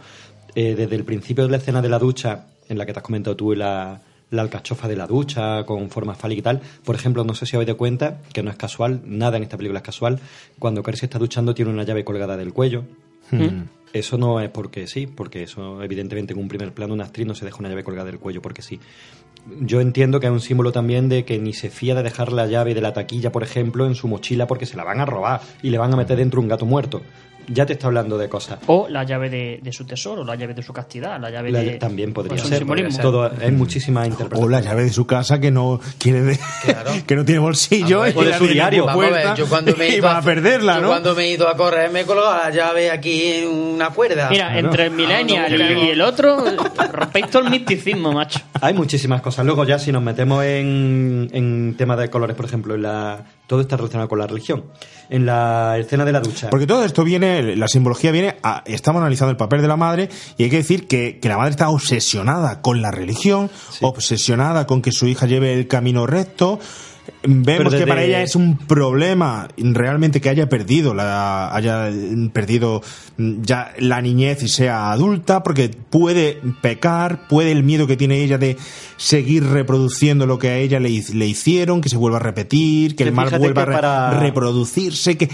Eh, desde el principio de la escena de la ducha, en la que te has comentado tú, la, la alcachofa de la ducha con forma fálica y tal. Por ejemplo, no sé si habéis dado cuenta que no es casual, nada en esta película es casual. Cuando Carrie se está duchando tiene una llave colgada del cuello. Hmm. Eso no es porque sí, porque eso evidentemente en un primer plano una actriz no se deja una llave colgada del cuello porque sí. Yo entiendo que es un símbolo también de que ni se fía de dejar la llave de la taquilla, por ejemplo, en su mochila porque se la van a robar y le van a meter dentro un gato muerto. Ya te está hablando de cosas. O la llave de, de su tesoro, la llave de su castidad, la llave La- de... también podría Pues ser. simbolismo. Todo, hay muchísimas interpretaciones. O la llave de su casa que no quiere de- (laughs) que no tiene bolsillo a ver, y por Vamos a ver, puerta yo cuando (laughs) me he y ido va a perderla, yo ¿no? cuando me he ido a correr me he colgado la llave aquí en una cuerda. Mira, entre el millennial y, y el otro, rompéis todo el misticismo, macho. Hay muchísimas cosas. Luego ya si nos metemos en, en tema de colores, por ejemplo, en la, todo está relacionado con la religión. En la escena de la ducha. Porque todo esto viene, la simbología viene, a- estamos analizando el papel de la madre y hay que decir que, que la madre está obsesionada con la religión, obsesionada con que su hija lleve el camino recto. Vemos que para ella es un problema realmente que haya perdido la haya perdido mm, ya la niñez y sea adulta porque puede pecar, puede el miedo que tiene ella de seguir reproduciendo lo que a ella le, le hicieron, que se vuelva a repetir, que Que el mal vuelva a que re- para- reproducirse, que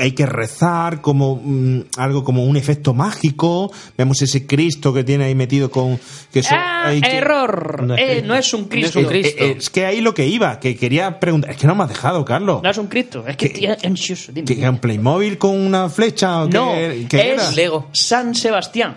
hay que rezar como mm, algo como un efecto mágico. Vemos ese Cristo que tiene ahí metido con que eso Ah, hay que- error. No es Eh, Cristo. no es un Cristo. Eh, eh, es que ahí lo que iba, que quería preguntar, es que no me has dejado, Carlos. No es un Cristo, es que estoy ansioso. Dime. ¿Que era un Playmobil con una flecha o qué- No, qué es era? San Sebastián.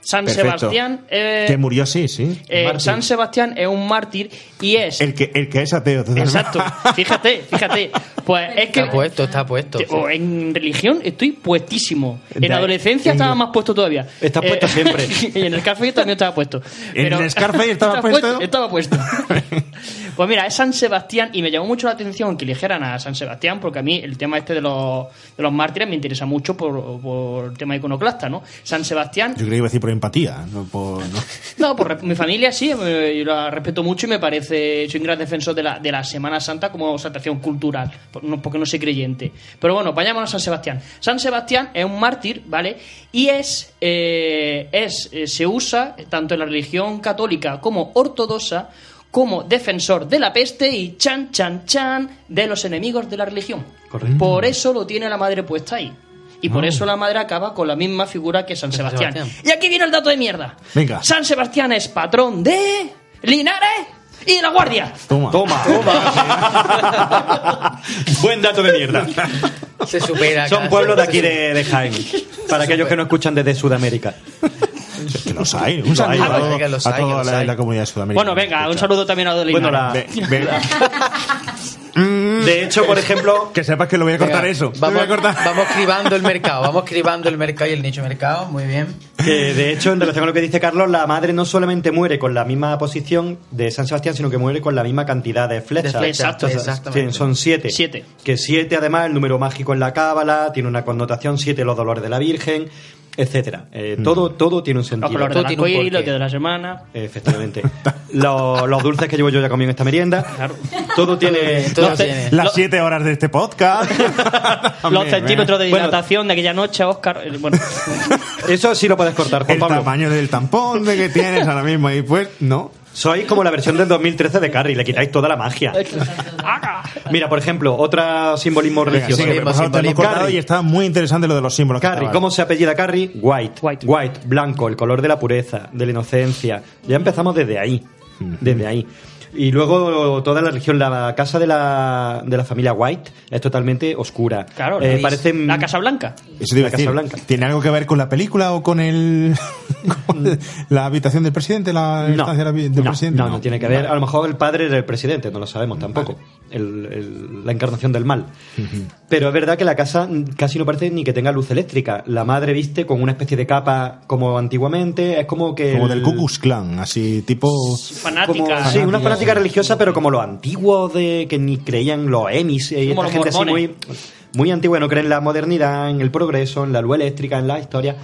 San Perfecto. Sebastián. eh, Que murió así, sí. eh. San Sebastián es un mártir y es. El que, el que es ateo. totalmente. Exacto, (laughs) fíjate, fíjate. Pues es que. Está puesto, está puesto. o en religión estoy puestísimo. En adolescencia en- estaba más puesto todavía. Estás puesto siempre. (laughs) y en el Scarface también estaba puesto. En el Scarface estaba (laughs) puesto. Estaba puesto. Pues mira, es San Sebastián y me llamó mucho la atención que eligieran a San Sebastián porque a mí el tema este de los, de los mártires me interesa mucho por, por el tema iconoclasta, ¿no? San Sebastián Yo creo que iba a decir por empatía, no por... no. (laughs) no, por mi familia sí, me- yo la respeto mucho y me parece, soy un gran defensor de la, de la Semana Santa como celebración cultural, porque no soy creyente. Pero bueno, vayámonos a San Sebastián. San Sebastián es un mártir, ¿vale? Y es, eh, es eh, se usa tanto en la religión católica como ortodoxa como defensor de la peste y chan, chan, chan de los enemigos de la religión. Correcto. Por eso lo tiene la madre puesta ahí. Y por Ah. eso la madre acaba con la misma figura que San Sebastián. Sebastián. Y aquí viene el dato de mierda. Venga. San Sebastián es patrón de Linares y de la Guardia. Toma. Toma. (laughs) (laughs) Buen dato de mierda. Se supera. Son casi. pueblos de aquí de, de Jaén. Para aquellos que no escuchan desde Sudamérica. (laughs) Que los hay. Un a, que los hay, toda los la, hay. la comunidad sudamericana. Bueno, venga, un saludo también a de Bueno, la- ve- (laughs) De hecho, por ejemplo, (laughs) que sepas que lo voy a cortar Venga, eso. Lo Vamos, voy a cortar. vamos cribando el mercado, vamos cribando el mercado y el nicho mercado, muy bien. que de hecho, en relación a lo que dice Carlos, la madre no solamente muere con la misma posición de San Sebastián, sino que muere con la misma cantidad de flechas. De flechas, Exacto. Entonces, exactamente. sí, Son siete. Siete. Que siete, además, el número mágico en la cábala, tiene una connotación, siete los dolores de la Virgen, etcétera. Eh, Mm. todo, todo tiene un Los sentido. colores Todo del tiene un arcoíris, porqué. los días de la semana. Efectivamente. (laughs) los, los dulces que llevo yo ya comido en esta merienda. Claro. Todo tiene. Todo Los- tiene. Las Lo- siete horas de este podcast. (laughs) Los centímetros de Bueno. dilatación de aquella noche, Oscar. eh, Bueno, (laughs) Eso sí lo puedes cortar, Juan El Pablo. tamaño del tampón de que tienes ahora mismo. Y pues, no. Sois como la versión del 2013 de Carrie, le quitáis toda la magia. Mira, por ejemplo, otro simbolismo religioso. Carrie. y está muy interesante lo de los símbolos. Carrie. ¿cómo se apellida Carrie? White. White. White. blanco, el color de la pureza, de la inocencia. Ya empezamos desde ahí. Desde ahí. Y luego toda la religión, la casa de la, de la familia White es totalmente oscura. claro, Eh, la- parece la Casa Blanca. Eso te iba a la Casa decir, Blanca. ¿Tiene algo que ver con la película o con el (laughs) con la habitación del presidente, la No, estancia del no, presidente? no, no tiene que ver. A lo mejor el padre del presidente, no lo sabemos tampoco. El- el- la encarnación del mal. Pero es verdad que la casa casi no parece ni que tenga luz eléctrica. La madre viste con una especie de capa como antiguamente. Es como que. Como el- del Ku Klux Klan, así tipo Fanática. como- sí, una fanática religiosa, pero como los antiguos de que ni creían los emis. eh, Como esta los gente así muy, muy antigua, no creen en la modernidad, en el progreso, en la luz eléctrica, en la historia.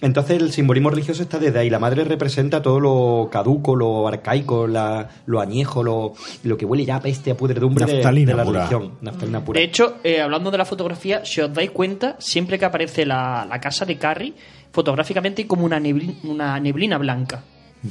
Entonces el simbolismo religioso está desde ahí. La madre representa todo lo caduco, lo arcaico, la- lo añejo, lo, lo que huele ya a peste, a pudredumbre de, de la pura. religión. Naftalina pura. De hecho, eh, hablando de la fotografía, si os dais cuenta, siempre que aparece la, la casa de Carrie, fotográficamente hay como una neblina, una neblina blanca.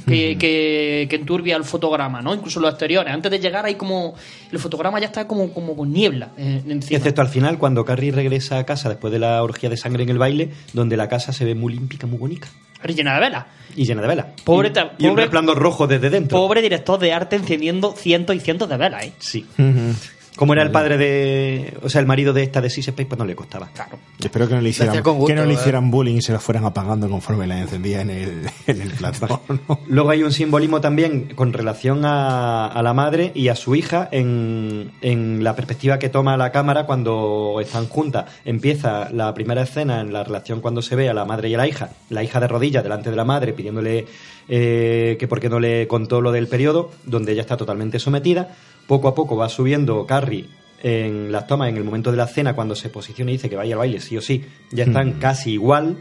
Que, que, que enturbia el fotograma, ¿no? Incluso los exteriores. Antes de llegar hay como... El fotograma ya está como, como con niebla eh, encima. Excepto al final, cuando Carrie regresa a casa después de la orgía de sangre en el baile, donde la casa se ve muy límpica, muy bonita Ahora llena de velas. y llena de velas. Pobre y, y un pobre- resplandor rojo desde dentro. Pobre director de arte encendiendo cientos y cientos de velas, ¿eh? Sí. Como era el padre de. O sea, el marido de esta de Six Space, pues no le costaba. Claro. Espero que no le hicieran, gusto, que no le hicieran bullying y se la fueran apagando conforme la encendía en el, (laughs) en el plato. ¿no? Luego hay un simbolismo también con relación a, a la madre y a su hija en, en la perspectiva que toma la cámara cuando están juntas. Empieza la primera escena en la relación cuando se ve a la madre y a la hija, la hija de rodillas delante de la madre pidiéndole eh, que por qué no le contó lo del periodo, donde ella está totalmente sometida. Poco a poco va subiendo Carrie en las tomas, en el momento de la cena, cuando se posiciona y dice que vaya al baile, sí o sí, ya están Mm. casi igual.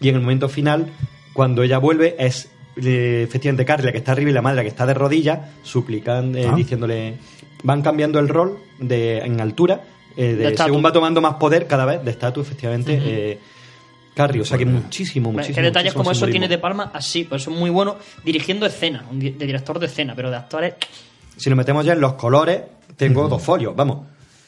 Y en el momento final, cuando ella vuelve, es eh, efectivamente Carrie la que está arriba y la madre la que está de rodillas, suplicando, eh, Ah. diciéndole. Van cambiando el rol de, en altura, eh, de- De según va tomando más poder cada vez de estatus, efectivamente. Ujú. eh, Carrie, o sea que muchísimo, muchísimo. que detalles muchísimo como eso tiene de Palma así, pues eso es muy bueno dirigiendo escena, de director de escena, pero de actores Si nos metemos ya en los colores, tengo dos folios, vamos.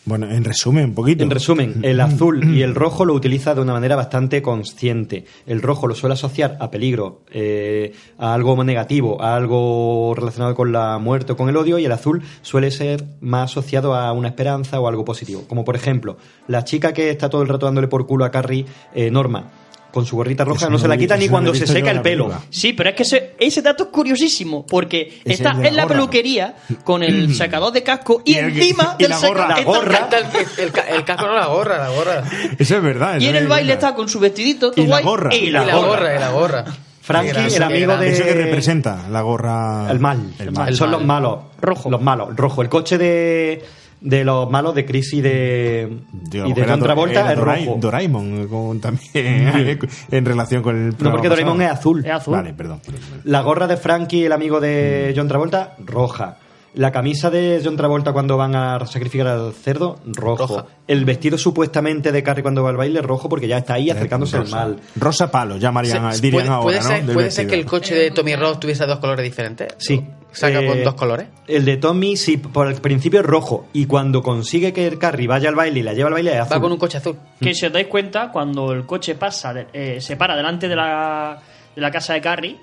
Bueno, en resumen, un poquito. En resumen, el azul y el rojo lo utiliza de una manera bastante consciente. El rojo lo suele asociar a peligro, eh, a algo negativo, a algo relacionado con la muerte o con el odio, y el azul suele ser más asociado a una esperanza o algo positivo. Como por ejemplo, la chica que está todo el rato dándole por culo a Carrie, eh, Norma, con su gorrita roja, Eso no se la quita ni cuando se seca el pelo. película. Sí, pero es que ese, ese dato es curiosísimo, porque Es está la en la peluquería con el (clears throat) sacador de casco y, Y encima (laughs) y del la sacador gorra. La gorra. el ca- El, el ca- el casco no la gorra, la gorra. Eso es verdad. Y en el baile verdad. está con su vestidito todo Y la gorra. y Y la, gorra. gorra, y la gorra. Frankie, el amigo de... Eso que representa la gorra. El mal. El mal. Son los malos. Rojo. Los malos. Rojo. El coche de, de los malos de Chris y de, y de John Travolta es rojo. Doraemon, como también (laughs) en relación con el. No, porque Doraemon pasado. es azul. Es azul. Vale, perdón. La gorra de Frankie, el amigo de John Travolta, roja. La camisa de John Travolta cuando van a sacrificar al cerdo, rojo. El vestido supuestamente de Carrie cuando va al baile, rojo, porque ya está ahí acercándose al Rosa. mal. Rosa palo, llamarían, Se- dirían puede, ahora, puede ¿no? ser, puede ser que el coche de Tommy Ross tuviese dos colores diferentes. Sí. Saca Eh, con dos colores. El de Tommy, sí, por el principio es rojo. Y cuando consigue que el Carrie vaya al baile y la lleva al baile, es azul. Va con un coche azul. Que si os dais cuenta, cuando el coche pasa, de- eh, se para delante de la, de la casa de Carrie,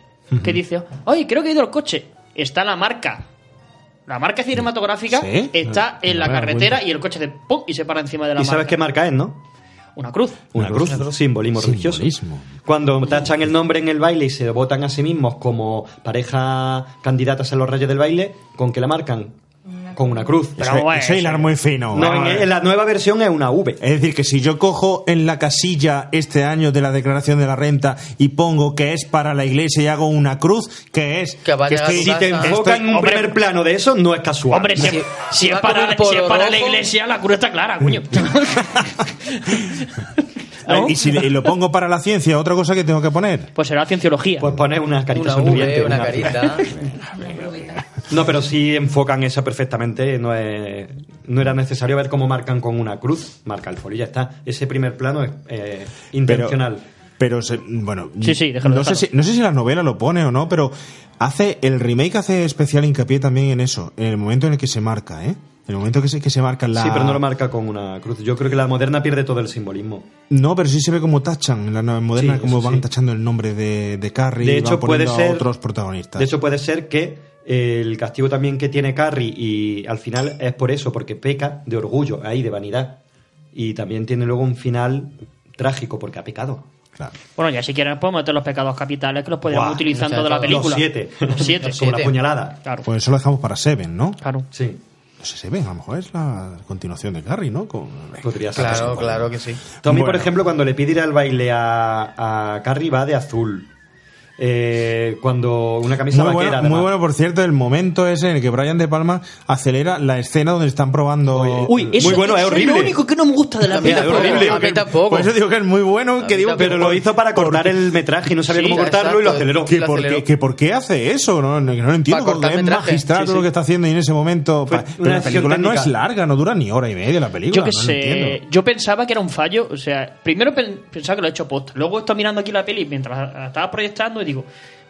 que dice, ¡ay, creo que he ido el coche! Está la marca. La marca cinematográfica ¿Sí? está en la No da carretera cuenta. y el coche de ¡pum! y se para encima de la ¿Y sabes marca. qué marca es, no? Una cruz. Una cruz, simbolismo religioso. Cuando tachan el nombre en el baile y se votan a sí mismos como pareja candidatas a los reyes del baile, ¿con qué la marcan? Con una cruz. Eso, eso es hilar muy fino. No, Vamos a en, en la nueva versión es una V. Es decir, que si yo cojo en la casilla este año de la declaración de la renta y pongo que es para la iglesia y hago una cruz, que es que, Si te casa. enfoca en un Hombre. primer plano de eso, no es casual. Hombre, si, si si es para, si es la iglesia, la cruz está clara, coño. (laughs) ¿No? Y si lo pongo para la ciencia, otra cosa que tengo que poner. Pues será cienciología. Pues poner una carita Una sonriente. V, una una- carita. (laughs) No, pero sí enfocan esa perfectamente. No, es, no era necesario ver cómo marcan con una cruz. Marca el folio y ya está. Ese primer plano es eh, intencional. Pero, se- bueno, Sí, sí, déjalo, no, sé si, no sé si la novela lo pone o no, pero hace el remake hace especial hincapié también en eso, en el momento en el que se marca, ¿eh? En el momento que se, que se marca la... Sí, pero no lo marca con una cruz. Yo creo que la moderna pierde todo el simbolismo. No, pero sí se ve como tachan, en la moderna, Sí, como van sí. tachando el nombre de, de Carrie De y hecho, van puede poniendo ser- a otros protagonistas. De hecho, puede ser que el castigo también que tiene Carrie y al final es por eso, porque peca de orgullo, ahí, de vanidad. Y también tiene luego un final trágico, porque ha pecado. Claro. Bueno, ya si quieren podemos meter los pecados capitales que los podríamos Buah, utilizar toda la película. Los siete. Los siete. (laughs) Como la puñalada. Claro. Pues eso lo dejamos para Seven, ¿no? Claro. Sí. No sé, Seven, a lo mejor es la continuación de Carrie, ¿no? Con... Podría ser. Claro, claro que sí. Tommy, por ejemplo, cuando le pide ir al baile a, a Carrie va de azul. Eh, cuando una camisa Muy vaquera. bueno, muy bueno, por cierto, el momento ese en el que Brian De Palma acelera la escena donde están probando... Uy, eso, Muy bueno, es eso horrible. lo único que no me gusta de la película. es horrible. A mí tampoco. Por eso digo que es muy bueno, que digo Pero lo hizo para cortar el metraje y no sabía Sí, cómo cortarlo y lo aceleró. que lo por, aceleró. qué, que por qué hace eso, no, no, lo entiendo, porque es metraje. magistral Sí, todo sí. lo que está haciendo y en ese momento... Pero la película no es larga, no dura ni hora y media la película. Yo que no lo sé, entiendo. yo pensaba que era un fallo, o sea, primero pen- pensaba que lo he hecho post, luego estoy mirando aquí la peli mientras la estaba proyectando y digo,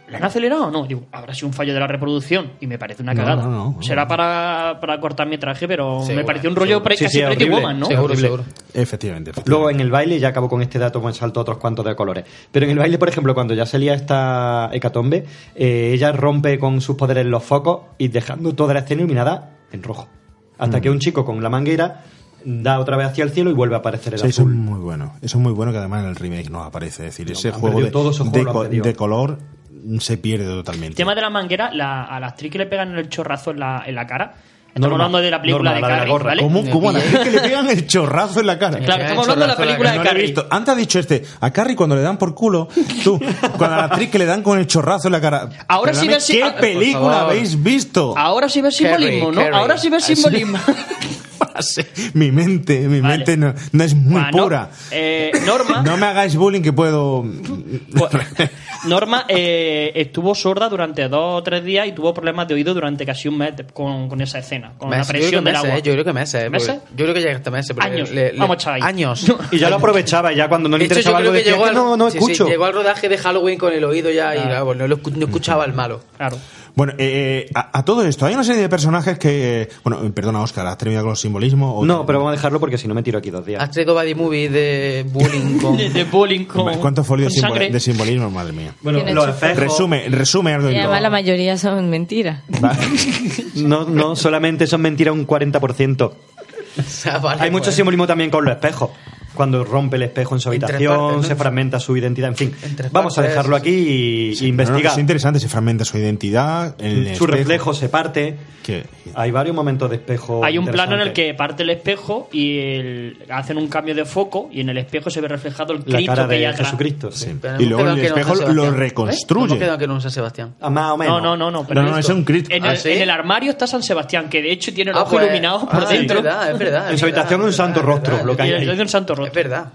¿la han acelerado o no? Digo, habrá sido un fallo de la reproducción y me parece una cagada. no, no, no. Será para, para cortar metraje, pero me pareció un rollo pre- Sí, casi sí, Pretty horrible. Woman, ¿no? Seguro, Horrible. seguro. Efectivamente, efectivamente. Luego en el baile, ya acabo con este dato, me salto otros cuantos de colores. Pero en el baile, por ejemplo, cuando ya salía esta hecatombe, eh, ella rompe con sus poderes los focos y dejando toda la escena iluminada en rojo. Hasta Mm. que un chico con la manguera da otra vez hacia el cielo y vuelve a aparecer el Sí, eso es azul. muy bueno. Eso es muy bueno que además en el remake no aparece. Es decir, No, ese juego, de, de co- de color se pierde El totalmente. tema de la manguera, la, a la actriz que le pegan el chorrazo en la, en la cara, estamos Norma, hablando de la película Norma, de la de Carrie. ¿vale? ¿Cómo, cómo a la gente que le (laughs) pegan el chorrazo en la cara? Claro, estamos hablando de la película de No he Carrie. visto. Antes ha dicho este, a Carrie cuando le dan por culo, tú, cuando a la actriz que le dan con el chorrazo en la cara. Ahora sí ves- ¿Qué ah, película habéis visto? Ahora sí ves Carrie, simbolismo, ¿no? Carrie. Ahora sí ves Así- (laughs) Mi mente, mi Vale. mente no, no es muy Bueno, pura. eh, Norma, No me hagáis bullying que puedo... Pues, Norma eh, estuvo sorda durante dos o tres días y tuvo problemas de oído durante casi un mes con, con esa escena, con la presión del meses, agua. eh, Yo creo que meses. eh, ¿Meses? porque- Yo creo que llega hasta meses. Años. le- le- Vamos, chaval. Años. Y ya lo aprovechaba, ya cuando no le interesaba algo que decía llegó que al, no, no sí, sí, escucho. llegó al rodaje de Halloween con el oído ya y Claro. ah, bueno, no, lo no escuchaba el malo. Claro. Bueno, eh, a, a todo esto, hay una serie de personajes que... Bueno, eh, perdona, Oscar, ¿has terminado con los simbolismos? o- No, pero vamos a dejarlo porque si no me tiro aquí dos días. Has traído Buddy Movie de bullying (laughs) con... De, de bullying con, ¿Cuántos folios con de, sangre. simbol- de simbolismo, madre mía? Bueno, los espejos. Resume, resume algo. Y y además la mayoría son mentiras. (laughs) No, no, solamente son mentiras un 40%. O sea, vale, Hay mucho pues. simbolismo también con los espejos. Cuando rompe el espejo en su habitación, partes, ¿no? se fragmenta su identidad, en fin. Vamos a partes, dejarlo sí, aquí y, y No, no, investigar. es interesante, se fragmenta su identidad. el su espejo. reflejo se parte. Que- Hay varios momentos de espejo. Hay un plano en el que parte el espejo y el- hacen un cambio de foco y en el espejo se ve reflejado el La Cristo cara que hay de atrás. Jesucristo, sí. Pero Y luego el que no espejo San lo Sebastián. reconstruye. Hemos quedado que no es San Sebastián. Ah, más o menos. No, no, no, no. pero No, no, esto- es un Cristo. En, ¿Ah, el, sí? en el armario está San Sebastián, que de hecho tiene el Ah, ojo pues, iluminado por ah, dentro. Es verdad, es verdad. En su habitación un santo rostro, lo que hay un santo Es verdad.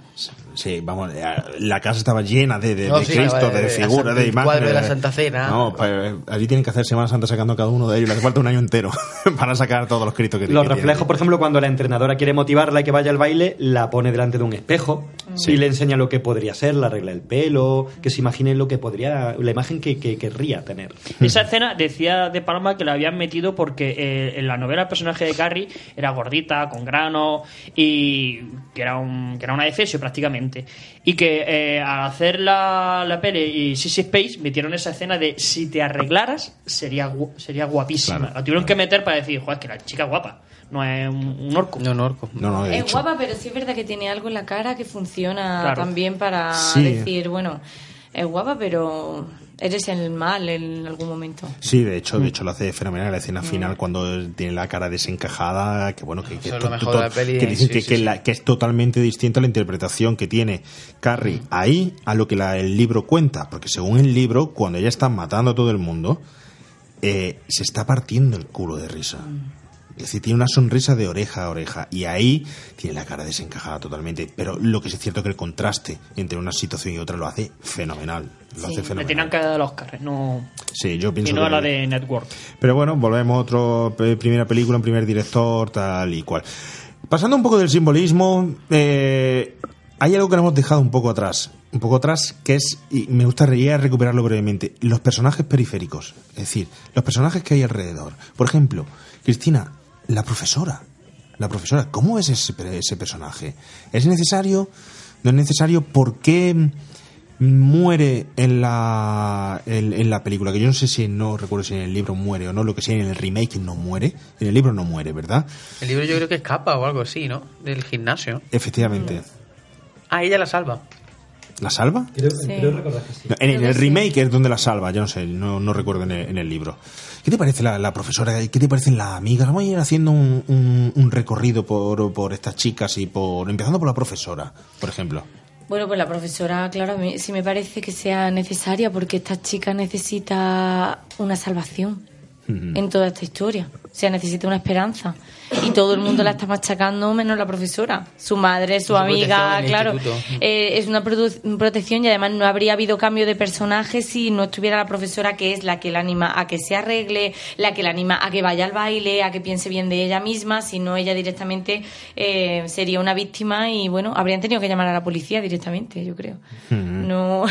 Sí, vamos, eh, la casa estaba llena de, de, No, de sí, Cristo, de- de, de- figuras, de- de el cuadro imágenes. de la Santa Cena. No, pues, allí tienen que hacer Semana Santa sacando cada uno de ellos. Le hace falta un año entero (laughs) para sacar todos los Cristos que Los que reflejos, por ejemplo, cuando la entrenadora quiere motivarla y que vaya al baile, la pone delante de un espejo y le enseña lo que podría ser, la regla del pelo, que se imagine lo que podría, la imagen que, que querría tener. Esa escena decía de Palma que la habían metido porque eh, en la novela el personaje de Carrie era gordita, con grano y que era, un, que era una defesio prácticamente. Y que eh, al hacer la, la peli y Sissy Space metieron esa escena de si te arreglaras sería, gu- sería guapísima. La tuvieron que meter para decir, joder, que la chica es guapa, no es un, un orco. No, no, orco. No, Es hecho. guapa, pero sí es verdad que tiene algo en la cara que funciona Claro. también para Sí. decir, bueno, es guapa, pero eres el mal en algún momento. Sí, de hecho, de hecho lo hace fenomenal la escena final cuando tiene la cara desencajada, que bueno, que, que, que es totalmente distinta la interpretación que tiene Carrie ahí a lo que la- el libro cuenta, porque según el libro, cuando ella está matando a todo el mundo, eh, se está partiendo el culo de risa. Es decir, tiene una sonrisa de oreja a oreja y ahí tiene la cara desencajada totalmente. Pero lo que sí es cierto que el contraste entre una situación y otra lo hace fenomenal. Lo Sí. hace Le fenomenal. tenían que dar los carres, no, Sí, yo y pienso no a que- la de Network. pero bueno, volvemos a otro primera película, un primer director, tal y cual. Pasando un poco del simbolismo, eh, hay algo que nos hemos dejado un poco atrás. Un poco atrás, que es, y me gustaría recuperarlo brevemente, los personajes periféricos. Es decir, los personajes que hay alrededor. Por ejemplo, Cristina, la profesora. La profesora, ¿cómo es ese, ese personaje? ¿Es necesario? ¿No es necesario? ¿Por qué muere en la, en, en la película? Que yo no sé si, no recuerdo si en el libro muere o no, lo que sea en el remake no muere. En el libro no muere, ¿verdad? El libro yo creo que escapa o algo así, ¿no? Del gimnasio. Efectivamente. Ah, ella la salva. ¿La salva? Creo, Sí. creo recordar que sí. No, en, el remake es donde la salva, yo no sé, no, no recuerdo en el, en el libro. ¿Qué te parece la, la profesora? ¿Qué te parecen las amigas? Vamos a ir haciendo un, un- un recorrido por, por estas chicas y por. empezando por la profesora, por ejemplo. Bueno, pues la profesora, claro, sí me parece que sea necesaria porque esta chica necesita una salvación en toda esta historia. O sea, necesita una esperanza. Y todo el mundo la está machacando menos la profesora. Su madre, su Su amiga, claro. Eh, es una protección y además no habría habido cambio de personaje si no estuviera la profesora que es la que la anima a que se arregle, la que la anima a que vaya al baile, a que piense bien de ella misma, si no ella directamente eh, sería una víctima y bueno, habrían tenido que llamar a la policía directamente, yo creo. No.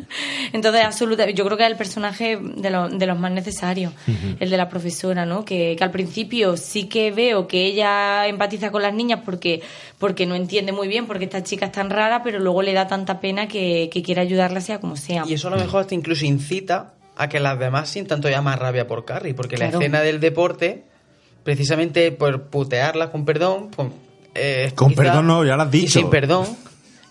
(laughs) Entonces, absoluta, yo creo que es el personaje de, lo- de los más necesarios, el de la profesora, ¿no? Que, que al principio sí que veo que ella empatiza con las niñas porque, porque no entiende muy bien porque esta chica es tan rara, pero luego le da tanta pena que, que quiere ayudarla sea como sea. Y eso a lo mejor hasta incluso incita a que las demás sientan todavía más rabia por Carrie, porque Claro. la escena del deporte, precisamente por putearla con perdón, pues, eh, Con quizá- perdón no, ya lo has y dicho. sin perdón,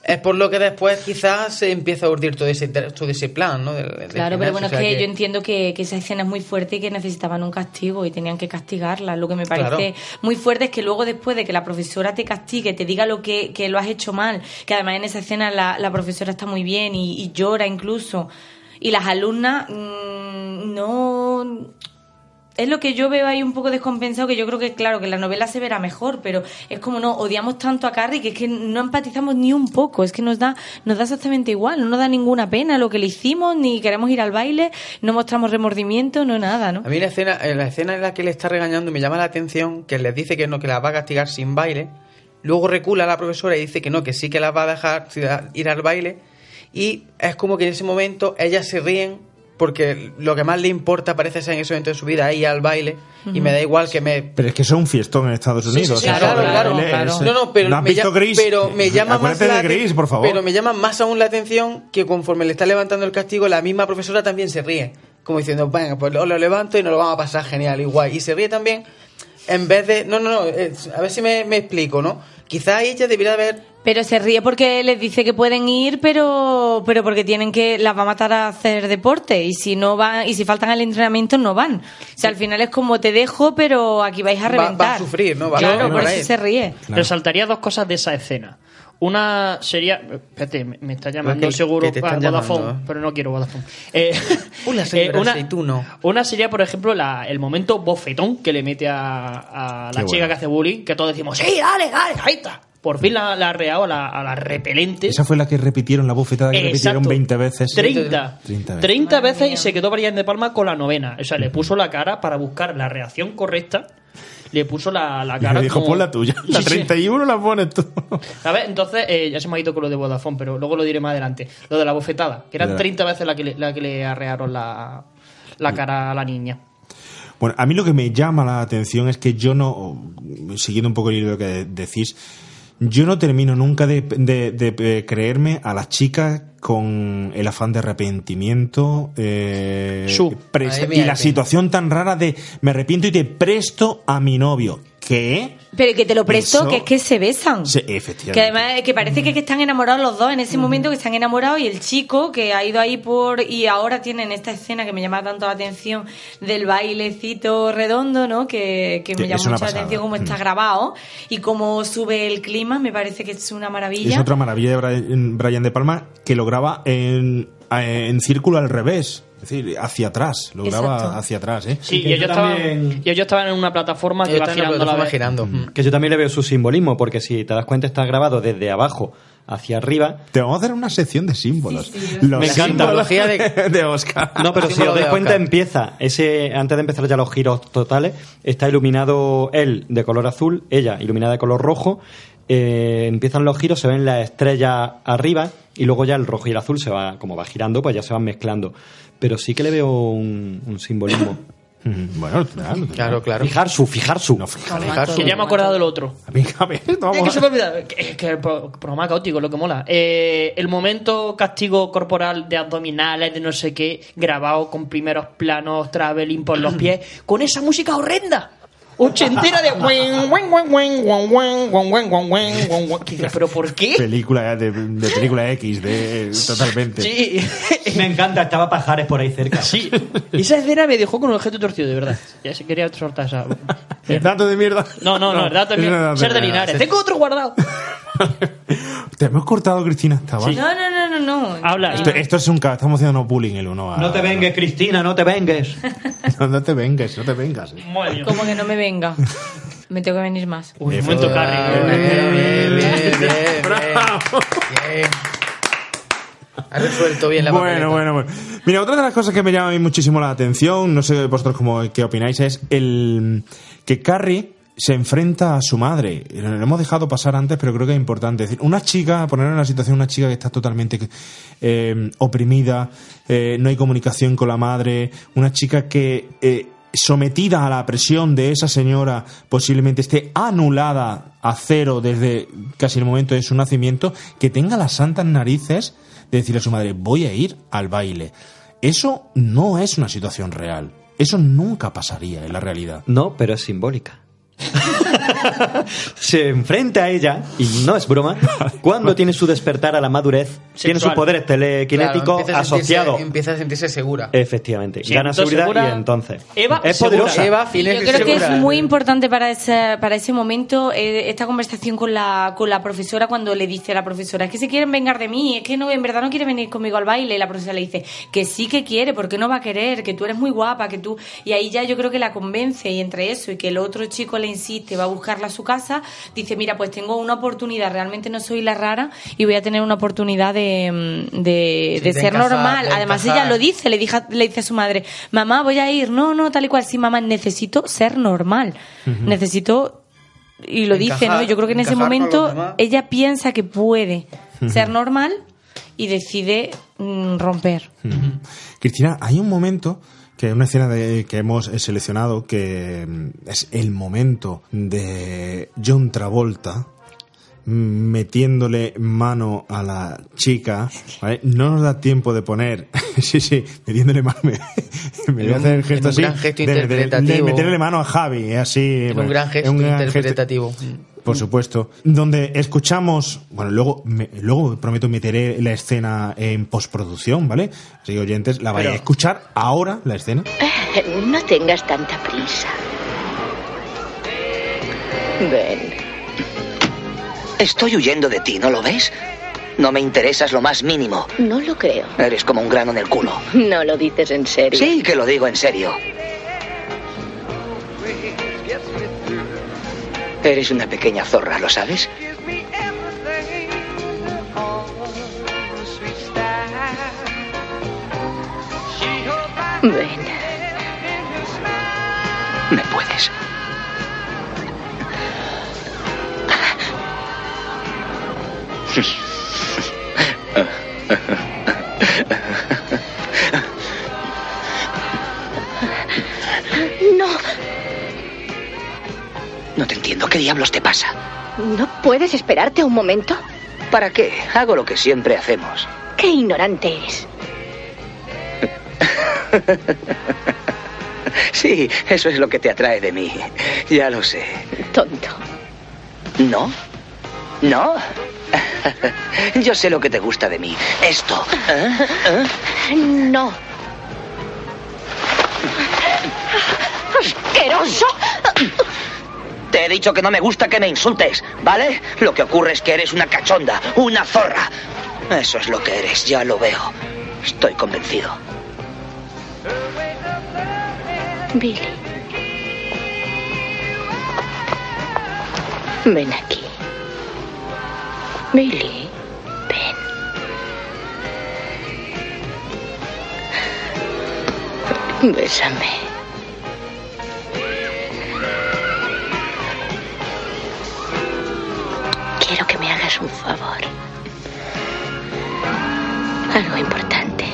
es por lo que después quizás se empieza a urdir todo ese, todo ese plan, ¿no? Claro, pero bueno, o sea es que, yo entiendo que, que esa escena es muy fuerte y que necesitaban un castigo y tenían que castigarla. Lo que me parece Claro. muy fuerte es que luego después de que la profesora te castigue, te diga lo que, que lo has hecho mal, que además en esa escena la, la profesora está muy bien y, y llora incluso, y las alumnas mm, no... Es lo que yo veo ahí un poco descompensado, que yo creo que, claro, que la novela se verá mejor, pero es como no, odiamos tanto a Carrie que es que no empatizamos ni un poco, es que nos da, nos da exactamente igual, no nos da ninguna pena lo que le hicimos, ni queremos ir al baile, no mostramos remordimiento, no nada, ¿no? A mí la escena, en la escena en la que le está regañando me llama la atención que les dice que no, que la va a castigar sin baile. Luego recula la profesora y dice que no, que sí que la va a dejar ir al baile. Y es como que en ese momento ellas se ríen porque lo que más le importa parece ser en ese momento de su vida ir al baile. Y me da igual que me, Pero es que es un fiestón en Estados Sí, sí, Unidos. sí, eso, claro, claro, claro. es- No, no, pero ¿No has me visto Gris? pero me (laughs) llama más la Gris, por favor. Pero me llama más aún la atención que conforme le está levantando el castigo, la misma profesora también se ríe. Como diciendo, venga, pues lo, lo levanto y nos lo vamos a pasar genial, igual. Y se ríe también en vez de... No, no, no, eh, a ver si me, me explico, ¿no? Quizá ella debería haber... Pero se ríe porque les dice que pueden ir, pero pero porque tienen que las va a matar a hacer deporte y si no van y si faltan al entrenamiento no van. O sea, al final es como te dejo, pero aquí vais a Va, reventar. va a sufrir, ¿no? Va a claro, sufrir por eso se ríe. Resaltaría dos cosas de esa escena. Una sería. Espérate, me, está llamando que- seguro que para Vodafone, llamando, ¿eh? pero no quiero Vodafone. Eh, (laughs) Una señora una, una sería, por ejemplo, la- el momento bofetón que le mete a, a la Qué chica bueno. que hace bullying, que todos decimos, ¡Sí, dale, dale, ahí está! Por fin la, la ha reado a la, a la repelente. Esa fue la que repitieron, la bofetada que repitieron Exacto. 20 veces. 30. 30 30 veces. veces, y se quedó Brian de Palma con la novena. O sea, le puso la cara para buscar la reacción correcta. Le puso la, la Y cara. me dijo, como- pon la tuya. (laughs) La Sí, sí. 31 la pones tú. A ver, entonces, eh, ya se me ha ido con lo de Vodafone, pero luego lo diré más adelante. Lo de la bofetada, que eran Ya. 30 veces la que le, la que le arrearon la, la cara a la niña. Bueno, a mí lo que me llama la atención es que yo no, siguiendo un poco el hilo de lo que decís, yo no termino nunca de, de- de, creerme a la chica con el afán de arrepentimiento eh, Su. y la situación tan rara de me arrepiento y te presto a mi novio. ¿Qué? Pero que te lo presto, Eso- que es que se besan. Sí, Que efectivamente. además que parece que, que están enamorados los dos en ese momento que están enamorados y el chico que ha ido ahí por y ahora tienen esta escena que me llama tanto la atención del bailecito redondo, ¿no? Que, que me Que llama mucho la atención cómo está Mm. grabado y cómo sube el clima, me parece que es una maravilla. Es otra maravilla de Brian, Brian De Palma que lo graba en, en círculo al revés. Es decir, hacia atrás. Lo graba Exacto. hacia atrás, ¿eh? Sí, que y ellos, yo estaban, también- y ellos estaban en una plataforma que iba girando la vez. girando. Mm. Que yo también le veo su simbolismo, porque si te das cuenta está grabado desde abajo hacia arriba. Te vamos a hacer una sección de símbolos. Los Me encanta. de- (laughs) de Oscar. No, pero si os dais cuenta, empieza ese antes de empezar ya los giros totales, está iluminado él de color azul, ella iluminada de color rojo. eh, empiezan los giros, se ven las estrellas arriba y luego ya el rojo y el azul se va, como va girando, pues ya se van mezclando. Pero sí que le veo un, un simbolismo. (coughs) Bueno, claro. Claro, claro. Fijar su, fijar su. No, fijar. Fijar su- Que ya me he acordado del otro. A ver, Es vamos que a- se me olvidado. Que, que el pro- programa caótico, lo que mola. Eh, el momento castigo corporal de abdominales, de no sé qué, grabado con primeros planos, traveling por los (coughs) pies, con esa música horrenda. Ochentera de. Pero ¿por qué? Película de, de película X, de, totalmente. Sí. Me encanta, estaba Pajares por ahí cerca. Sí. Esa escena me dejó con un objeto torcido, de verdad. Ya se quería soltar esa. Dato de mierda? No, no, no, el dato de mierda. Ser de Linares. Tengo otro guardado. Te hemos cortado, Cristina. No, no, no, no, no. Habla. Esto, esto es un. Estamos haciendo bullying el uno a... No te vengues, Cristina, no te vengues. no, no te vengues, no te vengas venga. (laughs) Me tengo que venir más. Uy, momento Carrie. Bien, bien, bien, bien, bien, bien. Ha resuelto bien la Bueno, papeleta. bueno, bueno. Mira, otra de las cosas que me llama a mí muchísimo la atención, no sé vosotros cómo, qué opináis, es el que Carrie se enfrenta a su madre. Lo hemos dejado pasar antes, pero creo que es importante. Es decir, una chica, poner en la situación una chica que está totalmente eh, oprimida, eh, no hay comunicación con la madre, una chica que eh, sometida a la presión de esa señora posiblemente esté anulada a cero desde casi el momento de su nacimiento, que tenga las santas narices de decirle a su madre, voy a ir al baile. Eso no es una situación real. Eso nunca pasaría en la realidad. No, pero es simbólica. (laughs) se enfrenta a ella, y no es broma, (laughs) cuando tiene su despertar a la madurez, tiene sus poderes telequinéticos Claro, empieza a sentirse- asociados. Empieza a sentirse segura. Efectivamente, gana seguridad segura- y entonces Eva es segura. poderosa. Eva, Yo creo que es muy importante para ese, para ese momento eh, esta conversación con la, con la profesora cuando le dice a la profesora, es que se quieren vengar de mí, es que no, en verdad no quiere venir conmigo al baile. Y la profesora le dice, que sí que quiere, ¿por qué no va a querer? Que tú eres muy guapa, que tú... Y ahí ya yo creo que la convence y entre eso y que el otro chico le insiste, va a buscarla a su casa, dice, mira, pues tengo una oportunidad, realmente no soy la rara y voy a tener una oportunidad de, de, de Sí, de ser encajar, normal. de Además encajar. ella lo dice, le, dija- le dice a su madre, mamá, voy a ir, no, no, tal y cual, sí, mamá, necesito ser normal, necesito, y lo dice, ¿no? Yo creo que en ese momento ella piensa que puede ser normal y decide mm, romper. Cristina, hay un momento que es una escena de, que hemos seleccionado que mm, es el momento de John Travolta metiéndole mano a la chica, ¿vale? No nos da tiempo de poner, (laughs) sí, sí, metiéndole mano, me, (laughs) me voy a hacer el gesto un así, gran gesto de- de- de, interpretativo. meterle mano a Javi, así. Bueno, un gran gesto un gran gesto- interpretativo. Por supuesto. Donde escuchamos, bueno, luego, me- luego prometo meteré la escena en postproducción, ¿vale? Así que oyentes, la vais a escuchar ahora, la escena. Eh, No tengas tanta prisa. Ven. Estoy huyendo de ti, ¿no lo ves? No me interesas lo más mínimo. No lo creo. Eres como un grano en el culo. No lo dices en serio. Sí, que lo digo en serio. Eres una pequeña zorra, ¿lo sabes? Ven. Me puedes. No, No te entiendo. ¿Qué diablos te pasa? ¿no puedes esperarte un momento? ¿Para qué? Hago lo que siempre hacemos. Qué ignorante eres. (laughs) Sí, eso es lo que te atrae de mí. Ya lo sé. Tonto. ¿No? ¿No? (laughs) Yo sé lo que te gusta de mí. Esto. ¿Eh? ¿Eh? No. ¡Asqueroso! Te he dicho que no me gusta que me insultes, ¿vale? Lo que ocurre es que eres una cachonda, una zorra. Eso es lo que eres, ya lo veo. Estoy convencido. Billy. Ven aquí. Billy, ven. Bésame. Quiero que me hagas un favor. Algo importante.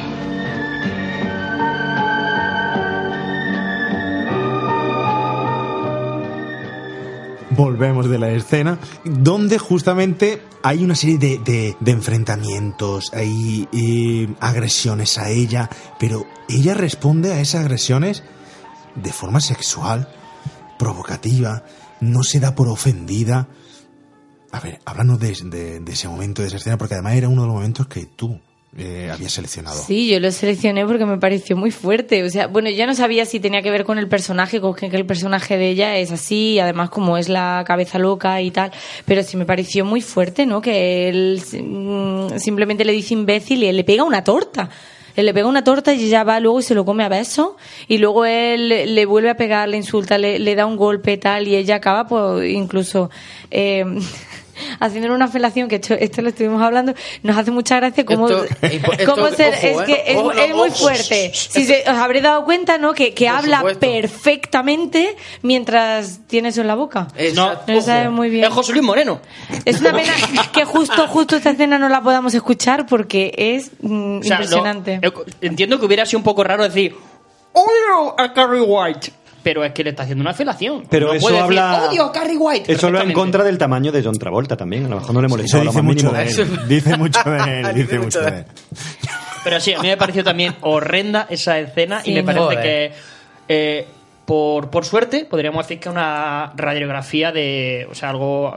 Volvemos de la escena, donde justamente hay una serie de, de- enfrentamientos, hay eh, agresiones a ella, pero ella responde a esas agresiones de forma sexual, provocativa, no se da por ofendida. A ver, háblanos de, ese momento, de esa escena, porque además era uno de los momentos que tú eh, habías seleccionado. Sí, yo lo seleccioné porque me pareció muy fuerte. O sea, bueno, yo no sabía si tenía que ver con el personaje, con que, el personaje de ella es así, y además como es la cabeza loca y tal. Pero sí me pareció muy fuerte, ¿no? Que él mm, simplemente le dice imbécil y él le pega una torta. Él le pega una torta y ella va luego y se lo come a besos. Y luego él le- le vuelve a pegar, le insulta, le, le da un golpe tal. Y ella acaba, pues, incluso. eh, (laughs) haciéndole una felación, que esto, esto lo estuvimos hablando, nos hace mucha gracia cómo, Esto- (laughs) esto- cómo se- ojo, es ¿eh? que es, Ojo, es muy ojo. fuerte. Si se- os habréis dado cuenta, ¿no? Que, que habla supuesto. perfectamente mientras tiene eso en la boca. No, No sabe muy bien. Es José Luis Moreno. Es una pena que justo, justo esta escena no la podamos escuchar porque es mm, O sea, lo- impresionante. eh, entiendo que hubiera sido un poco raro decir odio a Carrie White, pero es que le está haciendo una felación. Pero No eso puede decir, habla- odio a Carrie White. Eso lo en contra del tamaño de John Travolta también. A lo mejor no le Eso molestaba lo dice más mucho de él. (laughs) Dice mucho de él. Dice mucho de él. Pero sí, a mí me pareció también horrenda esa escena Sí, y me parece joder. que, eh, por, por suerte, podríamos decir que una radiografía de, o sea, algo,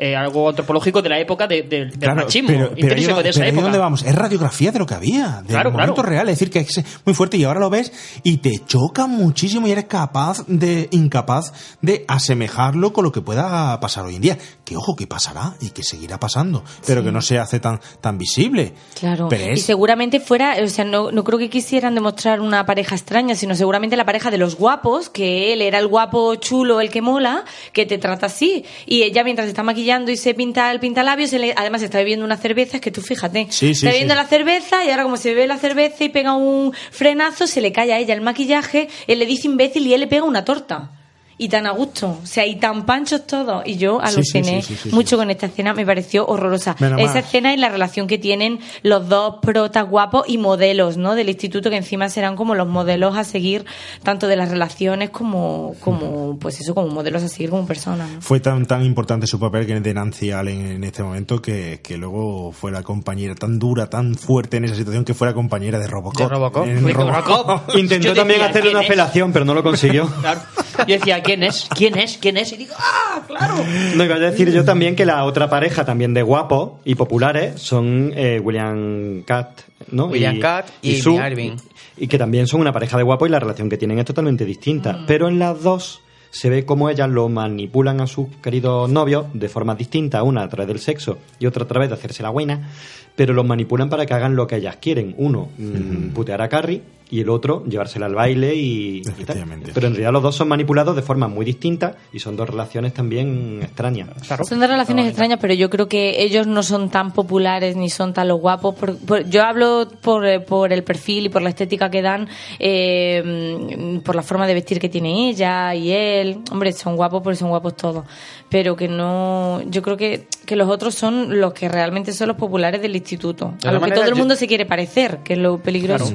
eh, algo antropológico de la época de- de- del Claro, machismo pero, pero intrínseco de esa pero época. dónde vamos, es radiografía de lo que había, de Claro, momento claro. real, es decir, que es muy fuerte y ahora lo ves y te choca muchísimo y eres capaz de, incapaz de asemejarlo con lo que pueda pasar hoy en día. Que ojo, que pasará y que seguirá pasando, pero Sí. que no se hace tan, tan visible. Claro, Pero y seguramente fuera, o sea, no, no creo que quisieran demostrar una pareja extraña, sino seguramente la pareja de los guapos, que él era el guapo chulo, el que mola, que te trata así. Y ella mientras está maquillando y se pinta el pintalabios, se le- además está bebiendo una cerveza, es que tú fíjate, Sí, sí, está bebiendo la cerveza y ahora como se bebe la cerveza y pega un frenazo, se le cae a ella el maquillaje, él le dice imbécil y él le pega una torta. Y tan a gusto. O sea, y tan panchos todos. Y yo Sí, sí, aluciné sí, sí, sí, mucho con esta escena, me pareció horrorosa. Menos Esa escena y la relación que tienen los dos protas guapos y modelos, ¿no? Del instituto, que encima serán como los modelos a seguir, tanto de las relaciones como, como pues eso, como modelos a seguir como personas. ¿no? Fue tan, tan importante su papel que de Nancy Allen en este momento que, que luego fue la compañera tan dura, tan fuerte en esa situación que fue la compañera de Robocop. De Robocop. En Fue Robocop. (laughs) Intentó también hacerle ¿quién una es? apelación, pero no lo consiguió. Claro. Yo decía, ¿quién es? ¿Quién es? ¿Quién es? Y digo, ¡ah, claro! No, iba a decir yo también que la otra pareja también de guapos y populares son eh, William Cat, ¿no? William Catt y Sue, Amy Irving. Y, y que también son una pareja de guapos y la relación que tienen es totalmente distinta. Pero en las dos se ve cómo ellas lo manipulan a sus queridos novios de formas distintas, una a través del sexo y otra a través de hacerse la buena, pero los manipulan para que hagan lo que ellas quieren. Uno, mm, putear a Carrie y el otro, llevársela al baile y, y tal. Pero en realidad los dos son manipulados de formas muy distintas y son dos relaciones también extrañas. Son dos relaciones extrañas, pero yo creo que ellos no son tan populares ni son tan los guapos. Por- por- yo hablo por, eh, por el perfil y por la estética que dan, eh, por la forma de vestir que tiene ella y él. Hombre, son guapos porque son guapos todos. Pero que no. Yo creo que, que los otros son los que realmente son los populares del instituto. De A lo alguna que todo el yo- mundo se quiere parecer, que es lo peligroso.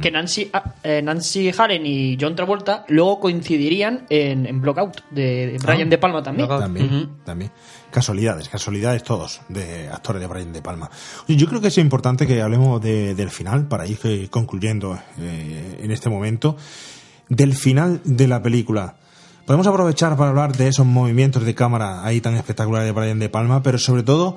Que Nancy, ah, eh, Nancy Hallen y John Travolta luego coincidirían en, en Blockout de, de Brian Ah, De Palma también. También, también. Casualidades, casualidades todos de actores de Brian De Palma. Yo creo que es importante que hablemos de- del final para ir eh, concluyendo eh, en este momento. Del final de la película. Podemos aprovechar para hablar de esos movimientos de cámara ahí tan espectaculares de Brian De Palma, pero sobre todo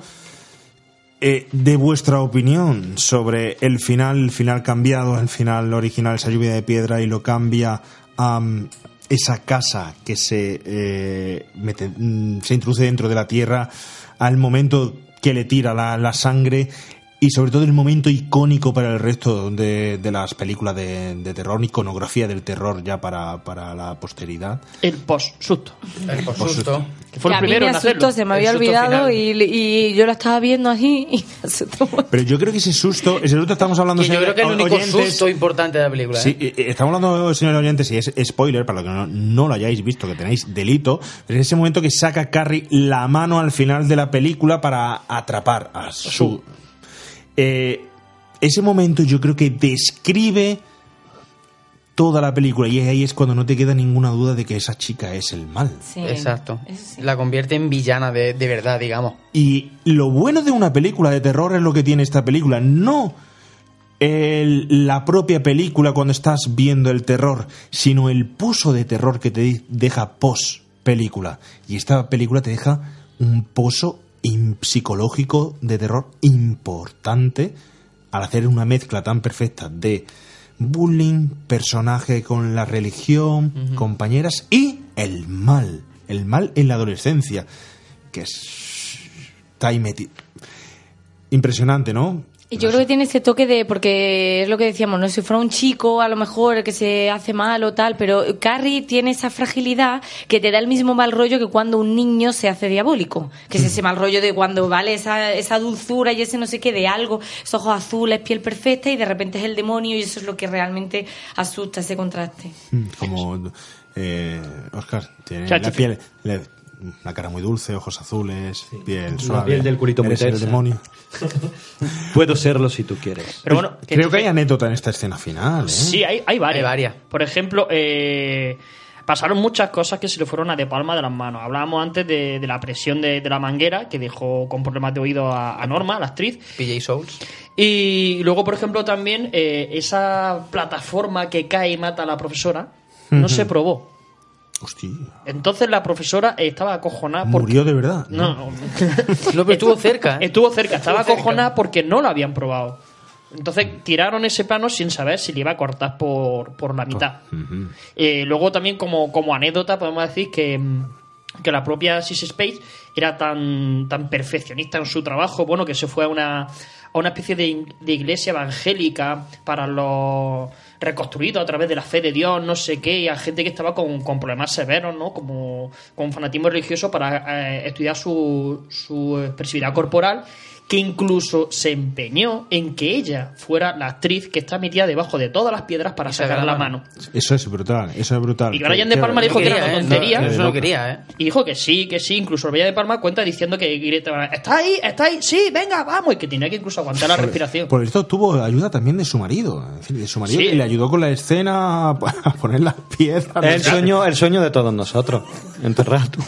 eh, de vuestra opinión sobre el final, el final cambiado, el final original, esa lluvia de piedra y lo cambia a mm, esa casa que se, eh, mete- mm, se introduce dentro de la tierra, al momento que le tira la, la sangre y sobre todo el momento icónico para el resto de, de las películas de, de terror, iconografía del terror ya para, para la posteridad. El post-susto. El post-susto. Que fue el a mí primero me asustó, hacerlo. se me había susto olvidado y, y yo la estaba viendo así y (laughs) me asustó. Pero yo creo que ese susto, ese susto estamos hablando Que yo creo que es el señores único oyentes, susto importante de la película. ¿eh? Sí, eh, eh, estamos hablando, señores oyentes, y es spoiler, para los que no, no lo hayáis visto, que tenéis delito, pero es ese momento que saca Carrie la mano al final de la película para atrapar a su... Eh, ese momento yo creo que describe toda la película y ahí es cuando no te queda ninguna duda de que esa chica es el mal. Exacto. La convierte en villana de, de verdad, digamos. Y lo bueno de una película de terror es lo que tiene esta película, no el- la propia película cuando estás viendo el terror, sino el pozo de terror que te deja post película. Y esta película te deja un pozo psicológico de terror importante al hacer una mezcla tan perfecta de bullying, personaje con la religión, compañeras y el mal. El mal en la adolescencia, que es- está ahí metido. Impresionante, ¿no? Y yo creo que tiene ese toque de, porque es lo que decíamos, ¿no? Si fuera un chico, a lo mejor el que se hace mal o tal, pero Carrie tiene esa fragilidad que te da el mismo mal rollo que cuando un niño se hace diabólico. Que es ese (laughs) mal rollo de cuando, ¿vale? Esa, esa dulzura y ese no sé qué de algo, esos ojos azules, piel perfecta y de repente es el demonio y eso es lo que realmente asusta ese contraste. (laughs) Como eh, Oscar, tiene la piel, una cara muy dulce, ojos azules, piel La suave. piel del culito muy Eres el tersa. demonio. (laughs) Puedo serlo si tú quieres. Pero bueno, Creo que hay anécdota en esta escena final. ¿eh? Sí, hay, hay varias. Hay varias. Por ejemplo, eh, pasaron muchas cosas que se le fueron a de palma de las manos. Hablábamos antes de, de la presión de, de la manguera, que dejó con problemas de oído a, a Norma, la actriz. PJ Souls. Y luego, por ejemplo, también eh, esa plataforma que cae y mata a la profesora no se probó. Hostia. Entonces la profesora estaba acojonada porque... Murió de verdad. No, no. No, (laughs) pero estuvo cerca. ¿eh? Estuvo cerca, estaba Estuvo cerca. acojonada porque no lo habían probado. Entonces tiraron ese plano sin saber si le iba a cortar por, por la mitad. Eh, luego también como, como anécdota podemos decir que, mm, que la propia Sis Space era tan, tan perfeccionista en su trabajo, bueno, que se fue a una, a una especie de, de iglesia evangélica para los reconstruidos a través de la fe de Dios, no sé qué, y a gente que estaba con, con problemas severos, ¿no? Como con fanatismo religioso para eh, estudiar su, su expresividad corporal que incluso se empeñó en que ella fuera la actriz que está metida debajo de todas las piedras para sacar la mano. Eso es brutal, eso es brutal. Y Brian De Palma dijo que era una ¿eh? tontería. No, eso no quería, ¿eh? Y dijo que sí, que sí. Incluso Brian De Palma cuenta diciendo que está ahí, está ahí, sí, venga, vamos. Y que tenía que incluso aguantar la respiración. Por esto tuvo ayuda también de su marido. de su marido Sí. que le ayudó con la escena a poner las piedras. El sueño, el sueño de todos nosotros. Enterrar a tu (laughs)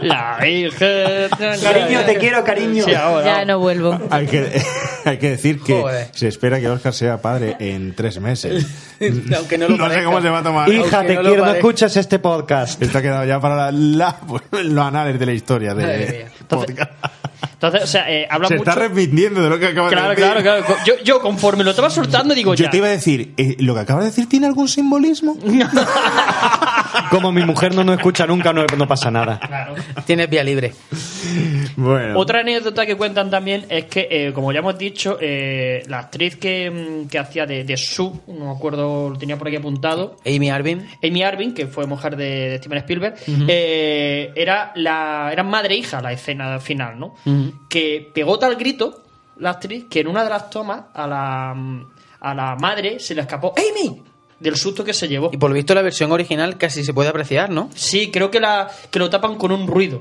La Virgen. Cariño, te quiero, cariño. Sí, ahora. Ya no vuelvo. Hay que, (laughs) hay que decir que Joder. se espera que Oscar sea padre en tres meses. (laughs) Aunque no lo (laughs) no sé cómo se va a tomar. Hija, Aunque te no quiero, no escuchas este podcast. Esto ha quedado ya para la, la- los anales de la historia. Madre De, mía. Entonces, entonces, o sea, eh, habla se mucho. está arrepintiendo de lo que acaba Claro, de decir. claro, claro. Yo, yo conforme lo estaba soltando, digo Yo ya. te iba a decir, eh, ¿lo que acabas de decir tiene algún simbolismo? Como mi mujer no nos escucha nunca, no, no pasa nada. Claro. Tienes vía libre. Bueno. Otra anécdota que cuentan también es que, eh, como ya hemos dicho, eh, la actriz que, mm, que hacía de, de Sue, no me acuerdo, lo tenía por aquí apuntado, Amy Arvin. Amy Arvin, que fue mujer de, de Steven Spielberg, eh, era la era madre e hija la escena final, ¿no? Que pegó tal grito la actriz que en una de las tomas a la, a la madre se le escapó ¡Amy! Del susto que se llevó. Y por lo visto la versión original casi se puede apreciar, ¿no? Sí, creo que, la, que lo tapan con un ruido.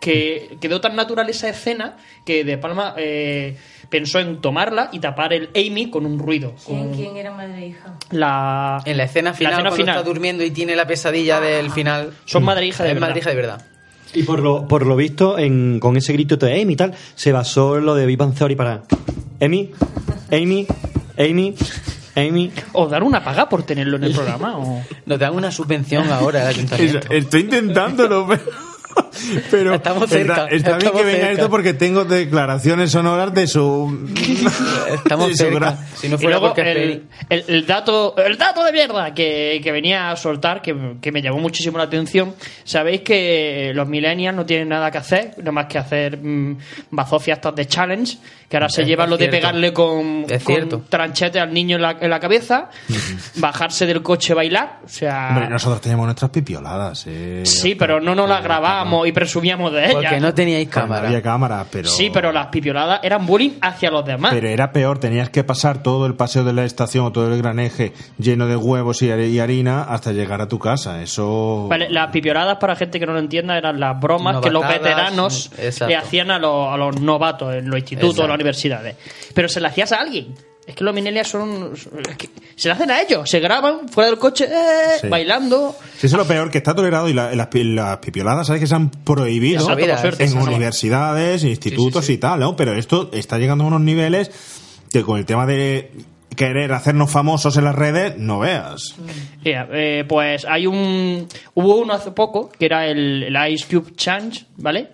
Que quedó tan natural esa escena que De Palma eh, pensó en tomarla y tapar el Amy con un ruido. con ¿Quién, quién era madre e hija? La, En la escena final, escena cuando final. está durmiendo y tiene la pesadilla del final. Son madre e hija de es verdad. madre e hija de verdad. Y por lo, por lo visto, en, con ese grito de Amy y tal, se basó en lo de Big Bang Theory para Amy, Amy, Amy, Amy. ¿O dar una paga por tenerlo en el programa? O... (laughs) Nos dan una subvención ahora ayuntamiento. Estoy intentándolo, pero... (laughs) Pero Estamos cerca, está, está bien estamos que venga cerca. esto porque tengo declaraciones sonoras de su. (laughs) Estamos de su cerca. gra- Si no Y fuera luego porque el, el- el dato el dato de mierda que, que venía a soltar, que, que me llamó muchísimo la atención. Sabéis que los millennials no tienen nada que hacer, nada más que hacer mm, bazofias estas de challenge, que ahora se Es- llevan es lo de cierto. pegarle con, Es con cierto. tranchete al niño en la, en la cabeza, (laughs) bajarse del coche bailar. O sea, Hombre, nosotros teníamos nuestras pipioladas. eh. sí, pero no nos las grabamos y presumíamos de ellas. Porque no teníais cámara. había cámara, pero. Sí, pero las pipioladas eran bullying hacia los demás. Pero era peor, tenías que pasar todo el paseo de la estación o todo el gran eje lleno de huevos y, har- y harina hasta llegar a tu casa. Eso. Vale, las pipioladas, para gente que no lo entienda, eran las bromas que los veteranos exacto. le hacían a los, a los novatos en los institutos o las universidades. Pero se le hacías a alguien. Es que los millennials son... es que se le hacen a ellos. Se graban fuera del coche, eh, Sí. bailando. Sí, eso es lo peor, que está tolerado y la- las, las pipioladas, ¿sabes? Que se han prohibido suerte, en universidades, institutos y tal, ¿no? Pero esto está llegando a unos niveles que con el tema de querer hacernos famosos en las redes, no veas. Mira, eh, pues hay un... Hubo uno hace poco, que era el, el Ice Cube Challenge, ¿vale?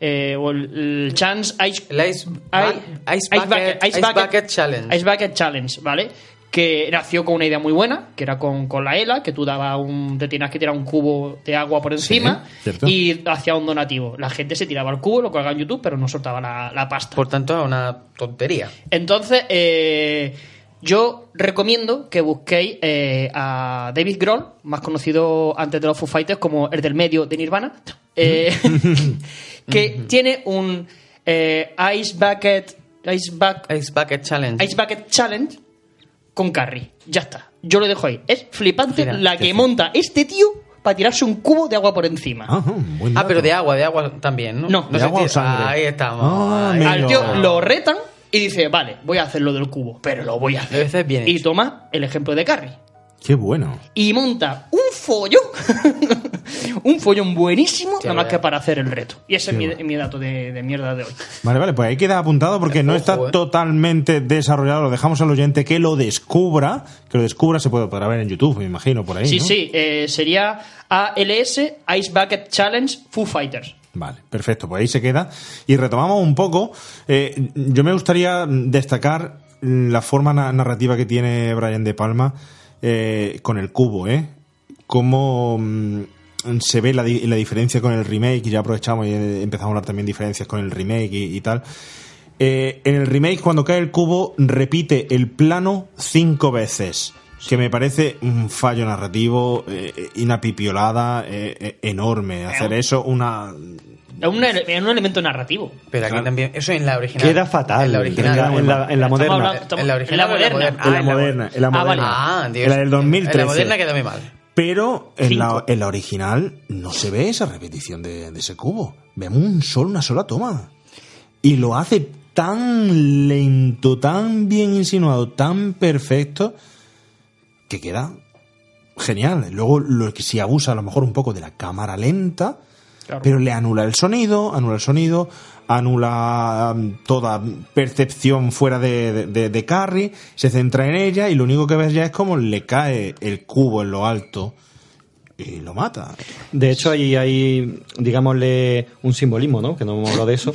Eh, o el, el Chance Ice... El Ice, Ice- Ice Bucket, Ice Bucket Challenge. Ice Bucket Challenge, ¿vale? Que nació con una idea muy buena, que era con, con la ELA, que tú dabas un, te tenías que tirar un cubo de agua por encima y hacía un donativo. La gente se tiraba el cubo, lo colgaba en YouTube, pero no soltaba la, la pasta. Por tanto, es una tontería. Entonces, eh, yo recomiendo que busquéis eh, a David Grohl, más conocido antes de los Foo Fighters como el del medio de Nirvana, eh, (laughs) (laughs) que tiene un eh, Ice Bucket Ice, Ice Bucket Challenge. Ice Bucket Challenge con Carrie. Ya está. Yo lo dejo ahí. Es flipante Mira, la que monta este tío para tirarse un cubo de agua por encima. Ah, Ah, dato. pero de agua, de agua también, ¿no? No, ¿De se agua o tira- sangre? Ahí estamos. Ah, Ahí. Al tío lo retan y dice, vale, voy a hacer lo del cubo, pero lo voy a hacer. bien Y hecho. toma el ejemplo de Carrie. Qué bueno. Y monta un follón, (laughs) un follón buenísimo, Qué nada más que para hacer el reto. Y ese es Qué mi, bueno. mi dato de, de mierda de hoy. Vale, vale, pues ahí queda apuntado porque no Ojo, está eh. totalmente desarrollado. Lo dejamos al oyente que lo descubra. Que lo descubra, se puede podrá ver en YouTube, me imagino, por ahí. Sí, ¿no? sí, eh, sería ALS Ice Bucket Challenge Foo Fighters. Vale, perfecto, pues ahí se queda. Y retomamos un poco. eh, yo me gustaría destacar la forma na- narrativa que tiene Brian De Palma eh, con el cubo, ¿eh? Cómo mm, se ve la, la diferencia con el remake, y ya aprovechamos y eh, empezamos a hablar también diferencias con el remake y, y tal. Eh, en el remake, cuando cae el cubo, repite el plano cinco veces. Que me parece un fallo narrativo eh, una pipiolada eh, eh, enorme. Hacer eso una un, un elemento narrativo. Pero aquí también, eso en la original. Queda fatal. En la original. En la- en la- en la moderna. hablando- estamos- En la original. en la moderna. En la Ah, moderna, en la Ah, moderna. Ah, Dios. En la del 2013. En la moderna queda muy mal. Pero en la, en la original no se ve esa repetición de, de ese cubo. Vemos un solo, una sola toma. Y lo hace tan lento, tan bien insinuado, tan perfecto, que queda genial. Luego, lo que si abusa a lo mejor un poco de la cámara lenta, Pero le anula el sonido, anula el sonido, anula um, toda percepción fuera de- de Carrie, se centra en ella y lo único que ves ya es como le cae el cubo en lo alto y lo mata. De hecho, ahí hay, digámosle, un simbolismo, ¿no? Que no hemos hablado de eso.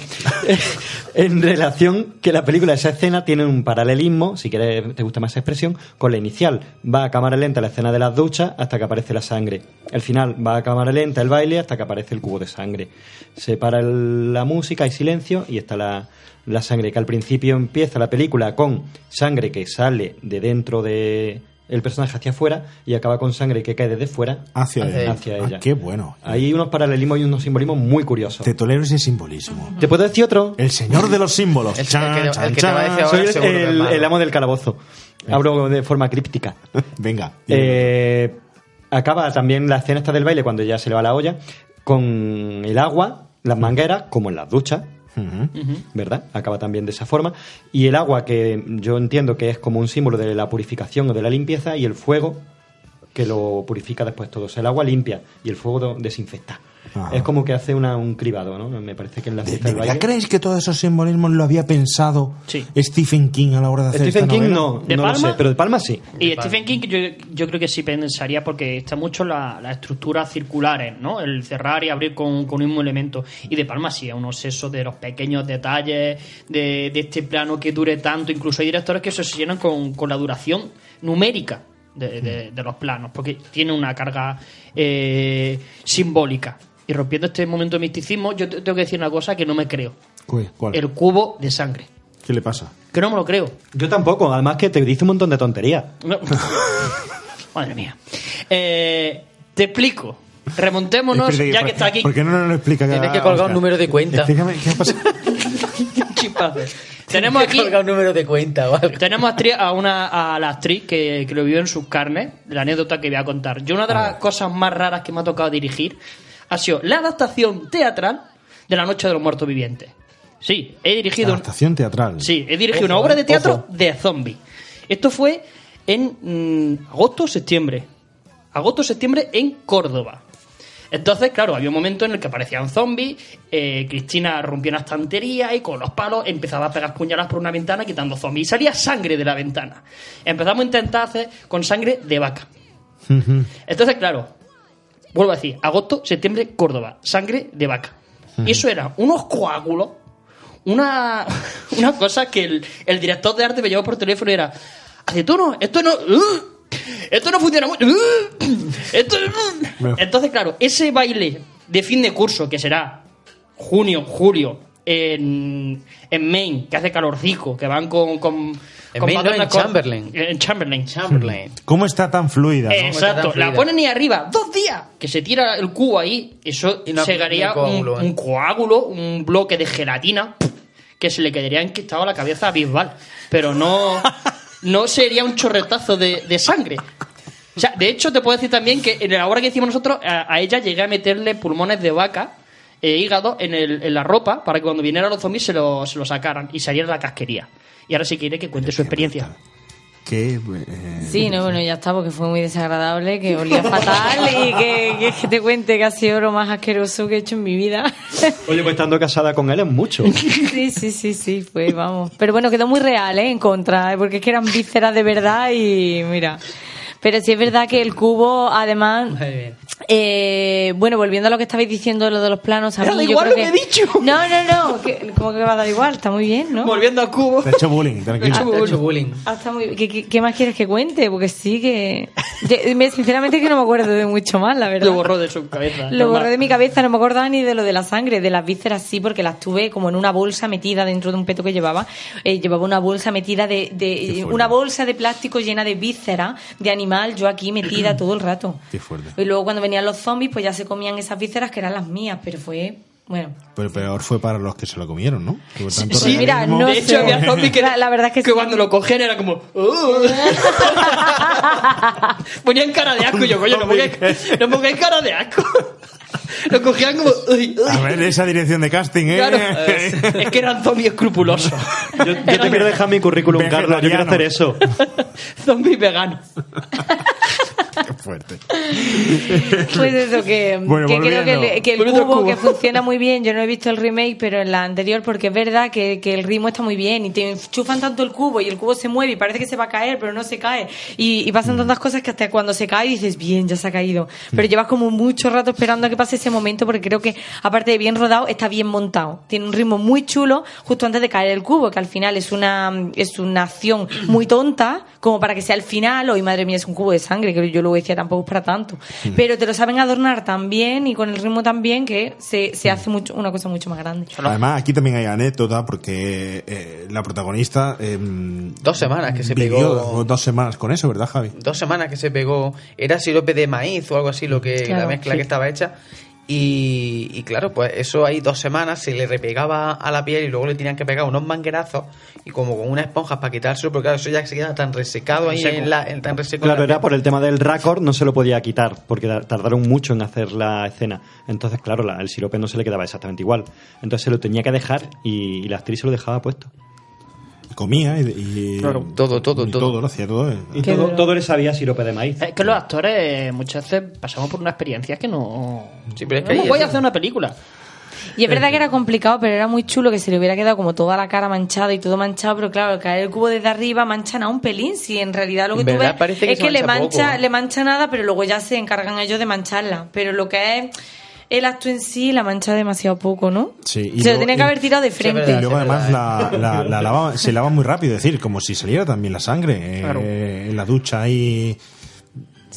(laughs) en relación que la película, esa escena, tiene un paralelismo, si quieres, te gusta más esa expresión, con la inicial. Va a cámara lenta la escena de las duchas hasta que aparece la sangre. El final va a cámara lenta el baile hasta que aparece el cubo de sangre. Se para el- la música, hay silencio y está la, la sangre. Que al principio empieza la película con sangre que sale de dentro de el personaje hacia afuera y acaba con sangre que cae desde fuera Hacia ella. hacia Ah, qué bueno. Hay unos paralelismos y unos simbolismos muy curiosos. Te tolero ese simbolismo. ¿Te puedo decir otro? El señor de los símbolos. El- Chan, el que- chan, el que te va a chan. decir ahora Soy el, el amo del calabozo. Hablo de forma críptica. (laughs) Venga. Eh, acaba también la escena esta del baile cuando ya se le va la olla con el agua, las mangueras, como en las duchas. ¿Verdad? Acaba también de esa forma. Y el agua, que yo entiendo que es como un símbolo de la purificación o de la limpieza, y el fuego, que lo purifica después todo. O sea, el agua limpia y el fuego desinfecta. Ajá. Es como que hace una- un cribado, ¿no? Me parece que en la ¿De, fiesta de del baile. creéis que todos esos simbolismos lo había pensado Sí. Stephen King a la hora de hacer Stephen esta King novela? no, ¿De no lo Palma? sé, pero de Palma sí. Y Stephen King yo, yo creo que sí pensaría porque está mucho la, la estructuras circulares, ¿no? El cerrar y abrir con, con un mismo elemento. Y de Palma sí, es un obseso de los pequeños detalles, de, de este plano que dure tanto. Incluso hay directores que se obsesionan con, con la duración numérica de, de- de los planos, porque tiene una carga eh, simbólica. Y rompiendo este momento de misticismo, yo te- tengo que decir una cosa que no me creo. Uy, ¿Cuál? El cubo de sangre. ¿Qué le pasa? Que no me lo creo. Yo tampoco, además que te dice un montón de tonterías. No. (laughs) Madre mía. Eh, te explico. Remontémonos, Espérate, ya ¿por- que está aquí. ¿Por qué no nos lo explica? Tienes que colgar Oscar? un número de cuenta. Explícame, ¿qué ha pasado? (laughs) (laughs) Chispazo. Tenemos aquí un número de cuenta o algo. tenemos a una a la actriz que, que lo vivió en sus carnes, la anécdota que voy a contar. Yo una de las cosas más raras que me ha tocado dirigir ha sido la adaptación teatral de La Noche de los Muertos Vivientes. Sí, he dirigido un- Adaptación teatral. Sí, he dirigido Ojo, una obra de eh, teatro ojo. de zombies. Esto fue en mm, agosto o septiembre. Agosto o septiembre en Córdoba. Entonces, claro, había un momento en el que aparecían zombies, eh, Cristina rompió una estantería y con los palos empezaba a pegar puñaladas por una ventana quitando zombies. Y salía sangre de la ventana. Empezamos a intentar hacer con sangre de vaca. Entonces, claro, vuelvo a decir, agosto, septiembre, Córdoba, sangre de vaca. Y eso era unos coágulos, una, (laughs) una cosa que el, el director de arte me llevó por teléfono y era, acetono, esto no... ¡uh! Esto no funciona mucho. (coughs) esto. Entonces, claro, ese baile de fin de curso, que será junio, julio, en, en Maine, que hace calorcico, que van con... con En con Maine, no, patrones en con- Chamberlain. En Chamberlain. Chamberlain. ¿Cómo está tan fluida? no? Exacto, tan la ponen ahí arriba, dos días, que se tira el cubo ahí, eso Y no- hay coágulo, un, ¿eh? un coágulo, un bloque de gelatina, que se le quedaría enquistado a la cabeza a Bisbal, pero no, (laughs) no sería un chorretazo de, de sangre. O sea, de hecho, te puedo decir también que en la obra que hicimos nosotros, a, a ella llegué a meterle pulmones de vaca, e hígado, en, el- en la ropa, para que cuando vinieran los zombies se lo, se lo sacaran y saliera la casquería. Y ahora sí quiere que cuente su experiencia. Qué, eh, Sí, no, bueno, ya está, porque fue muy desagradable, que olía fatal y que, que, que te cuente que ha sido lo más asqueroso que he hecho en mi vida. (laughs) Oye, pues estando casada con él es mucho. Sí, sí, sí, sí, fue, vamos. Pero bueno, quedó muy real, ¿eh? En contra, ¿eh? porque es que eran vísceras de verdad y mira. Pero sí es verdad que el cubo, además, Muy bien. Eh, bueno, volviendo a lo que estabais diciendo, lo de los planos, a mí da yo igual creo lo que... que he dicho. (laughs) No, no, no, que, como que va a dar igual, está muy bien, ¿no? Volviendo al cubo. Te ha hecho bullying, (laughs) tranquilo. Te he hecho bullying. Ah, está muy. ¿Qué, qué, qué más quieres que cuente? Porque sí que... Yo- me- sinceramente que no me acuerdo de mucho más, la verdad. Lo borró de su cabeza. Lo normal. borré de mi cabeza, no me acordaba ni de lo de la sangre, de las vísceras sí, porque las tuve como en una bolsa metida dentro de un peto que llevaba. Eh, llevaba una bolsa metida de, de una bolsa de plástico llena de vísceras de animal, yo aquí metida (clears throat) todo el rato. Qué fuerte. Y luego cuando venían los zombies, pues ya se comían esas vísceras que eran las mías, pero fue Bueno. Pero peor fue para los que se lo comieron, ¿no? Que por tanto Sí, mira, no de hecho, había zombies que, La- la verdad es que que sí. cuando lo cogían era como. (laughs) Ponían cara de asco. y yo, coño, no pongáis, no pongáis cara de asco. Lo cogían como. "Uy, uy". A ver esa dirección de casting, ¿eh? Claro, (laughs) es que eran zombies escrupulosos. Yo, yo te quiero dejar mi currículum, Carlos. Yo quiero hacer eso. (laughs) zombies veganos. (laughs) Pues eso, que, (laughs) Bueno, que creo que, el- que cubo, cubo. que funciona muy bien. Yo no he visto el remake, pero en la anterior, porque es verdad que, que el ritmo está muy bien y te enchufan tanto el cubo y el cubo se mueve y parece que se va a caer, pero no se cae. Y, y Mm. pasan tantas cosas que hasta cuando se cae dices, bien, ya se ha caído. Pero llevas como mucho rato esperando a que pase ese momento, porque creo que, aparte de bien rodado, está bien montado. Tiene un ritmo muy chulo justo antes de caer el cubo, que al final es una, es una acción muy tonta, como para que sea el final, hoy madre mía, es un cubo de sangre, que yo luego decía, tampoco es para tanto. Pero te lo saben adornar tan bien y con el ritmo tan bien que se, se hace mucho, una cosa mucho más grande. Además, aquí también hay anécdota porque eh, la protagonista. eh, Dos semanas que se vivió pegó. dos semanas con eso, ¿verdad, Javi? Dos semanas que se pegó. Era sirope de maíz o algo así, lo que Claro, la mezcla sí. que estaba hecha. Y, y claro, pues eso ahí dos semanas se le repegaba a la piel y luego le tenían que pegar unos manguerazos y como con unas esponjas para quitárselo, porque claro, eso ya se queda tan resecado ahí en la, en- tan reseco en Claro, la era por el tema del raccord, no se lo podía quitar, porque da- tardaron mucho en hacer la escena. Entonces, claro, la- el sirope no se le quedaba exactamente igual. Entonces se lo tenía que dejar y, y la actriz se lo dejaba puesto. Comía y. y- Claro, todo, todo, y todo. lo hacía todo. eh. Y todo, todo le sabía sirope de maíz. Es que los actores muchas veces pasamos por una experiencia que no. Sí, pero es que ¿Cómo ahí voy a hacer una película? Y es verdad que era complicado, pero era muy chulo que se le hubiera quedado como toda la cara manchada y todo manchado, pero claro, al caer el cubo desde arriba manchan a un pelín, si en realidad lo que tú ves que es que le mancha mancha, poco. le mancha nada, pero luego ya se encargan ellos de mancharla. Pero lo que es el acto en sí la mancha demasiado poco, ¿no? Sí, se lo tenía que haber tirado de frente. Y luego además la, la- la lava- se lava muy rápido, es decir, como si saliera también la sangre eh, Claro. en la ducha ahí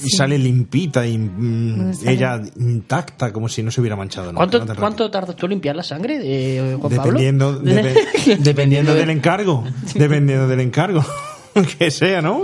y sale limpita y mm, No ella intacta como si no se hubiera manchado ¿Cuánto, ¿no? ¿Cuánto tardas tú en limpiar la sangre de Juan Dependiendo, (laughs) Pablo? depe- (laughs) dependiendo del encargo. Dependiendo del encargo. (laughs) que sea, ¿no?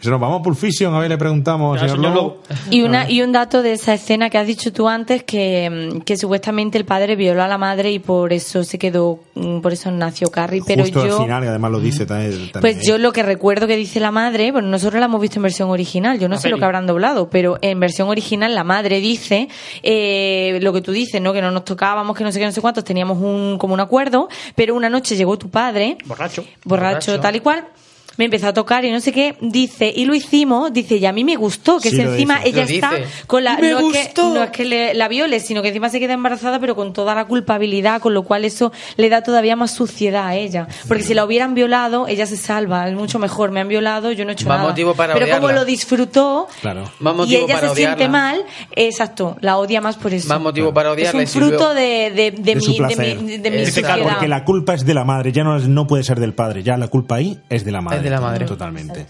Eso nos vamos a Pulp Fiction, a ver, le preguntamos al señor señor Lobo. Y, una, y un dato de esa escena que has dicho tú antes, que, mm, que supuestamente el padre violó a la madre y por eso se quedó, mm, por eso nació Carrie. Pero Justo yo, al final, que además lo dice también. también Pues ahí. yo lo que recuerdo que dice la madre, bueno, nosotros la hemos visto en versión original, yo no La sé lo que habrán doblado, pero en versión original la madre dice eh, lo que tú dices, ¿no? Que no nos tocábamos, que no sé qué, no sé cuántos, teníamos un, como un acuerdo, pero una noche llegó tu padre, Borracho. borracho, Borracho. tal y cual. Me empezó a tocar y no sé qué, dice, y lo hicimos, dice, y a mí me gustó, que Sí, encima dice. ella Lo está dice. con la... Me no, Es que, gustó. no es que le- la viole, sino que encima se queda embarazada, pero con toda la culpabilidad, con lo cual eso le da todavía más suciedad a ella. Porque si la hubieran violado, ella se salva, es mucho mejor. Me han violado, yo no he hecho Más nada. motivo para pero como lo disfrutó Claro. Más y ella para se siente mal, exacto, la odia más por eso. Más motivo para es odiarla. un y si fruto de, de, de, De su mi, de, mi, mi. Porque la culpa es de la madre, ya no, es- no puede ser del padre, ya la culpa ahí es de la madre. De la madre. Totalmente.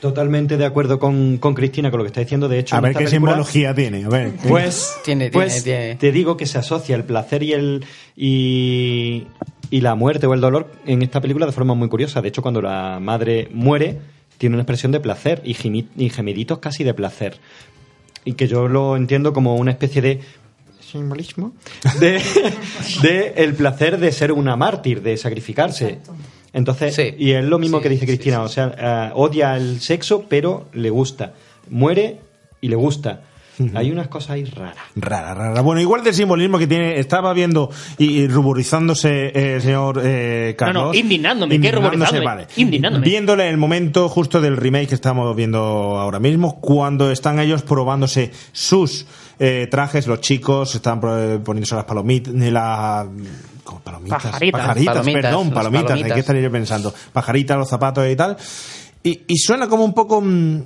Totalmente de acuerdo con, con Cristina con lo que está diciendo. De hecho, A en ver esta qué película- simbología tiene. A ver. ¿qué- Pues, Tiene, tiene, pues tiene. te digo que se asocia el placer y el y, y la muerte o el dolor en esta película de forma muy curiosa. De hecho, cuando la madre muere, tiene una expresión de placer y, gimi- y gemiditos casi de placer. Y que yo lo entiendo como una especie de simbolismo de, de el placer de ser una mártir, de sacrificarse. Entonces, Sí. y es lo mismo Sí, que dice Cristina, sí, o sea, eh, odia el sexo, pero le gusta. Muere y le gusta. Hay unas cosas ahí raras. Rara, rara. Bueno, igual del simbolismo que tiene, estaba viendo y, y ruborizándose eh, el señor eh, Carlos. No, no, indignándome, ¿qué ruborizándome? vale. Indignándome. Viéndole el momento justo del remake que estamos viendo ahora mismo, cuando están ellos probándose sus eh, trajes, los chicos están pro- poniéndose las palomitas, las palomitas, Pajaritas. Palomitas, perdón, palomitas, ¿en palomitas. qué estaría yo pensando? Pajaritas, los zapatos y tal. Y, y suena como un poco, mm,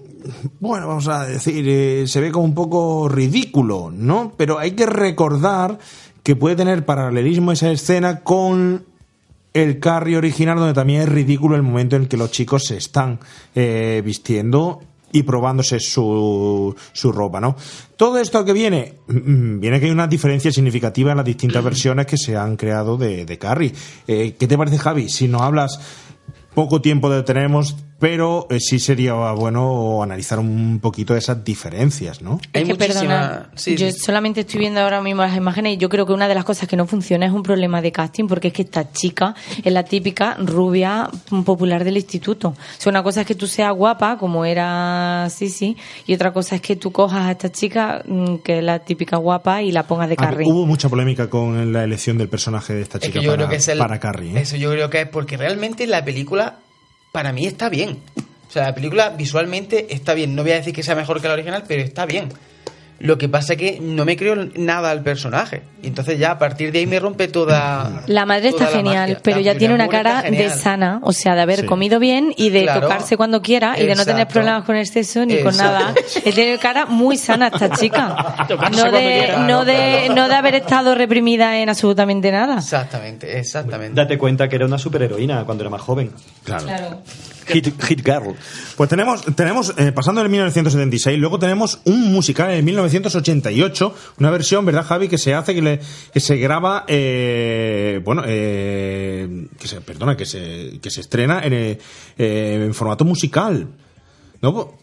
bueno, vamos a decir, eh, se ve como un poco ridículo, ¿no? Pero hay que recordar que puede tener paralelismo esa escena con el Carrie original, donde también es ridículo el momento en el que los chicos se están eh, vistiendo y probándose su, su ropa, ¿no? Todo esto que viene, mm, viene que hay una diferencia significativa en las distintas versiones que se han creado de, de Carrie. Eh, ¿Qué te parece, Javi? Si nos hablas poco tiempo de tenemos pero eh, sí sería bueno analizar un poquito esas diferencias, ¿no? Es que perdona, yo solamente estoy viendo ahora mismo las imágenes y yo creo que una de las cosas que no funciona es un problema de casting, porque es que esta chica es la típica rubia popular del instituto. O sea, una cosa es que tú seas guapa, como era Sisi, y otra cosa es que tú cojas a esta chica, mm, que es la típica guapa, y la pongas de Ah, Carrie. hubo mucha polémica con la elección del personaje de esta Es chica que yo para, creo que es el, para Carrie. ¿eh? Eso yo creo que es porque realmente la película, para mí, está bien. O sea, la película visualmente está bien. No voy a decir que sea mejor que la original, pero está bien. Lo que pasa es que no me creo nada al personaje. Y entonces ya a partir de ahí me rompe toda. (laughs) La madre toda está la genial, magia. pero La ya tiene una cara de sana, o sea, de haber Sí. comido bien y de Claro. tocarse cuando quiera y de no tener problemas con el sexo ni con nada. Tiene (laughs) cara muy sana esta chica. (laughs) Tocarse No cuando de, quiera. no, de, no de haber estado reprimida en absolutamente nada. Exactamente, exactamente. Date cuenta que era una superheroína cuando era más joven. Claro. Hit, hit Girl. Pues tenemos, tenemos eh, pasando del 1976, luego tenemos un musical en el 1988, una versión, ¿verdad, Javi? Que se hace, que, le- que se graba, eh, bueno, eh, que se, perdona, que se, que se estrena en, eh, eh, en formato musical. ¿No?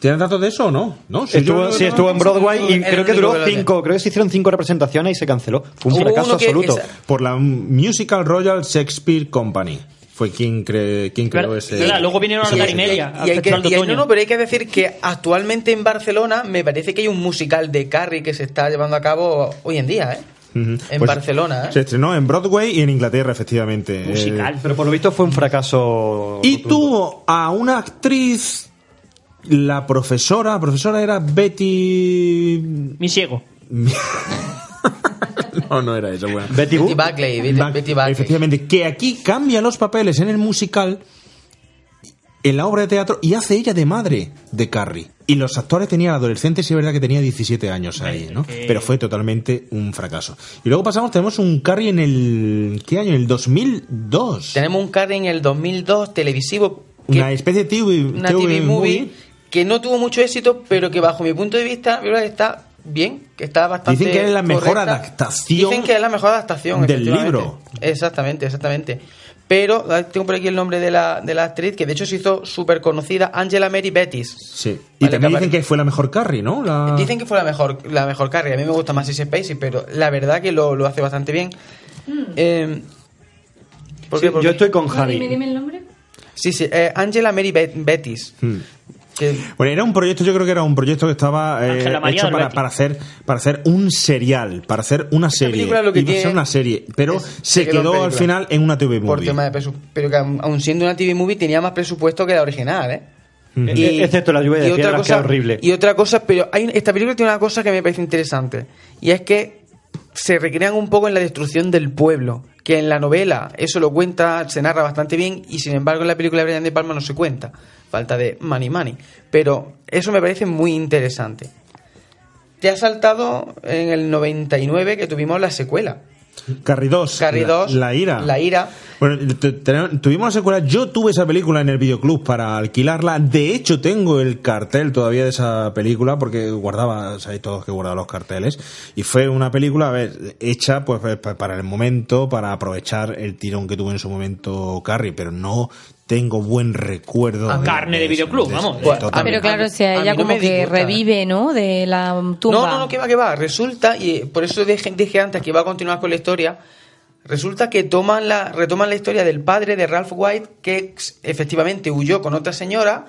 ¿Tienes datos de eso o no? ¿No? Sí, estuvo, yo- sí, estuvo en Broadway y creo que duró cinco, creo que se hicieron cinco representaciones y se canceló. Fue un fracaso absoluto. Por la Musical Royal Shakespeare Company. Fue quien, cre- quien creó ese. luego vinieron a dar y media. Y al hay que, Festival de y hay- Otoño. no, no, pero hay que decir que actualmente en Barcelona me parece que hay un musical de Carrie que se está llevando a cabo hoy en día, ¿eh? En Pues Barcelona, ¿eh? Se estrenó en Broadway y en Inglaterra, efectivamente. Eh, Pero por lo visto fue un fracaso. y tuvo a una actriz, la profesora, la profesora era Betty... Mi ciego. (laughs) (laughs) no, no era eso, bueno. Betty Betty Buckley, Betty, Buck- Betty Buckley. Efectivamente, que aquí cambia los papeles en el musical, en la obra de teatro, y hace ella de madre de Carrie. Y los actores tenían adolescentes y es verdad que tenía 17 años ahí, ¿no? Pero fue totalmente un fracaso. Y luego pasamos, tenemos un Carrie en el... ¿Qué año? En el 2002. Tenemos un Carrie en el 2002 televisivo, Una especie de TV, una TV movie, que no tuvo mucho éxito, pero que bajo mi punto de vista verdad, está bien, que está bastante Dicen que es la mejor adaptación Dicen que es la mejor adaptación del libro. Exactamente, exactamente. Pero tengo por aquí el nombre de la, de la actriz, que de hecho se hizo súper conocida, Angela Mary Bettis. Sí. Y Vale, también que dicen que fue la mejor Carrie, ¿no? La- Dicen que fue la mejor, la mejor Carrie. A mí me gusta más ese Spacey, pero la verdad que lo, lo hace bastante bien. Eh, ¿por Sí, qué? ¿Por yo qué? estoy con Javi. dime el nombre. Sí, sí, eh, Angela Mary Bet- Bettis. Hmm. Que- Bueno, era un proyecto, yo creo que era un proyecto que estaba eh, hecho para, hacer para hacer un serial, para hacer una serie. lo que Iba a ser tiene una serie, pero es- se se quedó al final en una TV por movie. tema de presupuesto. Pero que aun siendo una TV movie tenía más presupuesto que la original, ¿eh? E- excepto la lluvia de y otra piedras, que cosa, era horrible. Y otra cosa, pero hay, esta película tiene una cosa que me parece interesante. Y es que se recrean un poco en la destrucción del pueblo. Que en la novela eso lo cuenta, se narra bastante bien. Y sin embargo en la película de Brian De Palma no se cuenta. Falta de money money. Pero eso me parece muy interesante. Te ha saltado en el 99 que tuvimos la secuela. Carrie 2. Carrie la- 2, La, ira. La ira. Bueno, tuvimos la secuela. Yo tuve esa película en el videoclub para alquilarla. De hecho, tengo el cartel todavía de esa película porque guardaba, sabéis todos que guardaba los carteles. Y fue una película, a ver, hecha pues pa- para el momento, para aprovechar el tirón que tuvo en su momento Carrie, pero no tengo buen recuerdo. A carne de videoclub, de- vamos. de- Ah. Pero claro, o sea, ella no como que disgusta. revive, ¿no? De la tumba. No, no, no, que va, que va. Resulta, y por eso dije, dije antes que iba a continuar con la historia, resulta que toman la, retoman la historia del padre de Ralph White, que efectivamente huyó con otra señora,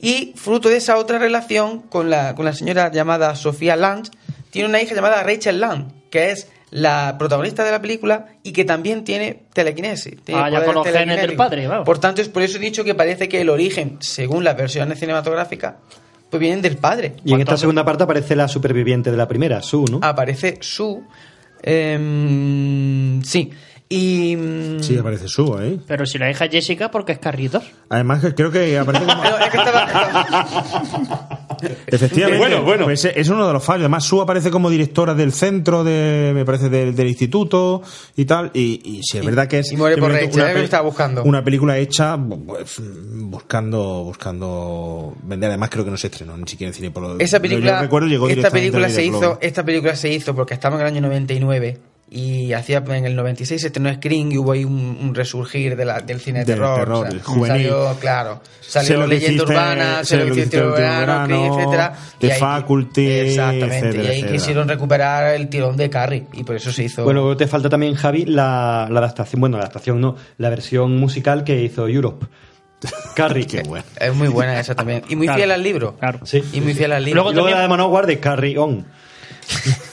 y fruto de esa otra relación con la, con la señora llamada Sofía Lange, tiene una hija llamada Rachel Lange, que es la protagonista de la película y que también tiene telequinesis. tiene Ah, ya con los genes del padre, vamos. Por tanto, es por eso he dicho que parece que el origen, según las versiones cinematográficas, pues vienen del padre. Y en esta segunda parte aparece la superviviente de la primera, Sue, ¿no? aparece Su. em, sí. Y. mm, Sí, aparece su ahí. Pero si la hija es Jessica, porque es Carrie 2. Además, que creo que aparece como. (laughs) Pero es que estaba- (laughs) (laughs) Efectivamente, Bueno, bueno. pues es uno de los fallos. Además, Su aparece como directora del centro, de, me parece, del, del instituto y tal. Y, y sí, es verdad que es y muere por una es lo que peli- estaba buscando. Una película hecha pues, buscando buscando vender. Además, creo que no se estrenó ni siquiera en cine. Por lo- esa yo- película. yo recuerdo, llegó esta película se hizo. Esta película se hizo porque estamos en el año 99. Y hacía en el 96 se estrenó Scream y hubo ahí un, un resurgir de la- del cine de Del terror. terror, o sea, juvenil. salió, claro, salió Leyenda hiciste- Urbana, se lo hiciste el verano, Scream, etcétera. The y ahí- Faculty, Exactamente, etcétera, y ahí etcétera. quisieron recuperar el tirón de Carrie y por eso se hizo... Bueno, luego te falta también, Javi, la, la adaptación, bueno, la adaptación no, la versión musical que hizo Europe. (laughs) Carrie. Qué bueno. Es muy buena esa también. Y muy Claro. fiel al libro. Sí. Y muy fiel al libro. Luego, luego la de Manowar de Carrie On. (laughs)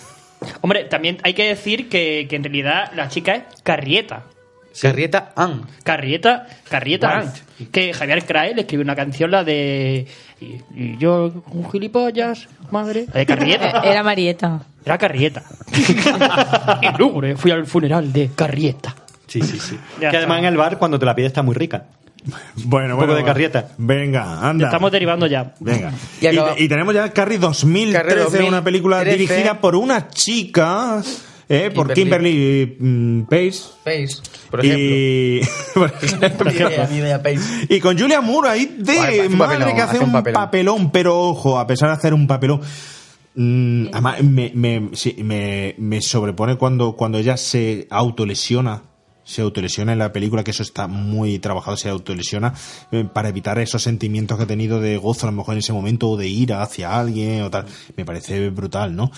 Hombre, también hay que decir que, que en realidad la chica es Carrieta. Carrieta Ann. Carrieta, Carrieta Ann. White. Que Javier Crae le escribió una canción, la de. Y, y yo, un gilipollas, madre. La de Carrieta. (laughs) Era Marieta. Era Carrieta. (laughs) y lúgubre, fui al funeral de Carrieta. Sí, sí, sí. Ya que además está. en el bar, cuando te la pides, está muy rica. (laughs) Bueno, Un poco bueno. de carrieta. Venga, anda. Estamos derivando ya. Venga. Y Y, acaba- y tenemos ya Carrie 2013, Carrie 2013. una película dirigida por una chica, eh, por Kimberly mm, Pace. Pace, por ejemplo. Y, (laughs) por ejemplo. Mi idea, mi idea, Pace. Y con Julia Moore ahí de madre papelón, que hace hace un un papelón. papelón. pero ojo, a pesar de hacer un papelón, mm, además me, me, sí, me, me sobrepone cuando, cuando ella se autolesiona. Se autolesiona en la película, que eso está muy trabajado, se autolesiona eh, para evitar esos sentimientos que ha tenido de gozo a lo mejor en ese momento o de ira hacia alguien o tal. Me parece brutal, ¿no?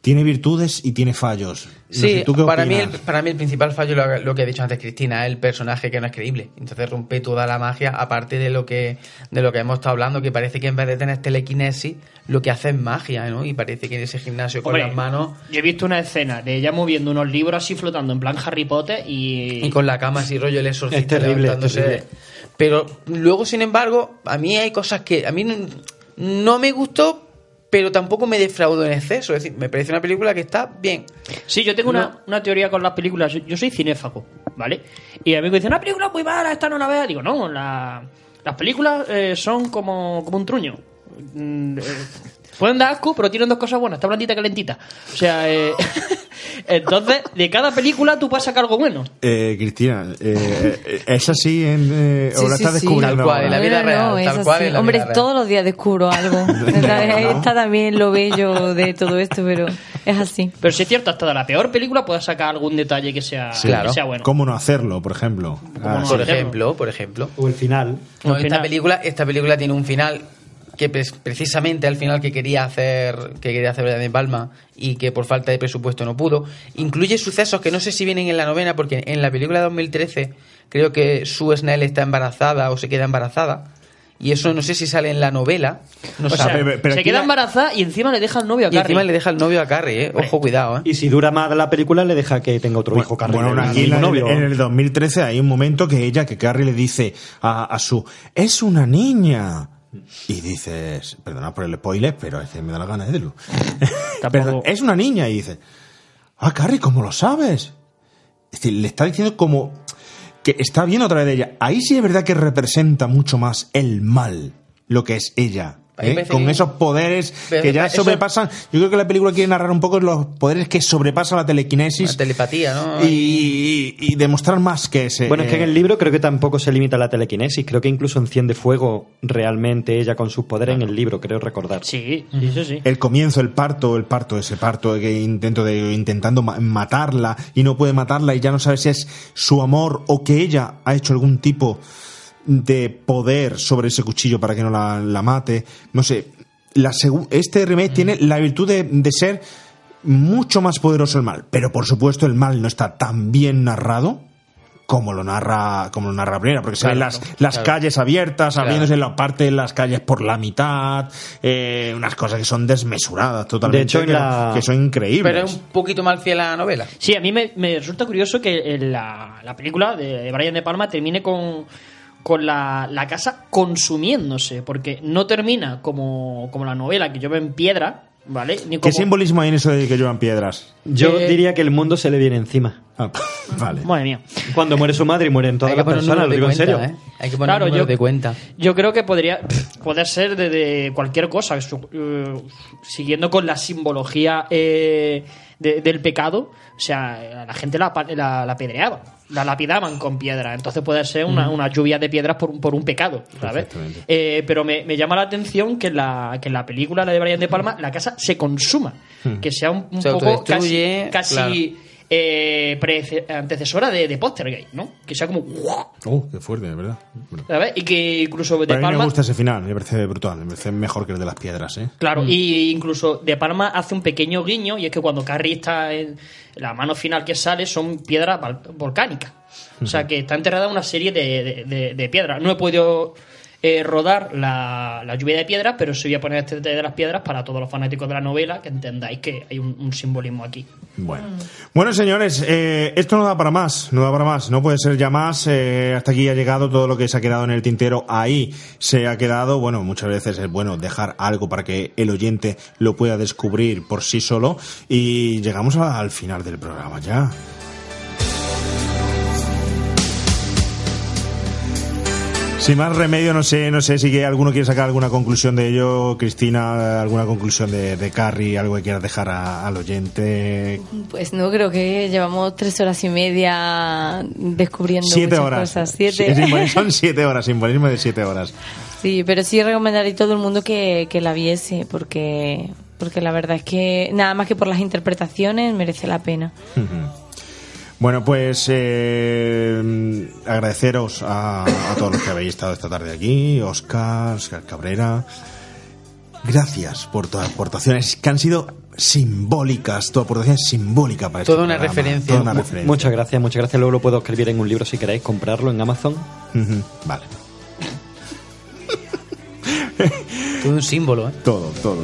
Tiene virtudes y tiene fallos. No Sí, sé, ¿tú qué para, mí el, para mí el principal fallo lo, lo que ha dicho antes Cristina, es el personaje que no es creíble. Entonces rompe toda la magia, aparte de lo que de lo que hemos estado hablando, que parece que en vez de tener telequinesis, lo que hace es magia, ¿no? Y parece que en ese gimnasio con Hombre, las manos Yo he visto una escena de ella moviendo unos libros así flotando en plan Harry Potter y. y con la cama así rollo el exorcista Es terrible, levantándose. es terrible. Pero luego, sin embargo, a mí hay cosas que a mí no, no me gustó, pero tampoco me defraudó en exceso. Es decir, me parece una película que está bien. Sí, yo tengo No. una, una teoría con las películas. Yo, yo soy cinéfago, ¿vale? Y a mí me dicen, una película muy mala, esta no la veas. Digo, no, la- las películas eh, son como, como un truño. Mm, eh, pueden dar asco, pero tienen dos cosas buenas, está blandita y calentita. O sea, eh, (laughs) entonces, de cada película tú puedes sacar algo bueno. Eh, Cristina, eh, eh, ¿es así en, eh, o Sí, lo sí, estás sí. descubriendo Tal cual, ahora? en la vida No, real, no, es tal cual así. en la Hombre, vida real. todos los días descubro algo. (laughs) (laughs) Está también lo bello de todo esto, pero es así. Pero si es cierto, hasta de la peor película puedes sacar algún detalle que sea, Sí. que sea bueno. ¿Cómo no hacerlo, por ejemplo? Ah, por sí. ejemplo, por ejemplo. O el final. No, Al esta final. película, esta película tiene un final que pre- precisamente al final que quería hacer que quería hacer Brian De Palma y que por falta de presupuesto no pudo incluye sucesos que no sé si vienen en la novena porque en la película de 2013 creo que Sue Snell está embarazada o se queda embarazada y eso no sé si sale en la novela no O sea, sabe. pero- pero se queda la- embarazada y encima le deja el novio a y Carrie. encima le deja el novio a Carrie eh. ojo cuidado eh. Y si dura más la película, le deja que tenga otro hijo, Carrie. Bueno, aquí en, en el 2013 hay un momento que ella, que Carrie le dice a, a su, es una niña. Y dices, perdona por el spoiler, pero es que me da la gana de verlo. Perdón, es una niña. Y dice, ah, Carrie, ¿cómo lo sabes? Es decir, le está diciendo como que está viendo otra vez de ella. Ahí sí es verdad que representa mucho más el mal, lo que es ella. ¿Eh? Con esos poderes Pero que ya eso- sobrepasan. Yo creo que la película quiere narrar un poco los poderes que sobrepasan la telequinesis la telepatía no y, y demostrar más que ese. Bueno, es que en eh, el libro creo que tampoco se limita a la telequinesis. Creo que incluso enciende fuego realmente ella con sus poderes en el libro, creo recordar. Sí, sí, sí, sí. el comienzo, el parto, el parto, ese parto que intento de intentando ma- matarla y no puede matarla y ya no sabe si es su amor o que ella ha hecho algún tipo de poder sobre ese cuchillo para que no la, la mate. No sé. La este remake tiene la virtud de, de ser mucho más poderoso el mal, pero por supuesto el mal no está tan bien narrado como lo narra como lo narra primera, porque se ven Claro, las, las claro. calles abiertas, Claro. abriéndose la parte de las calles por la mitad, eh, unas cosas que son desmesuradas totalmente, De hecho, que, la- que son increíbles. pero es un poquito más fiel a la novela Sí, a mí me, me resulta curioso que en la, la película de Brian De Palma termine con, con la, la casa consumiéndose, porque no termina como, como la novela que llueve en piedra, ¿vale? Ni ¿Qué simbolismo hay en eso de que llevan piedras? Yo Eh, diría que el mundo se le viene encima. Ah, (laughs) vale. Madre mía. Cuando muere su madre y mueren todas las personas, lo digo en serio. ¿eh? hay que poner Claro, un yo- de cuenta Yo creo que podría poder ser de, de cualquier cosa, su- eh, siguiendo con la simbología eh, de- del pecado. O sea, la gente la, la, la apedreaban, la lapidaban con piedra. Entonces puede ser una, una lluvia de piedras por un, por un pecado, ¿sabes? Eh, pero me, me llama la atención que en la, que en la película, la de Brian De Palma, la casa se consuma. Que sea un, un Se poco casi, autodestruye, casi claro. Eh, antecesora de, de Postergate, ¿no? Que sea como... Oh, qué fuerte, de verdad. Bueno, ¿sabes? Y que incluso De a mí me Palma... gusta ese final, me parece brutal, me parece mejor que el de las piedras, ¿eh? Claro, Mm. y incluso De Palma hace un pequeño guiño y es que cuando Carrie está en la mano final que sale son piedras volcánicas. O sea que está enterrada en una serie de, de- de- de piedras. No he podido eh, rodar la, la lluvia de piedras, pero sí voy a poner este detalle de las piedras para todos los fanáticos de la novela que entendáis que hay un, un simbolismo aquí. Bueno. Bueno, señores, eh, esto no da para más, no da para más, no puede ser ya más. eh, hasta aquí ha llegado todo lo que se ha quedado en el tintero. Ahí se ha quedado, bueno, muchas veces es bueno dejar algo para que el oyente lo pueda descubrir por sí solo. Y llegamos a- al final del programa ya. Sin más remedio, no sé, no sé si alguno quiere sacar alguna conclusión de ello, Cristina, alguna conclusión de, de Carrie, algo que quieras dejar a- al oyente. Pues no, creo que llevamos tres horas y media descubriendo Siete muchas horas. cosas. Sí, Siete. simboli- (laughs) son siete horas, simbolismo de siete horas. Sí, pero sí recomendaría a todo el mundo que, que la viese, porque, porque la verdad es que nada más que por las interpretaciones merece la pena. Ujú. Bueno, pues eh, agradeceros a, a todos los que habéis estado esta tarde aquí, Oscar, Oscar Cabrera. Gracias por tus aportaciones que han sido simbólicas. Tu aportación es simbólica para este Toda una programa. referencia. Toda una referencia. Muchas gracias, muchas gracias. Luego lo puedo escribir en un libro si queréis, comprarlo en Amazon. Vale. Todo un símbolo, ¿eh? Todo, todo.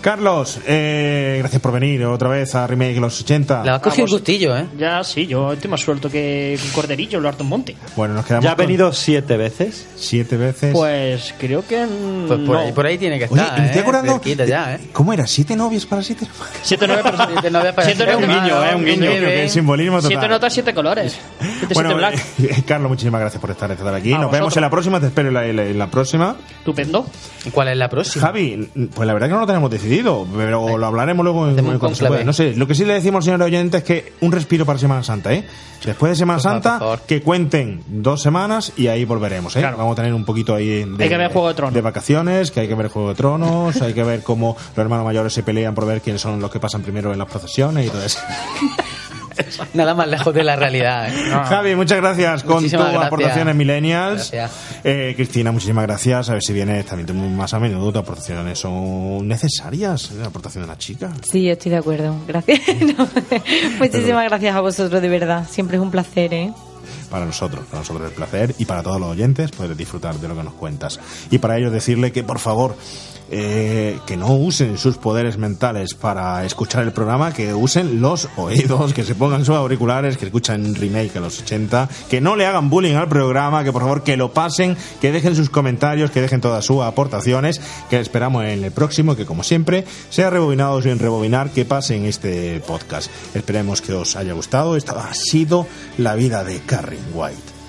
Carlos, eh, gracias por venir otra vez a Remake de los 80. La has cogido un gustillo, ¿eh? Ya, sí, yo estoy más suelto que un corderillo en el Arton Monte. Bueno, nos quedamos Ya ha con venido siete veces. siete veces. Pues creo que... mm, Pues por, no. ahí, por ahí tiene que Oye, estar, me ¿eh? estoy acordando. Cerquita ya, ¿eh? ¿Cómo era? ¿Siete novias para siete hermanos? Siete, nueve personas. Siete novias para Siete, siete nueve- hermanos, guiño, ¿eh? Un guiño. bebé. Que es simbolismo total. Siete notas, siete colores. Siete, Bueno, siete black. eh, Carlos, muchísimas gracias por estar, estar aquí. A Nos vemos vosotros. en la próxima. Te espero en la, en la- en la próxima. Estupendo. ¿Cuál es la próxima? Javi, pues la verdad que no lo tenemos decidido, pero lo hablaremos luego en, se pueda. No sé, lo que sí le decimos al señor oyente es que un respiro para Semana Santa, ¿eh? Después de Semana Por Santa, por favor. que cuenten dos semanas y ahí volveremos, ¿eh? Claro. Vamos a tener un poquito ahí de, Hay que ver Juego de Tronos. de vacaciones, que hay que ver Juego de Tronos, hay que ver cómo los hermanos mayores se pelean por ver quiénes son los que pasan primero en las procesiones y todo eso. (laughs) (laughs) Nada más lejos de la realidad, ¿eh? Javi, muchas gracias con tus Muchísimas gracias. aportaciones millennials. Gracias. Eh, Cristina, muchísimas gracias. A ver si vienes también más a menudo. Tus aportaciones son necesarias. La aportación de una chica. Sí, estoy de acuerdo. Gracias. (laughs) No, (laughs) Muchísimas gracias a vosotros, de verdad. Siempre es un placer, ¿eh? Para nosotros, para nosotros el placer y para todos los oyentes poder disfrutar de lo que nos cuentas. Y para ello decirle que por favor eh, que no usen sus poderes mentales para escuchar el programa, que usen los oídos, que se pongan sus auriculares, que escuchen remake a los 80, que no le hagan bullying al programa, que por favor que lo pasen, que dejen sus comentarios, que dejen todas sus aportaciones, que esperamos en el próximo, que como siempre, sea rebobinado sin rebobinar, que pasen este podcast. Esperemos que os haya gustado. Esta ha sido la vida de Carrie White.